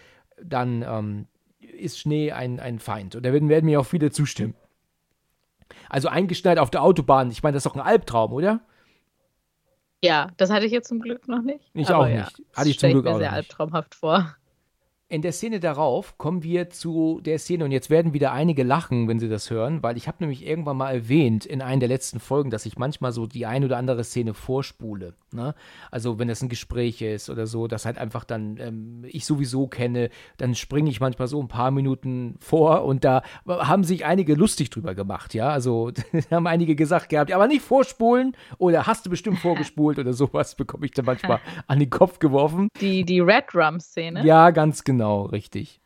dann ähm, ist Schnee ein, ein Feind. Und da werden, werden mir auch viele zustimmen. Also eingeschneit auf der Autobahn, ich meine, das ist doch ein Albtraum, oder? Ja, das hatte ich jetzt zum Glück noch nicht. Ich auch ja, nicht. Hatte ich zum Glück auch nicht. sehr albtraumhaft vor. In der Szene darauf kommen wir zu der Szene, und jetzt werden wieder einige lachen, wenn sie das hören, weil ich habe nämlich irgendwann mal erwähnt in einer der letzten Folgen, dass ich manchmal so die ein oder andere Szene vorspule. Ne? Also wenn das ein Gespräch ist oder so, das halt einfach dann ähm, ich sowieso kenne, dann springe ich manchmal so ein paar Minuten vor und da haben sich einige lustig drüber gemacht, ja. Also haben einige gesagt gehabt, aber nicht vorspulen oder hast du bestimmt vorgespult oder sowas, bekomme ich dann manchmal an den Kopf geworfen. Die, die Red Rum-Szene? Ja, ganz genau. Richtig.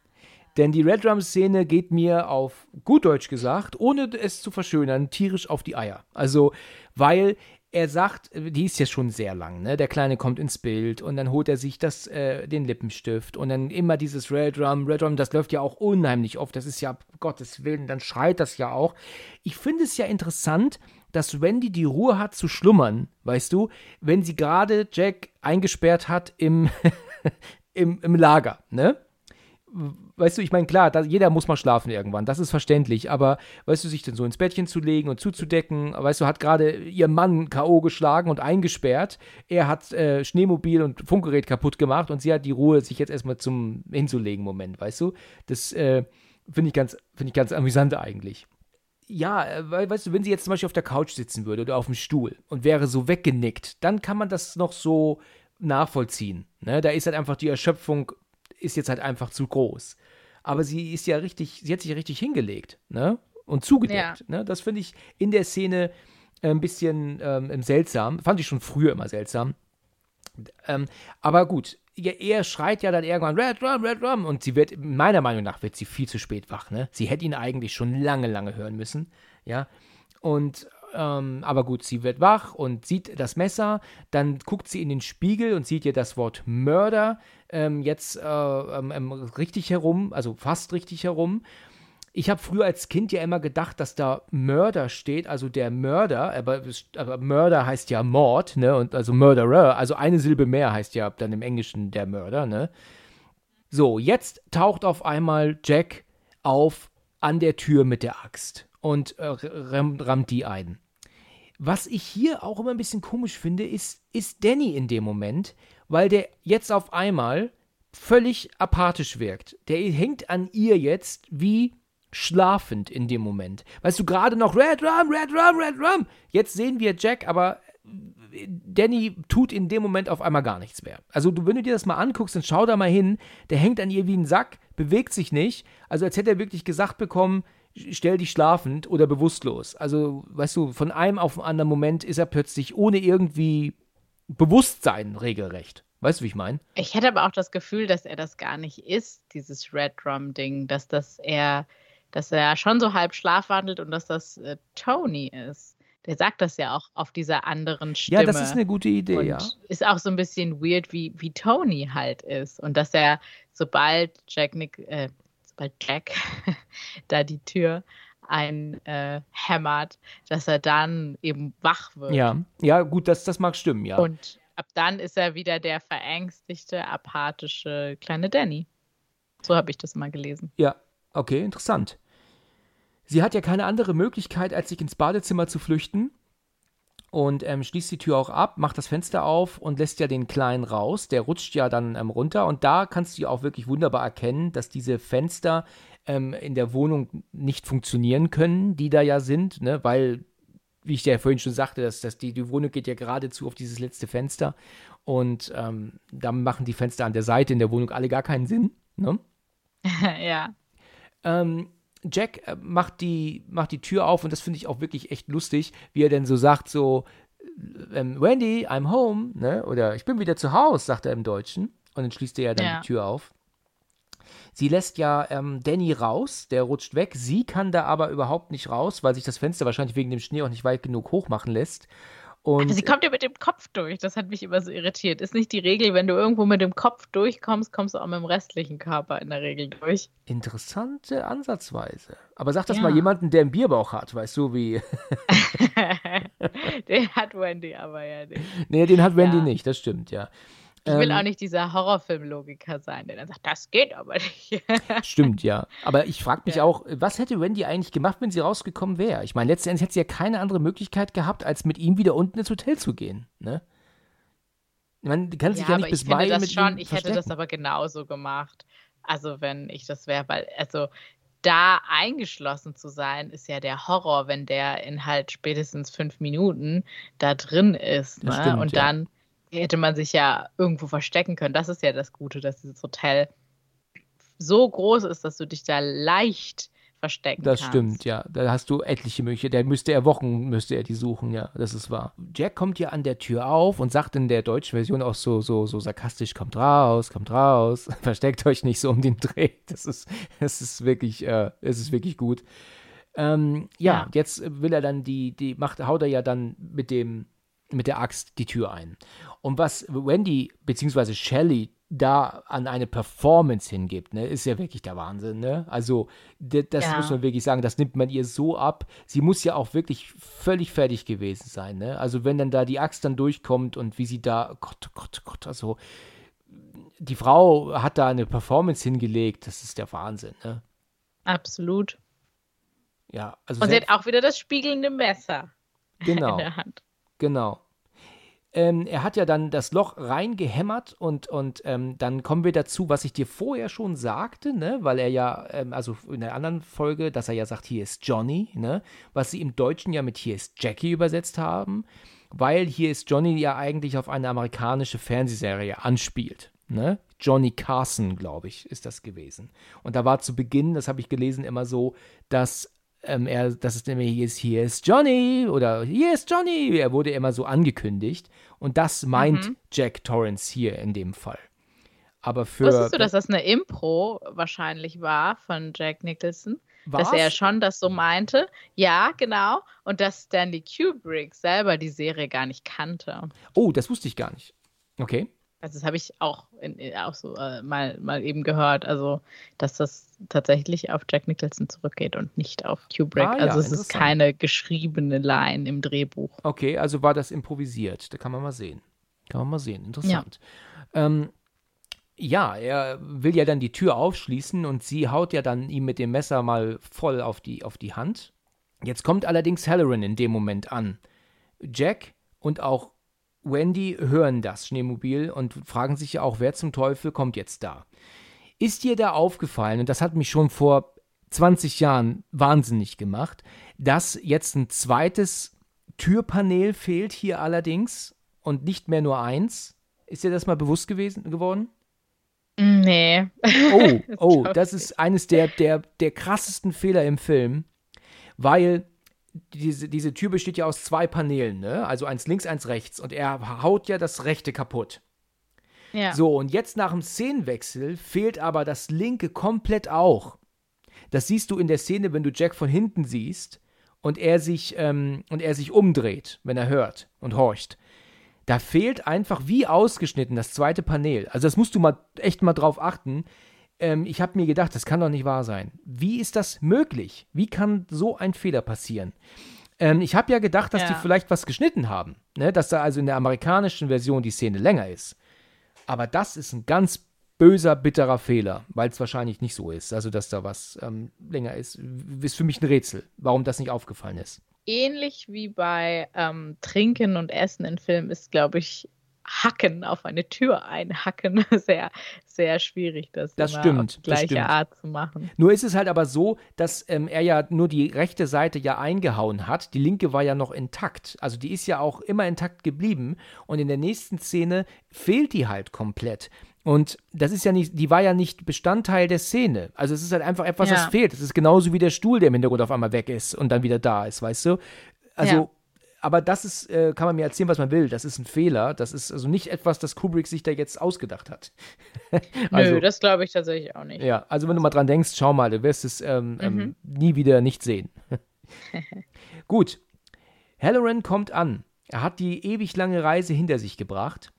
Denn die Red Drum-Szene geht mir auf gut Deutsch gesagt, ohne es zu verschönern, tierisch auf die Eier. Also, weil er sagt, die ist ja schon sehr lang, ne? Der Kleine kommt ins Bild und dann holt er sich das, äh, den Lippenstift und dann immer dieses Red Drum, Red Drum, das läuft ja auch unheimlich oft. Das ist ja, Gottes Willen, dann schreit das ja auch. Ich finde es ja interessant, dass Wendy die Ruhe hat zu schlummern, weißt du, wenn sie gerade Jack eingesperrt hat im, im, im Lager, ne? Weißt du, ich meine, klar, da, jeder muss mal schlafen irgendwann, das ist verständlich, aber weißt du, sich dann so ins Bettchen zu legen und zuzudecken, weißt du, hat gerade ihr Mann K.O. geschlagen und eingesperrt, er hat äh, Schneemobil und Funkgerät kaputt gemacht und sie hat die Ruhe, sich jetzt erstmal zum hinzulegen, Moment, weißt du, das äh, finde ich, ganz, find ich ganz amüsant eigentlich. Ja, äh, weißt du, wenn sie jetzt zum Beispiel auf der Couch sitzen würde oder auf dem Stuhl und wäre so weggenickt, dann kann man das noch so nachvollziehen. Ne? Da ist halt einfach die Erschöpfung ist jetzt halt einfach zu groß. Aber sie ist ja richtig, sie hat sich ja richtig hingelegt, ne? Und zugedeckt. Ja. Ne? Das finde ich in der Szene äh, ein bisschen ähm, seltsam. Fand ich schon früher immer seltsam. Ähm, aber gut, er schreit ja dann irgendwann Red Rum, Red Rum und sie wird, meiner Meinung nach, wird sie viel zu spät wach, ne? Sie hätte ihn eigentlich schon lange, lange hören müssen, ja? Und ähm, aber gut, sie wird wach und sieht das Messer. Dann guckt sie in den Spiegel und sieht ihr das Wort Mörder ähm, jetzt äh, ähm, ähm, richtig herum, also fast richtig herum. Ich habe früher als Kind ja immer gedacht, dass da Mörder steht, also der Mörder, aber, aber, Mörder heißt ja Mord, ne? Und also Murderer, also eine Silbe mehr heißt ja dann im Englischen der Mörder, ne? So, jetzt taucht auf einmal Jack auf an der Tür mit der Axt und äh, rammt die ein. Was ich hier auch immer ein bisschen komisch finde, ist, ist Danny in dem Moment, weil der jetzt auf einmal völlig apathisch wirkt. Der hängt an ihr jetzt wie schlafend in dem Moment. Weißt du, gerade noch Red Rum, Red Rum, Red Rum. Jetzt sehen wir Jack, aber Danny tut in dem Moment auf einmal gar nichts mehr. Also, du, wenn du dir das mal anguckst, dann schau da mal hin. Der hängt an ihr wie ein Sack, bewegt sich nicht. Also, als hätte er wirklich gesagt bekommen, stell dich schlafend oder bewusstlos. Also, weißt du, von einem auf den anderen Moment ist er plötzlich ohne irgendwie Bewusstsein regelrecht. Weißt du, wie ich meine? Ich hätte aber auch das Gefühl, dass er das gar nicht ist, dieses Red Drum-Ding, dass das er, dass er schon so halb schlafwandelt und dass das äh, Tony ist. Der sagt das ja auch auf dieser anderen Stimme. Ja, das ist eine gute Idee, und ja. Ist auch so ein bisschen weird, wie, wie Tony halt ist. Und dass er, sobald Jack, Nick, äh, sobald Jack da die Tür einhämmert, äh, dass er dann eben wach wird. Ja, ja, gut, das, das mag stimmen, ja. Und ab dann ist er wieder der verängstigte, apathische kleine Danny. So habe ich das mal gelesen. Ja, okay, interessant. Sie hat ja keine andere Möglichkeit, als sich ins Badezimmer zu flüchten und ähm, schließt die Tür auch ab, macht das Fenster auf und lässt ja den Kleinen raus. Der rutscht ja dann ähm, runter und da kannst du ja auch wirklich wunderbar erkennen, dass diese Fenster ähm, in der Wohnung nicht funktionieren können, die da ja sind, ne? weil, wie ich dir ja vorhin schon sagte, dass, dass die, die Wohnung geht ja geradezu auf dieses letzte Fenster und ähm, da machen die Fenster an der Seite in der Wohnung alle gar keinen Sinn. Ne? ja. Ähm, Jack äh, macht die, macht die Tür auf und das finde ich auch wirklich echt lustig, wie er denn so sagt, so, ähm, Wendy, I'm home, ne? Oder ich bin wieder zu Hause, sagt er im Deutschen. Und dann schließt er ja dann Ja. die Tür auf. Sie lässt ja ähm, Danny raus, der rutscht weg. Sie kann da aber überhaupt nicht raus, weil sich das Fenster wahrscheinlich wegen dem Schnee auch nicht weit genug hoch machen lässt. Und sie kommt ja mit dem Kopf durch. Das hat mich immer so irritiert. Ist nicht die Regel, wenn du irgendwo mit dem Kopf durchkommst, kommst du auch mit dem restlichen Körper in der Regel durch. interessante Ansatzweise. Aber sag das Ja. mal jemanden, der einen Bierbauch hat, weißt du, wie. Den hat Wendy aber ja nicht. nee, den hat Wendy Ja. nicht, das stimmt, ja. Ich will Ähm, auch nicht dieser Horrorfilm-Logiker sein, der dann sagt, das geht aber nicht. Stimmt, ja. Aber ich frage mich Ja. auch, was hätte Wendy eigentlich gemacht, wenn sie rausgekommen wäre? Ich meine, letztendlich hätte sie ja keine andere Möglichkeit gehabt, als mit ihm wieder unten ins Hotel zu gehen. Ne? Die kann sich ja, aber nicht bis Mai das mit schon, ihm ich hätte das aber genauso gemacht. Also wenn ich das wäre, weil, also da eingeschlossen zu sein, ist ja der Horror, wenn der in halt spätestens fünf Minuten da drin ist. Ne? stimmt, Und ja. Hätte man sich ja irgendwo verstecken können. Das ist ja das Gute, dass dieses Hotel so groß ist, dass du dich da leicht verstecken Das kannst. stimmt, ja. Da hast du etliche Möglichkeiten. Der müsste er Wochen, müsste er die suchen, ja. Das ist wahr. Jack kommt ja an der Tür auf und sagt in der deutschen Version auch so, so, so sarkastisch, kommt raus, kommt raus, versteckt euch nicht so um den Dreh. Das ist, das ist wirklich, äh, es ist wirklich gut. Ähm, ja, Ja. jetzt will er dann die, die macht, haut er ja dann mit dem, mit der Axt die Tür ein. Und was Wendy bzw. Shelley da an eine Performance hingibt, ne, ist ja wirklich der Wahnsinn, ne? Also, das Ja. muss man wirklich sagen, das nimmt man ihr so ab. Sie muss ja auch wirklich völlig fertig gewesen sein, ne? Also, wenn dann da die Axt dann durchkommt und wie sie da, Gott, Gott, Gott, also, die Frau hat da eine Performance hingelegt, das ist der Wahnsinn, ne? Absolut. Ja, also Und sie hat auch wieder das spiegelnde Messer genau. in der Hand. Genau. Ähm, er hat ja dann das Loch reingehämmert und, und ähm, dann kommen wir dazu, was ich dir vorher schon sagte, ne? weil er ja, ähm, also in der anderen Folge, dass er ja sagt, hier ist Johnny, ne? was sie im Deutschen ja mit hier ist Jackie übersetzt haben, weil hier ist Johnny ja eigentlich auf eine amerikanische Fernsehserie anspielt. Ne? Johnny Carson, glaube ich, ist das gewesen. Und da war zu Beginn, das habe ich gelesen, immer so, dass ähm, er, dass es nämlich hier ist, hier ist Johnny oder hier ist Johnny. Er wurde immer so angekündigt. Und das meint Mhm. Jack Torrance hier in dem Fall. Aber für. Wusstest du, dass das eine Impro wahrscheinlich war von Jack Nicholson? Dass er schon das so meinte? Ja, genau. Und dass Stanley Kubrick selber die Serie gar nicht kannte. Oh, das wusste ich gar nicht. Okay. Also das habe ich auch, in, in- auch so äh, mal, mal eben gehört. Also, dass das tatsächlich auf Jack Nicholson zurückgeht und nicht auf Kubrick. Ah, ja, also es ist keine geschriebene Line im Drehbuch. Okay, also war das improvisiert. Da kann man mal sehen. Kann man mal sehen. Interessant. Ähm, ja, er will ja dann die Tür aufschließen und sie haut ja dann ihm mit dem Messer mal voll auf die, auf die Hand. Jetzt kommt allerdings Halloran in dem Moment an. Jack und auch Wendy hören das Schneemobil und fragen sich ja auch, wer zum Teufel kommt jetzt da. Ist dir da aufgefallen, und das hat mich schon vor 20 Jahren wahnsinnig gemacht, dass jetzt ein zweites Türpanel fehlt hier allerdings und nicht mehr nur eins? Ist dir das mal bewusst gewesen geworden? Nee. Oh, oh, das ist eines der, der, der krassesten Fehler im Film, weil diese, diese Tür besteht ja aus zwei Paneelen, ne? Also eins links, eins rechts. Und er haut ja das rechte kaputt. Ja. So, und jetzt nach dem Szenenwechsel fehlt aber das linke komplett auch. Das siehst du in der Szene, wenn du Jack von hinten siehst. und er sich, ähm, und er sich umdreht, wenn er hört und horcht, da fehlt einfach wie ausgeschnitten das zweite Panel. Also das musst du mal echt mal drauf achten. Ähm, ich habe mir gedacht, das kann doch nicht wahr sein. Wie ist das möglich? Wie kann so ein Fehler passieren? Ähm, ich habe ja gedacht, dass Ja. die vielleicht was geschnitten haben. Ne? Dass da also in der amerikanischen Version die Szene länger ist. Aber das ist ein ganz böser, bitterer Fehler, weil es wahrscheinlich nicht so ist. Also, dass da was ähm, länger ist, ist für mich ein Rätsel, warum das nicht aufgefallen ist. Ähnlich wie bei ähm, Trinken und Essen in Filmen ist, glaube ich, Hacken auf eine Tür einhacken sehr, sehr schwierig, das, Das stimmt, auf die das gleiche stimmt. Art zu machen. Nur ist es halt aber so, dass ähm, er ja nur die rechte Seite ja eingehauen hat. Die linke war ja noch intakt. Also die ist ja auch immer intakt geblieben. Und in der nächsten Szene fehlt die halt komplett. Und das ist ja nicht, die war ja nicht Bestandteil der Szene. Also es ist halt einfach etwas, das Ja. fehlt. Es ist genauso wie der Stuhl, der im Hintergrund auf einmal weg ist und dann wieder da ist, weißt du? Also, Ja. Aber das ist, äh, kann man mir erzählen, was man will. Das ist ein Fehler. Das ist also nicht etwas, das Kubrick sich da jetzt ausgedacht hat. Also- Nö, das glaube ich tatsächlich auch nicht. Ja, also wenn du mal dran denkst, schau mal, du wirst es ähm, ähm, nie wieder nicht sehen. Gut, Halloran kommt an. Er hat die ewig lange Reise hinter sich gebracht.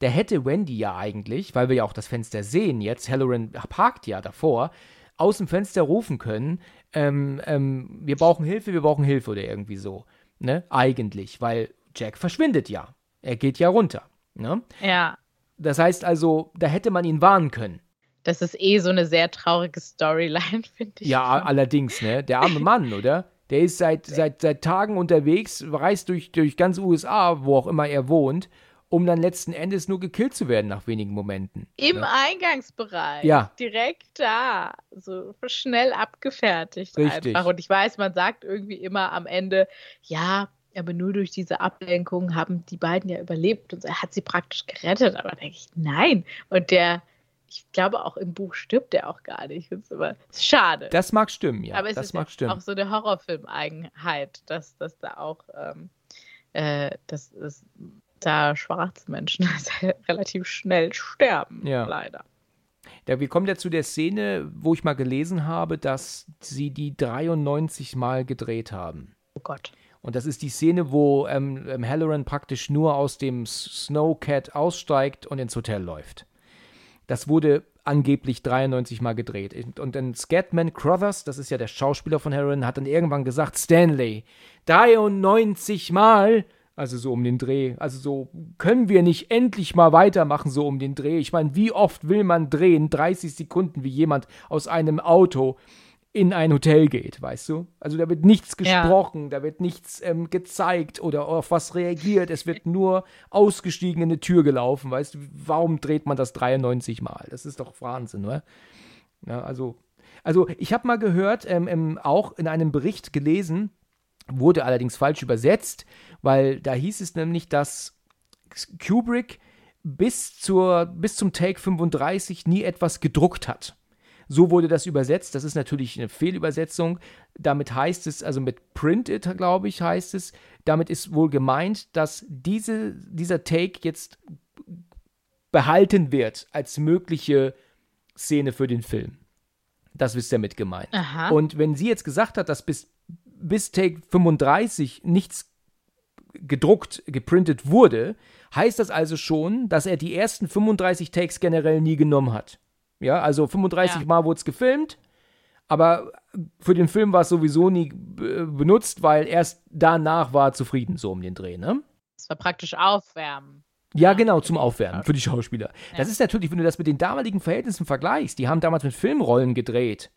Der hätte Wendy ja eigentlich, weil wir ja auch das Fenster sehen jetzt, Halloran parkt ja davor, aus dem Fenster rufen können, ähm, ähm, wir brauchen Hilfe, wir brauchen Hilfe oder irgendwie so. Ne? Eigentlich, weil Jack verschwindet ja. Er geht ja runter. Ne? Ja, Das heißt also, da hätte man ihn warnen können. das ist eh so eine sehr traurige Storyline, finde ich. Ja, allerdings, ne? Der arme Mann, oder? Der ist seit, seit, seit Tagen unterwegs, reist durch, durch ganz USA, wo auch immer er wohnt, um dann letzten Endes nur gekillt zu werden nach wenigen Momenten. Im ne? Eingangsbereich. Ja. Direkt da. So schnell abgefertigt Richtig. einfach. Und ich weiß, man sagt irgendwie immer am Ende, ja, aber nur durch diese Ablenkung haben die beiden ja überlebt und er hat sie praktisch gerettet. Aber denke ich, nein. Und der, ich glaube auch im Buch stirbt er auch gar nicht. Das ist ist schade. Das mag stimmen, ja. aber es das ist mag ja stimmen. auch so eine Horrorfilm-Eigenheit, dass, dass da auch ähm, äh, dass, dass da schwarze Menschen relativ schnell sterben, Ja. leider. Ja, wir kommen ja zu der Szene, wo ich mal gelesen habe, dass sie die 93 Mal gedreht haben. Oh Gott. Und das ist die Szene, wo ähm, ähm, Halloran praktisch nur aus dem Snowcat aussteigt und ins Hotel läuft. Das wurde angeblich 93 Mal gedreht. Und- Und dann Scatman Crothers, das ist ja der Schauspieler von Halloran, hat dann irgendwann gesagt, Stanley, 93 Mal, also so um den Dreh, also so können wir nicht endlich mal weitermachen, so um den Dreh. Ich meine, wie oft will man drehen? 30 Sekunden, wie jemand aus einem Auto in ein Hotel geht, weißt du? Also da wird nichts Ja. gesprochen, da wird nichts ähm, gezeigt oder auf was reagiert. Es wird nur ausgestiegen in eine Tür gelaufen, weißt du? Warum dreht man das 93 Mal? Das ist doch Wahnsinn, oder? Ja, also, also ich habe mal gehört, ähm, ähm, auch in einem Bericht gelesen, wurde allerdings falsch übersetzt, weil da hieß es nämlich, dass Kubrick bis, zur, bis zum Take 35 nie etwas gedruckt hat. So wurde das übersetzt. Das ist natürlich eine Fehlübersetzung. Damit heißt es, also mit Printed, glaube ich, heißt es, damit ist wohl gemeint, dass diese, dieser Take jetzt behalten wird als mögliche Szene für den Film. Das ist damit gemeint. Aha. Und wenn sie jetzt gesagt hat, dass bis, bis Take 35 nichts gedruckt, geprintet wurde, heißt das also schon, dass er die ersten 35 Takes generell nie genommen hat. Ja, also 35 Ja. Mal wurde es gefilmt, aber für den Film war es sowieso nie äh, benutzt, weil erst danach war er zufrieden, so um den Dreh, ne? Das war praktisch Aufwärmen. Ja, Ja, genau, zum Aufwärmen, für die Schauspieler. Das Ja. ist natürlich, wenn du das mit den damaligen Verhältnissen vergleichst, die haben damals mit Filmrollen gedreht.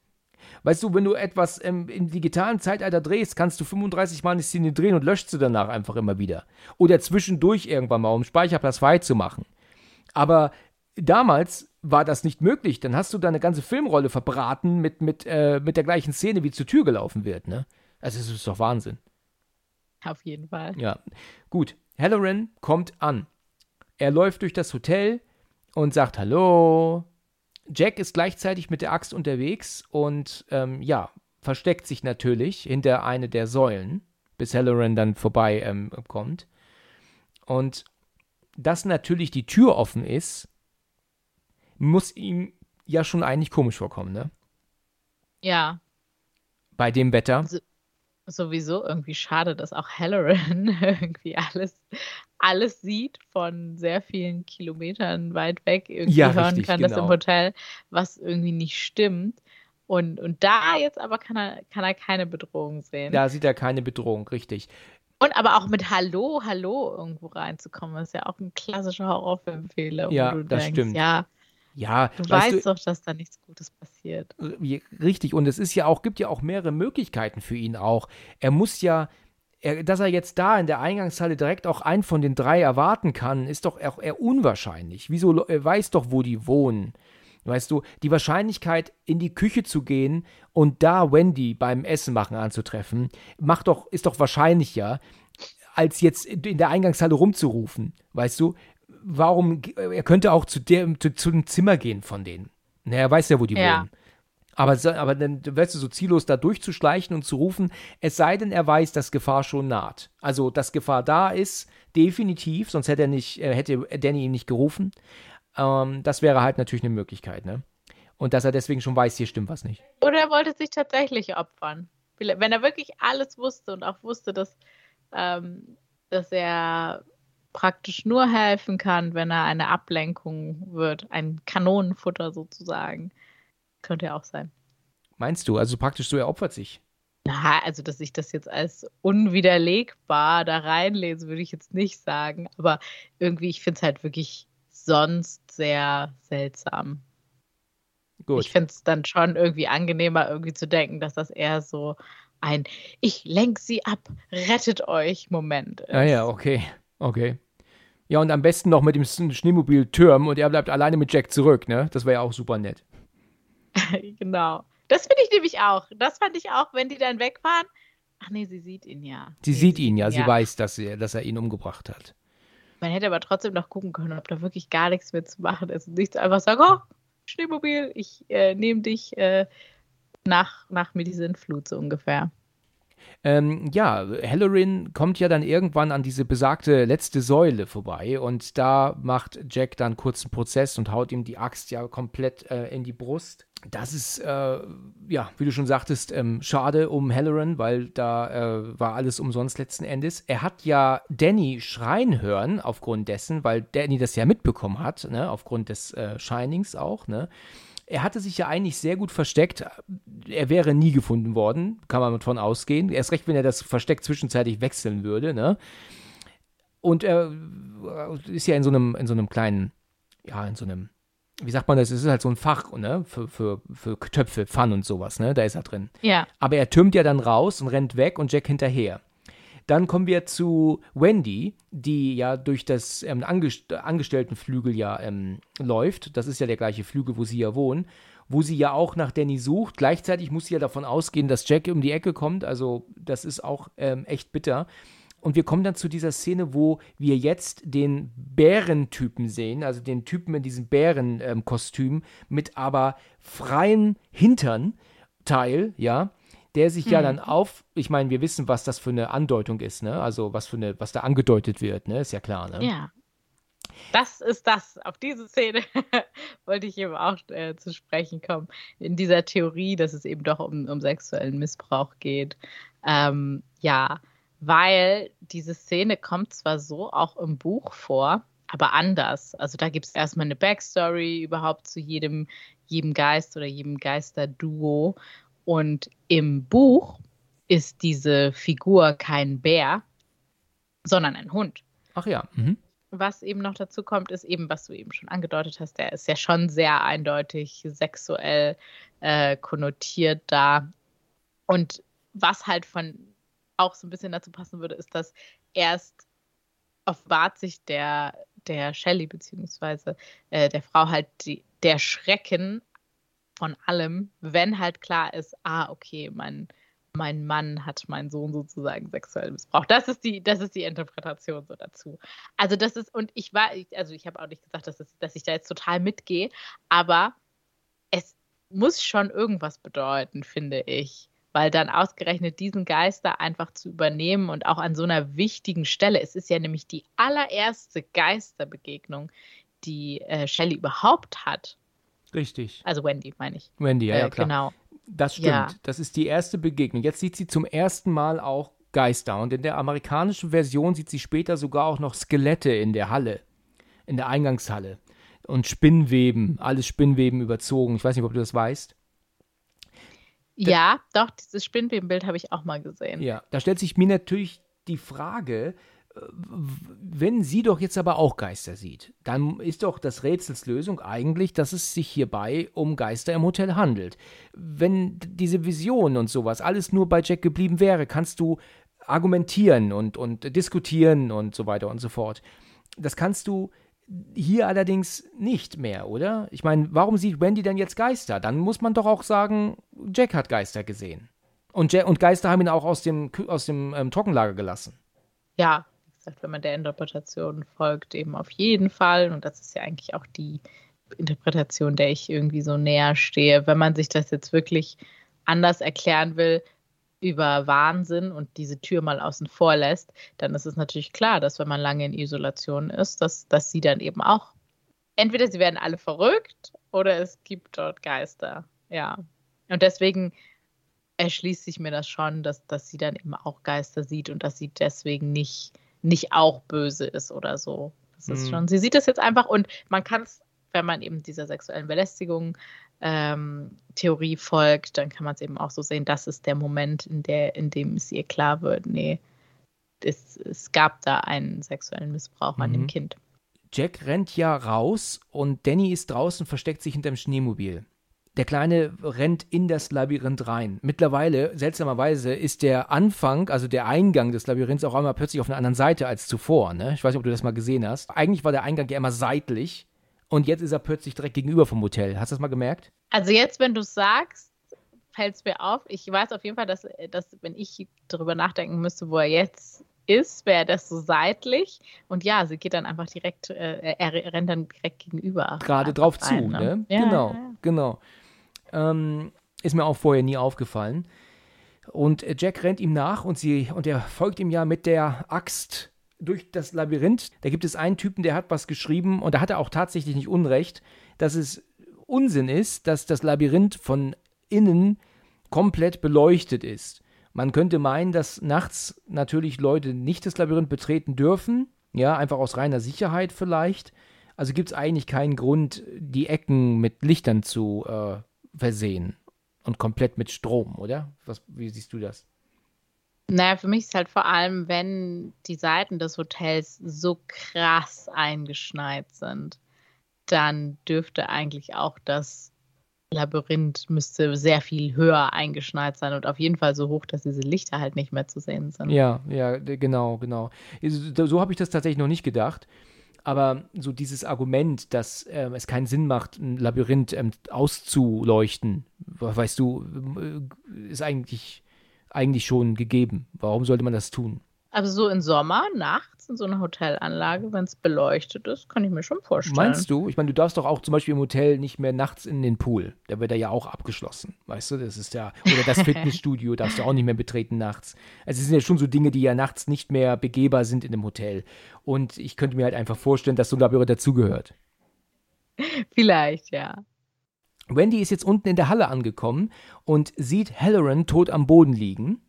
Weißt du, wenn du etwas ähm, im digitalen Zeitalter drehst, kannst du 35 Mal eine Szene drehen und löscht sie danach einfach immer wieder. Oder zwischendurch irgendwann mal, um Speicherplatz frei zu machen. Aber damals war das nicht möglich. Dann hast du deine ganze Filmrolle verbraten mit, mit, äh, mit der gleichen Szene, wie zur Tür gelaufen wird, ne? Also, es ist doch Wahnsinn. Auf jeden Fall. Ja, gut. Halloran kommt an. Er läuft durch das Hotel und sagt Hallo. Jack ist gleichzeitig mit der Axt unterwegs und ähm, ja, versteckt sich natürlich hinter eine der Säulen, bis Halloran dann vorbei ähm, kommt. Und dass natürlich die Tür offen ist, muss ihm ja schon eigentlich komisch vorkommen, ne? Ja. Bei dem Wetter. Sowieso irgendwie schade, dass auch Halloran irgendwie alles, alles sieht von sehr vielen Kilometern weit weg. Irgendwie Ja, hören richtig, kann das im genau. Hotel, was irgendwie nicht stimmt. Und, und da jetzt aber kann er, kann er keine Bedrohung sehen. Da sieht er keine Bedrohung, richtig. Und aber auch mit Hallo, Hallo irgendwo reinzukommen, ist ja auch ein klassischer Horrorfilmfehler. wo Ja, du das denkst, stimmt. Ja, Ja, du weißt weißt doch, dass da nichts Gutes passiert. Wie- Richtig, und es ist ja auch, gibt ja auch mehrere Möglichkeiten für ihn auch. Er muss ja, er, dass er jetzt da in der Eingangshalle direkt auch einen von den drei erwarten kann, ist doch auch eher unwahrscheinlich. Wieso, er weiß doch, wo die wohnen. Weißt du, die Wahrscheinlichkeit, in die Küche zu gehen und da Wendy beim Essen machen anzutreffen, macht doch, ist doch wahrscheinlicher, als jetzt in der Eingangshalle rumzurufen. Weißt du, warum, er könnte auch zu, der, zu, zu dem Zimmer gehen von denen. Na, er weiß ja, wo die Ja. wohnen. Aber, aber dann weißt du, so ziellos da durchzuschleichen und zu rufen, es sei denn, er weiß, dass Gefahr schon naht. Also, dass Gefahr da ist, definitiv, sonst hätte er nicht, äh, hätte Danny ihn nicht gerufen. Ähm, das wäre halt natürlich eine Möglichkeit, ne? Und dass er deswegen schon weiß, hier stimmt was nicht. Oder er wollte sich tatsächlich opfern. Wenn er wirklich alles wusste und auch wusste, dass, ähm, dass er praktisch nur helfen kann, wenn er eine Ablenkung wird, ein Kanonenfutter sozusagen, könnte er auch sein. Meinst du? Also praktisch so, er opfert sich. Na, also, dass ich das jetzt als unwiderlegbar da reinlese, würde ich jetzt nicht sagen. Aber irgendwie, ich finde es halt wirklich sonst sehr seltsam. Gut. Ich finde es dann schon irgendwie angenehmer, irgendwie zu denken, dass das eher so ein Ich lenk sie ab, rettet euch Moment ist. Ah ja, okay. Okay. Ja, und am besten noch mit dem Schneemobil Türm und er bleibt alleine mit Jack zurück, ne? Das wäre ja auch super nett. genau. Das finde ich nämlich auch. Das fand ich auch, wenn die dann wegfahren. Ach nee, sie sieht ihn ja. Sie nee, sieht ihn ja, sie weiß, dass er, dass er ihn umgebracht hat. Man hätte aber trotzdem noch gucken können, ob da wirklich gar nichts mehr zu machen ist. Und nicht einfach sagen, oh, Schneemobil, ich äh, nehme dich äh, nach, nach mir die Sintflut so ungefähr. Ähm, ja, Halloran kommt ja dann irgendwann an diese besagte letzte Säule vorbei und da macht Jack dann kurz einen Prozess und haut ihm die Axt ja komplett äh, in die Brust. Das ist, äh, ja, wie du schon sagtest, ähm, schade um Halloran, weil da äh, war alles umsonst letzten Endes. Er hat ja Danny schreien hören aufgrund dessen, weil Danny das ja mitbekommen hat, ne, aufgrund des äh, Shinings auch, ne. Er hatte sich ja eigentlich sehr gut versteckt. Er wäre nie gefunden worden, kann man davon ausgehen. Erst recht, wenn er das Versteck zwischenzeitlich wechseln würde, ne? Und er äh, ist ja in so einem, in so einem kleinen, ja, in so einem, wie sagt man das? Es ist halt so ein Fach, ne? Für, für, für Töpfe, Pfannen und sowas, ne? Da ist er drin. Ja. Aber er türmt ja dann raus und rennt weg und Jack hinterher. Dann kommen wir zu Wendy, die ja durch das ähm, Angest Angestelltenflügel ja ähm, läuft. Das ist ja der gleiche Flügel, wo sie ja wohnen. Wo sie ja auch nach Danny sucht. Gleichzeitig muss sie ja davon ausgehen, dass Jack um die Ecke kommt. Also, das ist auch ähm, echt bitter. Und wir kommen dann zu dieser Szene, wo wir jetzt den Bärentypen sehen, also den Typen in diesem Bärenkostüm mit aber freien Hinternteil, ja, der sich ja dann auf, ich meine, wir wissen, was das für eine Andeutung ist, ne? Also was für eine, was da angedeutet wird, ne? Ist ja klar, ne? Ja. Das ist das. Auf diese Szene wollte ich eben auch äh, zu sprechen kommen. In dieser Theorie, dass es eben doch um, um sexuellen Missbrauch geht. Ähm, ja, weil diese Szene kommt zwar so auch im Buch vor, aber anders. Also da gibt es erstmal eine Backstory überhaupt zu jedem, jedem Geist oder jedem Geisterduo. Und im Buch ist diese Figur kein Bär, sondern ein Hund. Ach ja. Mhm. Was eben noch dazu kommt, ist eben, was du eben schon angedeutet hast, der ist ja schon sehr eindeutig sexuell äh, konnotiert da. Und was halt von auch so ein bisschen dazu passen würde, ist, dass erst offenbart sich der, der Shelley beziehungsweise äh, der Frau halt die, der Schrecken von allem, wenn halt klar ist, ah, okay, mein, mein Mann hat meinen Sohn sozusagen sexuell missbraucht. Das ist die, das ist die Interpretation so dazu. Also das ist, und ich war, also ich habe auch nicht gesagt, dass, es, dass ich da jetzt total mitgehe, aber es muss schon irgendwas bedeuten, finde ich. Weil dann ausgerechnet diesen Geister einfach zu übernehmen und auch an so einer wichtigen Stelle, es ist ja nämlich die allererste Geisterbegegnung, die äh, Shelley überhaupt hat. Richtig. Also Wendy, meine ich. Wendy, ja, äh, ja klar. Genau. Das stimmt. Ja. Das ist die erste Begegnung. Jetzt sieht sie zum ersten Mal auch Geister. Und in der amerikanischen Version sieht sie später sogar auch noch Skelette in der Halle, in der Eingangshalle. Und Spinnweben, alles Spinnweben überzogen. Ich weiß nicht, ob du das weißt. Ja, doch, dieses Spinnwebenbild habe ich auch mal gesehen. Ja, da stellt sich mir natürlich die Frage, wenn sie doch jetzt aber auch Geister sieht, dann ist doch das Rätsels Lösung eigentlich, dass es sich hierbei um Geister im Hotel handelt. Wenn diese Vision und sowas alles nur bei Jack geblieben wäre, kannst du argumentieren und, und diskutieren und so weiter und so fort. Das kannst du hier allerdings nicht mehr, oder? Ich meine, warum sieht Wendy denn jetzt Geister? Dann muss man doch auch sagen, Jack hat Geister gesehen. Und, Jack, und Geister haben ihn auch aus dem, aus dem ähm, Trockenlager gelassen. Ja, gesagt, wenn man der Interpretation folgt, eben auf jeden Fall. Und das ist ja eigentlich auch die Interpretation, der ich irgendwie so näher stehe. Wenn man sich das jetzt wirklich anders erklären will über Wahnsinn und diese Tür mal außen vor lässt, dann ist es natürlich klar, dass wenn man lange in Isolation ist, dass, dass sie dann eben auch, entweder sie werden alle verrückt oder es gibt dort Geister. Ja. Und deswegen erschließt sich mir das schon, dass, dass sie dann eben auch Geister sieht und dass sie deswegen nicht, nicht auch böse ist oder so. Das ist Mhm. schon, sie sieht das jetzt einfach und man kann es, wenn man eben dieser sexuellen Belästigung ähm, Theorie folgt, dann kann man es eben auch so sehen, das ist der Moment, in, der, in dem es ihr klar wird, nee, es, es gab da einen sexuellen Missbrauch an Mhm. dem Kind. Jack rennt ja raus und Danny ist draußen, versteckt sich hinterm Schneemobil. Der Kleine rennt in das Labyrinth rein. Mittlerweile, seltsamerweise, ist der Anfang, also der Eingang des Labyrinths auch einmal plötzlich auf einer anderen Seite als zuvor. Ne? Ich weiß nicht, ob du das mal gesehen hast. Eigentlich war der Eingang ja immer seitlich und jetzt ist er plötzlich direkt gegenüber vom Hotel. Hast du das mal gemerkt? Also jetzt, wenn du sagst, fällt es mir auf. Ich weiß auf jeden Fall, dass, dass wenn ich darüber nachdenken müsste, wo er jetzt ist, wäre das so seitlich. Und ja, sie geht dann einfach direkt, äh, er rennt dann direkt gegenüber. Gerade drauf zu, rein, ne? Ja, genau, ja. genau. Ähm, ist mir auch vorher nie aufgefallen. Und Jack rennt ihm nach und sie und er folgt ihm ja mit der Axt durch das Labyrinth. Da gibt es einen Typen, der hat was geschrieben und da hat er auch tatsächlich nicht Unrecht, dass es Unsinn ist, dass das Labyrinth von innen komplett beleuchtet ist. Man könnte meinen, dass nachts natürlich Leute nicht das Labyrinth betreten dürfen, ja, einfach aus reiner Sicherheit vielleicht. Also gibt es eigentlich keinen Grund, die Ecken mit Lichtern zu äh, versehen und komplett mit Strom, oder? Was, wie siehst du das? Naja, für mich ist halt vor allem, wenn die Seiten des Hotels so krass eingeschneit sind, dann dürfte eigentlich auch das Labyrinth müsste sehr viel höher eingeschneit sein und auf jeden Fall so hoch, dass diese Lichter halt nicht mehr zu sehen sind. Ja, ja, genau, genau. So, so habe ich das tatsächlich noch nicht gedacht. Aber so dieses Argument, dass ähm, es keinen Sinn macht, ein Labyrinth ähm, auszuleuchten, we- weißt du, äh, ist eigentlich, eigentlich schon gegeben. Warum sollte man das tun? Also so im Sommer, nachts in so einer Hotelanlage, wenn es beleuchtet ist, kann ich mir schon vorstellen. Meinst du? Ich meine, du darfst doch auch zum Beispiel im Hotel nicht mehr nachts in den Pool. Der wird ja auch abgeschlossen. Weißt du, das ist ja. Oder das Fitnessstudio darfst du auch nicht mehr betreten nachts. Also es sind ja schon so Dinge, die ja nachts nicht mehr begehbar sind in dem Hotel. Und ich könnte mir halt einfach vorstellen, dass so ein Labyrinth dazugehört. Vielleicht, ja. Wendy ist jetzt unten in der Halle angekommen und sieht Halloran tot am Boden liegen,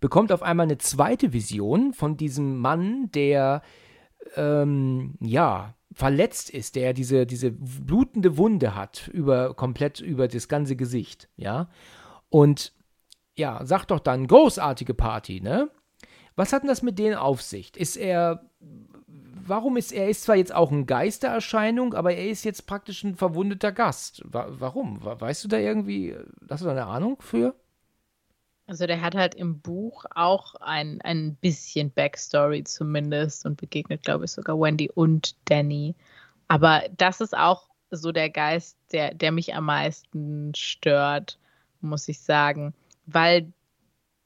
bekommt auf einmal eine zweite Vision von diesem Mann, der ähm, ja verletzt ist, der diese, diese blutende Wunde hat, über komplett über das ganze Gesicht, ja. Und ja, sagt doch dann, großartige Party, ne? Was hat denn das mit denen auf sich? Ist er warum ist er ist zwar jetzt auch eine Geistererscheinung, aber er ist jetzt praktisch ein verwundeter Gast. Wa warum? Wa- Weißt du da irgendwie, hast du da eine Ahnung für? Also der hat halt im Buch auch ein, ein bisschen Backstory zumindest und begegnet, glaube ich, sogar Wendy und Danny. Aber das ist auch so der Geist, der, der mich am meisten stört, muss ich sagen. Weil,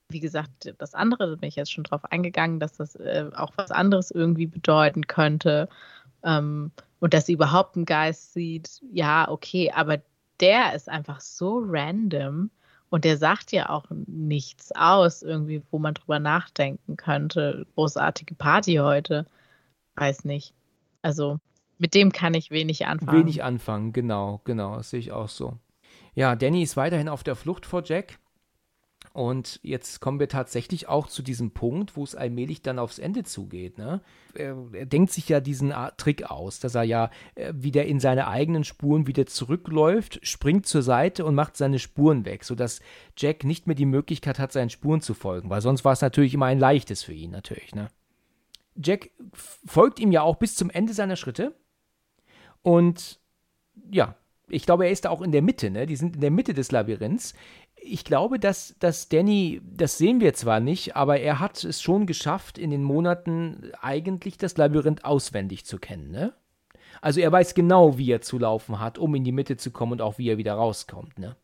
wie gesagt, das andere, da bin ich jetzt schon drauf eingegangen, dass das äh, auch was anderes irgendwie bedeuten könnte. Ähm, und dass sie überhaupt einen Geist sieht, ja, okay, aber der ist einfach so random. Und der sagt ja auch nichts aus, irgendwie, wo man drüber nachdenken könnte. Großartige Party heute. Weiß nicht. Also mit dem kann ich wenig anfangen. Wenig anfangen, genau, genau, das sehe ich auch so. Ja, Danny ist weiterhin auf der Flucht vor Jack. Und jetzt kommen wir tatsächlich auch zu diesem Punkt, wo es allmählich dann aufs Ende zugeht. Ne? Er, er, denkt sich ja diesen Trick aus, dass er ja äh, wieder in seine eigenen Spuren wieder zurückläuft, springt zur Seite und macht seine Spuren weg, sodass Jack nicht mehr die Möglichkeit hat, seinen Spuren zu folgen, weil sonst war es natürlich immer ein leichtes für ihn natürlich. Ne? Jack folgt ihm ja auch bis zum Ende seiner Schritte und ja, ich glaube, er ist da auch in der Mitte, ne? Die sind in der Mitte des Labyrinths ich glaube, dass, dass Danny, das sehen wir zwar nicht, aber er hat es schon geschafft, in den Monaten eigentlich das Labyrinth auswendig zu kennen, ne? Also er weiß genau, wie er zu laufen hat, um in die Mitte zu kommen und auch wie er wieder rauskommt, ne?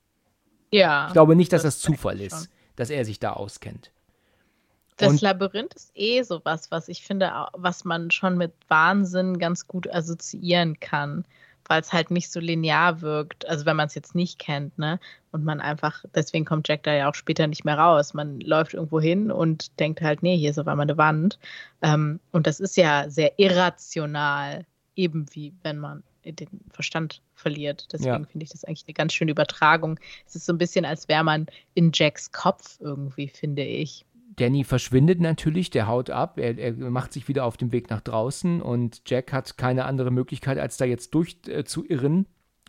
Ja. Ich glaube nicht, dass das, das Zufall ist, schon. dass er sich da auskennt. Das und Labyrinth ist eh sowas, was ich finde, was man schon mit Wahnsinn ganz gut assoziieren kann weil es halt nicht so linear wirkt. Also wenn man es jetzt nicht kennt, ne? Und man einfach, deswegen kommt Jack da ja auch später nicht mehr raus. Man läuft irgendwo hin und denkt halt, nee, hier ist auf einmal eine Wand. Ähm, und das ist ja sehr irrational, eben wie wenn man den Verstand verliert. Deswegen ja. finde ich das eigentlich eine ganz schöne Übertragung. Es ist so ein bisschen, als wäre man in Jacks Kopf irgendwie, finde ich. Danny verschwindet natürlich, der haut ab, er, er, macht sich wieder auf den Weg nach draußen und Jack hat keine andere Möglichkeit, als da jetzt durchzuirren.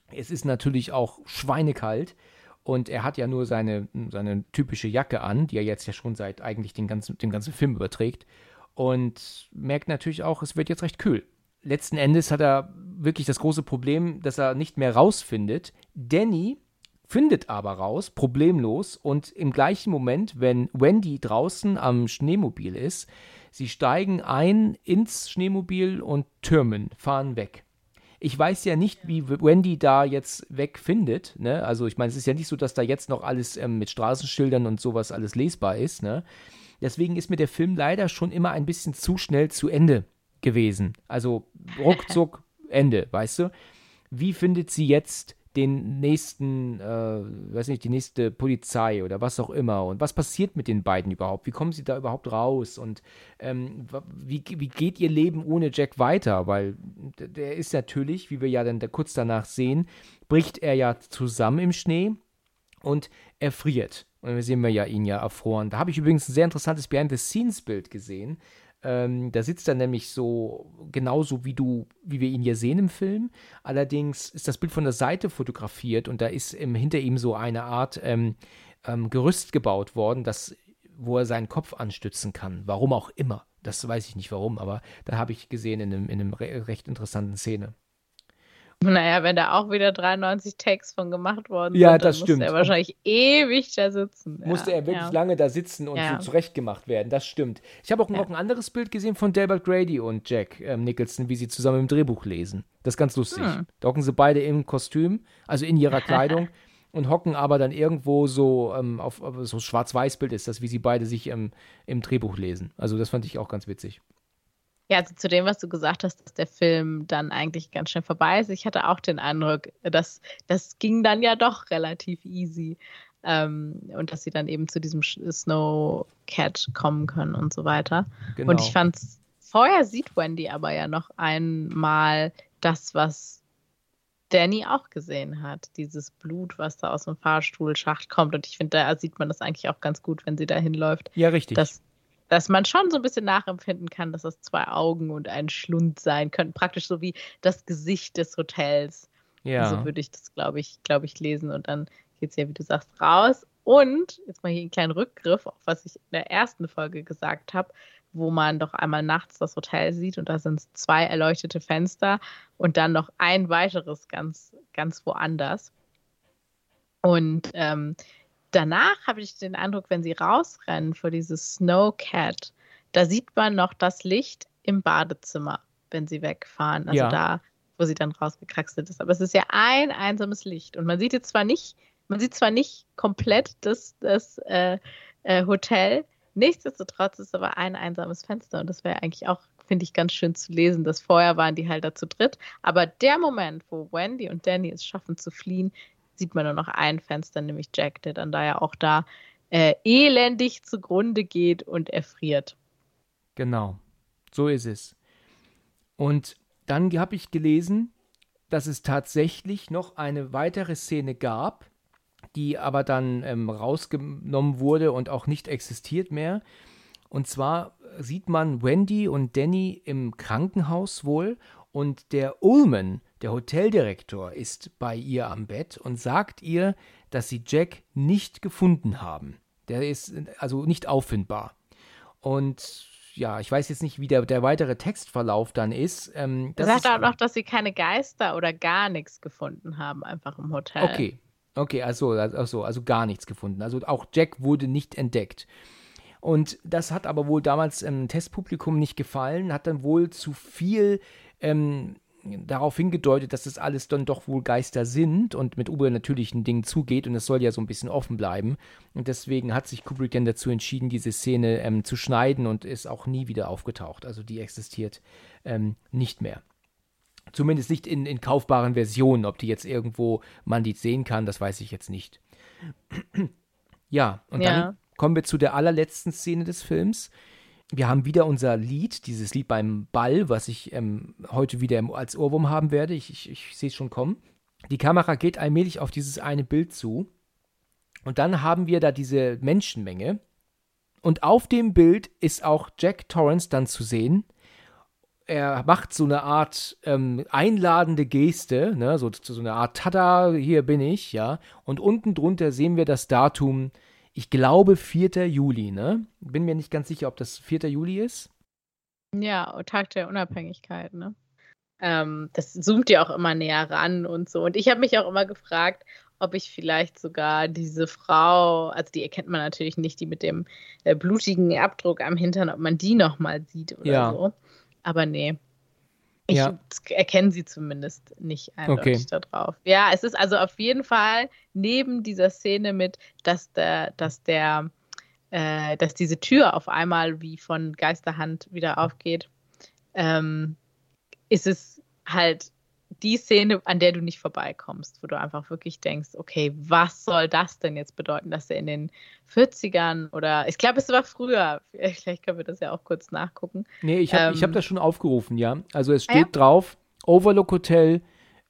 Äh, es ist natürlich auch schweinekalt und er hat ja nur seine, seine typische Jacke an, die er jetzt ja schon seit eigentlich den ganzen, den ganzen Film überträgt und merkt natürlich auch, es wird jetzt recht kühl. Letzten Endes hat er wirklich das große Problem, dass er nicht mehr rausfindet. Danny findet aber raus, problemlos, und im gleichen Moment, wenn Wendy draußen am Schneemobil ist, sie steigen ein ins Schneemobil und türmen, fahren weg. Ich weiß ja nicht, wie Wendy da jetzt wegfindet. Ne? Also ich meine, es ist ja nicht so, dass da jetzt noch alles ähm, mit Straßenschildern und sowas alles lesbar ist. Ne? Deswegen ist mir der Film leider schon immer ein bisschen zu schnell zu Ende gewesen. Also ruckzuck Ende, weißt du? Wie findet sie jetzt den nächsten, äh, weiß nicht, die nächste Polizei oder was auch immer. Und was passiert mit den beiden überhaupt? Wie kommen sie da überhaupt raus? Und ähm, wie, wie geht ihr Leben ohne Jack weiter? Weil der ist natürlich, wie wir ja dann da kurz danach sehen, bricht er ja zusammen im Schnee und erfriert. Und wir sehen wir ja ihn ja erfroren. Da habe ich übrigens ein sehr interessantes Behind-the-Scenes-Bild gesehen. Ähm, da sitzt er nämlich so genauso wie du, wie wir ihn hier sehen im Film. Allerdings ist das Bild von der Seite fotografiert und da ist im, hinter ihm so eine Art ähm, ähm, Gerüst gebaut worden, das, wo er seinen Kopf anstützen kann. Warum auch immer. Das weiß ich nicht warum, aber da habe ich gesehen in einem, in einem re recht interessanten Szene. Naja, wenn da auch wieder 93 Takes von gemacht worden ja, sind, dann das musste er wahrscheinlich ewig da sitzen. Musste ja, er wirklich ja. lange da sitzen und so zurechtgemacht werden, das stimmt. Ich habe auch noch ein anderes Bild gesehen von Delbert Grady und Jack ähm, Nicholson, wie sie zusammen im Drehbuch lesen. Das ist ganz lustig. Hm. Da hocken sie beide im Kostüm, also in ihrer Kleidung. und hocken aber dann irgendwo so ähm, auf, auf so Schwarz-Weiß-Bild ist das, wie sie beide sich ähm, im Drehbuch lesen. Also das fand ich auch ganz witzig. Ja, also zu dem, was du gesagt hast, dass der Film dann eigentlich ganz schnell vorbei ist. Ich hatte auch den Eindruck, dass das ging dann ja doch relativ easy. Ähm, und dass sie dann eben zu diesem Snowcat kommen können und so weiter. Genau. Und ich fand vorher sieht Wendy aber ja noch einmal das, was Danny auch gesehen hat, dieses Blut, was da aus dem Fahrstuhlschacht kommt. Und ich finde, da sieht man das eigentlich auch ganz gut, wenn sie da hinläuft. Ja, richtig. Dass dass man schon so ein bisschen nachempfinden kann, dass das zwei Augen und ein Schlund sein könnten. Praktisch so wie das Gesicht des Hotels. Ja. So würde ich das, glaube ich, glaube ich, lesen. Und dann geht es ja, wie du sagst, raus. Und jetzt mal hier einen kleinen Rückgriff auf was ich in der ersten Folge gesagt habe, wo man doch einmal nachts das Hotel sieht und da sind zwei erleuchtete Fenster und dann noch ein weiteres ganz, ganz woanders. Und ähm, danach habe ich den Eindruck, wenn sie rausrennen vor dieses Snowcat, da sieht man noch das Licht im Badezimmer, wenn sie wegfahren. Also ja. da, wo sie dann rausgekraxelt ist. Aber es ist ja ein einsames Licht. Und man sieht jetzt zwar nicht, man sieht zwar nicht komplett das, das äh, äh, Hotel, nichtsdestotrotz ist aber ein einsames Fenster. Und das wäre eigentlich auch, finde ich, ganz schön zu lesen, dass vorher waren die halt da zu dritt. Aber der Moment, wo Wendy und Danny es schaffen zu fliehen, sieht man nur noch ein Fenster, nämlich Jack, der dann da ja auch da äh, elendig zugrunde geht und erfriert. Genau, so ist es. Und dann habe ich gelesen, dass es tatsächlich noch eine weitere Szene gab, die aber dann ähm, rausgenommen wurde und auch nicht existiert mehr. Und zwar sieht man Wendy und Danny im Krankenhaus wohl und der Ullman, der Hoteldirektor, ist bei ihr am Bett und sagt ihr, dass sie Jack nicht gefunden haben. Der ist also nicht auffindbar. Und ja, ich weiß jetzt nicht, wie der, der weitere Textverlauf dann ist. Ähm, das sagt auch noch, dass sie keine Geister oder gar nichts gefunden haben, einfach im Hotel. Okay, okay, also, also, also gar nichts gefunden. Also auch Jack wurde nicht entdeckt. Und das hat aber wohl damals im ähm, Testpublikum nicht gefallen, hat dann wohl zu viel ähm, darauf hingedeutet, dass das alles dann doch wohl Geister sind und mit übernatürlichen Dingen zugeht und es soll ja so ein bisschen offen bleiben. Und deswegen hat sich Kubrick dann dazu entschieden, diese Szene ähm, zu schneiden und ist auch nie wieder aufgetaucht. Also die existiert ähm, nicht mehr. Zumindest nicht in, in kaufbaren Versionen. Ob die jetzt irgendwo man die sehen kann, das weiß ich jetzt nicht. ja, und ja. dann kommen wir zu der allerletzten Szene des Films wir haben wieder unser Lied, dieses Lied beim Ball, was ich ähm, heute wieder als Ohrwurm haben werde. Ich, ich, ich sehe es schon kommen. Die Kamera geht allmählich auf dieses eine Bild zu. Und dann haben wir da diese Menschenmenge. Und auf dem Bild ist auch Jack Torrance dann zu sehen. Er macht so eine Art ähm, einladende Geste, ne? so, so eine Art Tada, hier bin ich, ja. Und unten drunter sehen wir das Datum ich glaube 4. Juli, ne? Bin mir nicht ganz sicher, ob das 4. Juli ist. Ja, Tag der Unabhängigkeit, ne? Ähm, das zoomt ja auch immer näher ran und so. Und ich habe mich auch immer gefragt, ob ich vielleicht sogar diese Frau, also die erkennt man natürlich nicht, die mit dem äh, blutigen Abdruck am Hintern, ob man die nochmal sieht oder ja. so. Aber nee. Ich ja. erkenne sie zumindest nicht eindeutig okay. darauf. Ja, es ist also auf jeden Fall neben dieser Szene mit, dass der, dass der, äh, dass diese Tür auf einmal wie von Geisterhand wieder aufgeht, ähm, ist es halt die Szene, an der du nicht vorbeikommst, wo du einfach wirklich denkst, okay, was soll das denn jetzt bedeuten, dass er in den 40ern oder ich glaube, es war früher, vielleicht können wir das ja auch kurz nachgucken. Nee, ich habe ähm, hab das schon aufgerufen, ja. Also es steht ah, ja? drauf, Overlook Hotel,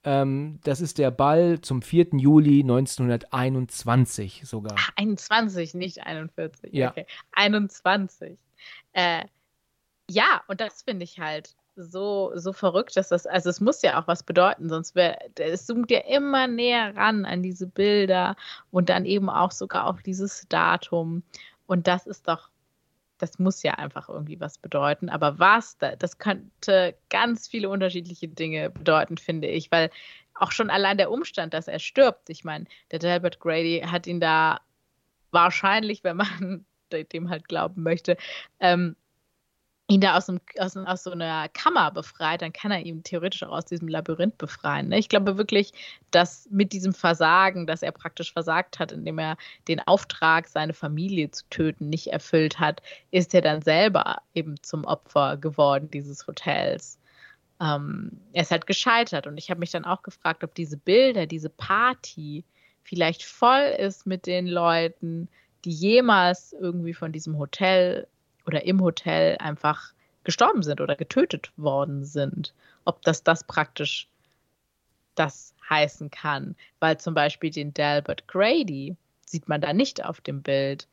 ähm, das ist der Ball zum 4. Juli 1921 sogar. Ach, 21, nicht 41. Ja. Okay. 21. Äh, ja, und das finde ich halt so, so verrückt, dass das, also es muss ja auch was bedeuten, sonst wäre, es zoomt ja immer näher ran an diese Bilder und dann eben auch sogar auf dieses Datum. Und das ist doch, das muss ja einfach irgendwie was bedeuten. Aber was, das könnte ganz viele unterschiedliche Dinge bedeuten, finde ich, weil auch schon allein der Umstand, dass er stirbt, ich meine, der Delbert Grady hat ihn da wahrscheinlich, wenn man dem halt glauben möchte, ähm, ihn da aus, einem, aus, aus, so einer Kammer befreit, dann kann er ihn theoretisch auch aus diesem Labyrinth befreien. Ne? Ich glaube wirklich, dass mit diesem Versagen, dass er praktisch versagt hat, indem er den Auftrag, seine Familie zu töten, nicht erfüllt hat, ist er dann selber eben zum Opfer geworden dieses Hotels. Ähm, er ist halt gescheitert und ich habe mich dann auch gefragt, ob diese Bilder, diese Party vielleicht voll ist mit den Leuten, die jemals irgendwie von diesem Hotel oder im Hotel einfach gestorben sind oder getötet worden sind. Ob das das praktisch das heißen kann, weil zum Beispiel den Delbert Grady sieht man da nicht auf dem Bild.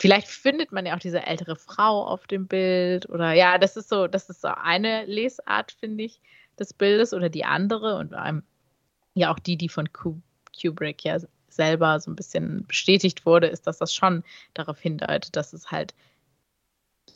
Vielleicht findet man ja auch diese ältere Frau auf dem Bild oder ja, das ist so, das ist so eine Lesart, finde ich, des Bildes oder die andere und ähm, ja auch die, die von Kubrick ja selber so ein bisschen bestätigt wurde, ist, dass das schon darauf hindeutet, dass es halt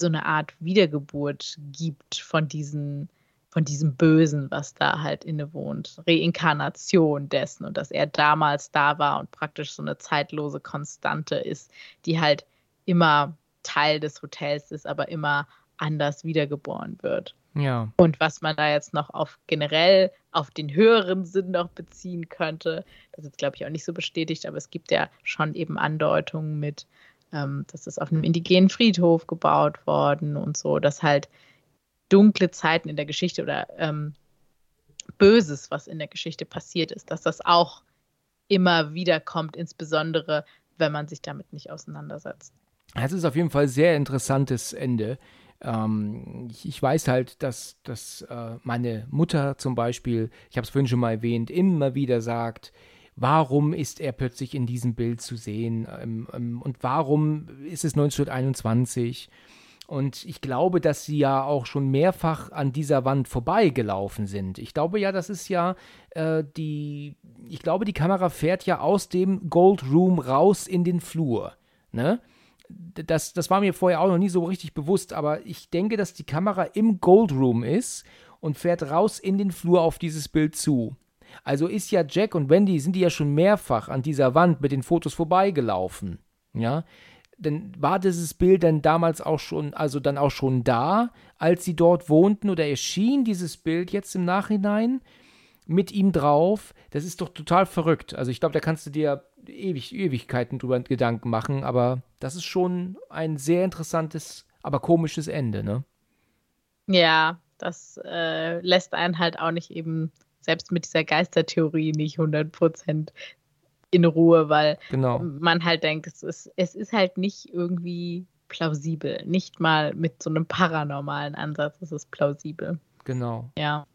so eine Art Wiedergeburt gibt von diesen von diesem Bösen, was da halt innewohnt. Reinkarnation dessen und dass er damals da war und praktisch so eine zeitlose Konstante ist, die halt immer Teil des Hotels ist, aber immer anders wiedergeboren wird. Ja. Und was man da jetzt noch auf generell auf den höheren Sinn noch beziehen könnte, das ist glaube ich auch nicht so bestätigt, aber es gibt ja schon eben Andeutungen mit ähm, das ist auf einem indigenen Friedhof gebaut worden und so, dass halt dunkle Zeiten in der Geschichte oder ähm, Böses, was in der Geschichte passiert ist, dass das auch immer wieder kommt, insbesondere wenn man sich damit nicht auseinandersetzt. Es ist auf jeden Fall ein sehr interessantes Ende. Ähm, ich, ich, weiß halt, dass, dass äh, meine Mutter zum Beispiel, ich habe es vorhin schon mal erwähnt, immer wieder sagt, warum ist er plötzlich in diesem Bild zu sehen ähm, ähm, und warum ist es 1921? Und ich glaube, dass sie ja auch schon mehrfach an dieser Wand vorbeigelaufen sind. Ich glaube ja, das ist ja äh, die. Ich glaube, die Kamera fährt ja aus dem Gold Room raus in den Flur. Ne? Das, das war mir vorher auch noch nie so richtig bewusst, aber ich denke, dass die Kamera im Gold Room ist und fährt raus in den Flur auf dieses Bild zu. Also ist ja Jack und Wendy, sind die ja schon mehrfach an dieser Wand mit den Fotos vorbeigelaufen. Ja, dann war dieses Bild dann damals auch schon, also dann auch schon da, als sie dort wohnten oder erschien dieses Bild jetzt im Nachhinein mit ihm drauf. Das ist doch total verrückt. Also ich glaube, da kannst du dir ewig, Ewigkeiten drüber Gedanken machen, aber das ist schon ein sehr interessantes, aber komisches Ende, ne? Ja, das äh, lässt einen halt auch nicht eben selbst mit dieser Geistertheorie nicht 100% in Ruhe, weil genau. man halt denkt, es ist, es ist halt nicht irgendwie plausibel. Nicht mal mit so einem paranormalen Ansatz ist es plausibel. Genau. Ja.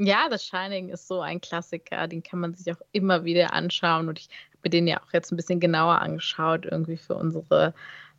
Ja, das Shining ist so ein Klassiker, den kann man sich auch immer wieder anschauen und ich habe den ja auch jetzt ein bisschen genauer angeschaut, irgendwie für unsere,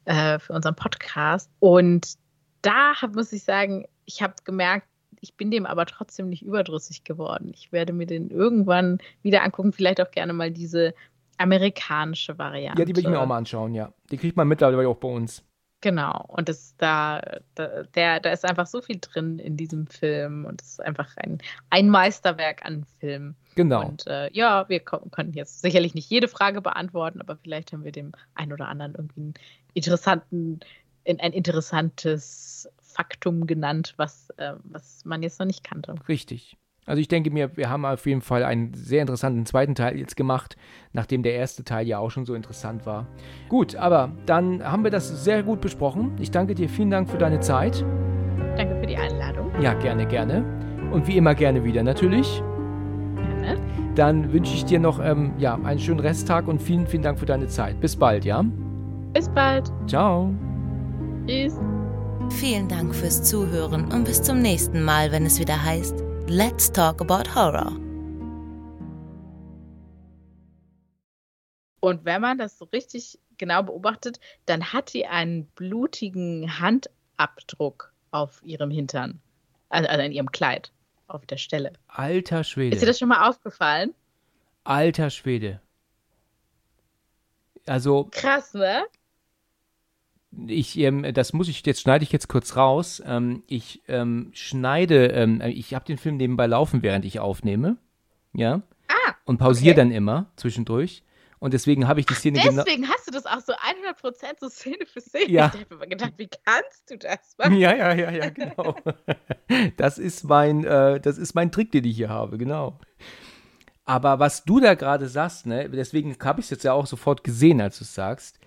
äh, für unseren Podcast. Und da hab, muss ich sagen, ich habe gemerkt, ich bin dem aber trotzdem nicht überdrüssig geworden. Ich werde mir den irgendwann wieder angucken, vielleicht auch gerne mal diese amerikanische Variante. Ja, die will ich mir auch mal anschauen, ja. Die kriegt man mittlerweile auch bei uns. Genau, und das da, da, der, da ist einfach so viel drin in diesem Film und es ist einfach ein, ein Meisterwerk an Film. Genau. Und äh, ja, wir können jetzt sicherlich nicht jede Frage beantworten, aber vielleicht haben wir dem einen oder anderen irgendwie einen interessanten, ein interessantes Faktum genannt, was, äh, was man jetzt noch nicht kannte. Richtig. Also ich denke mir, wir haben auf jeden Fall einen sehr interessanten zweiten Teil jetzt gemacht, nachdem der erste Teil ja auch schon so interessant war. Gut, aber dann haben wir das sehr gut besprochen. Ich danke dir, vielen Dank für deine Zeit. Danke für die Einladung. Ja, gerne, gerne. Und wie immer gerne wieder natürlich. Gerne. Dann wünsche ich dir noch ähm, ja, einen schönen Resttag und vielen, vielen Dank für deine Zeit. Bis bald, ja? Bis bald. Ciao. Tschüss. Vielen Dank fürs Zuhören und bis zum nächsten Mal, wenn es wieder heißt Let's Talk About Horror. Und wenn man das so richtig genau beobachtet, dann hat sie einen blutigen Handabdruck auf ihrem Hintern. Also, also in ihrem Kleid auf der Stelle. Alter Schwede. Ist dir das schon mal aufgefallen? Alter Schwede. Also. Krass, ne? Ich, ähm, das muss ich, jetzt schneide ich jetzt kurz raus. Ähm, ich ähm, schneide, ähm, ich habe den Film nebenbei laufen, während ich aufnehme. Ja. Ah. Und pausiere okay. dann immer zwischendurch. Und deswegen habe ich die Szene genau. Deswegen hast du das auch so 100% so Szene für Szene. Ja. Ich habe mir gedacht, wie kannst du das machen? Ja, ja, ja, ja, genau. das ist mein, äh, das ist mein Trick, den ich hier habe, genau. Aber was du da gerade sagst, ne, deswegen habe ich es jetzt ja auch sofort gesehen, als du es sagst.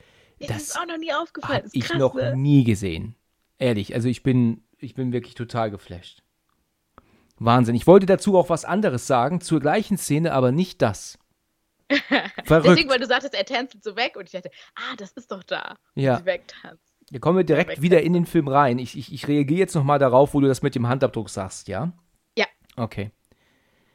Das ist auch noch nie aufgefallen. Hab ich noch nie gesehen. Ehrlich, also ich bin, ich bin wirklich total geflasht. Wahnsinn. Ich wollte dazu auch was anderes sagen, zur gleichen Szene, aber nicht das. Verrückt. Deswegen, weil du sagtest, er tänzelt so weg und ich dachte, ah, das ist doch da. Ja. Hier kommen wir direkt wieder in den Film rein. Ich, ich, ich reagiere jetzt nochmal darauf, wo du das mit dem Handabdruck sagst, ja? Ja. Okay.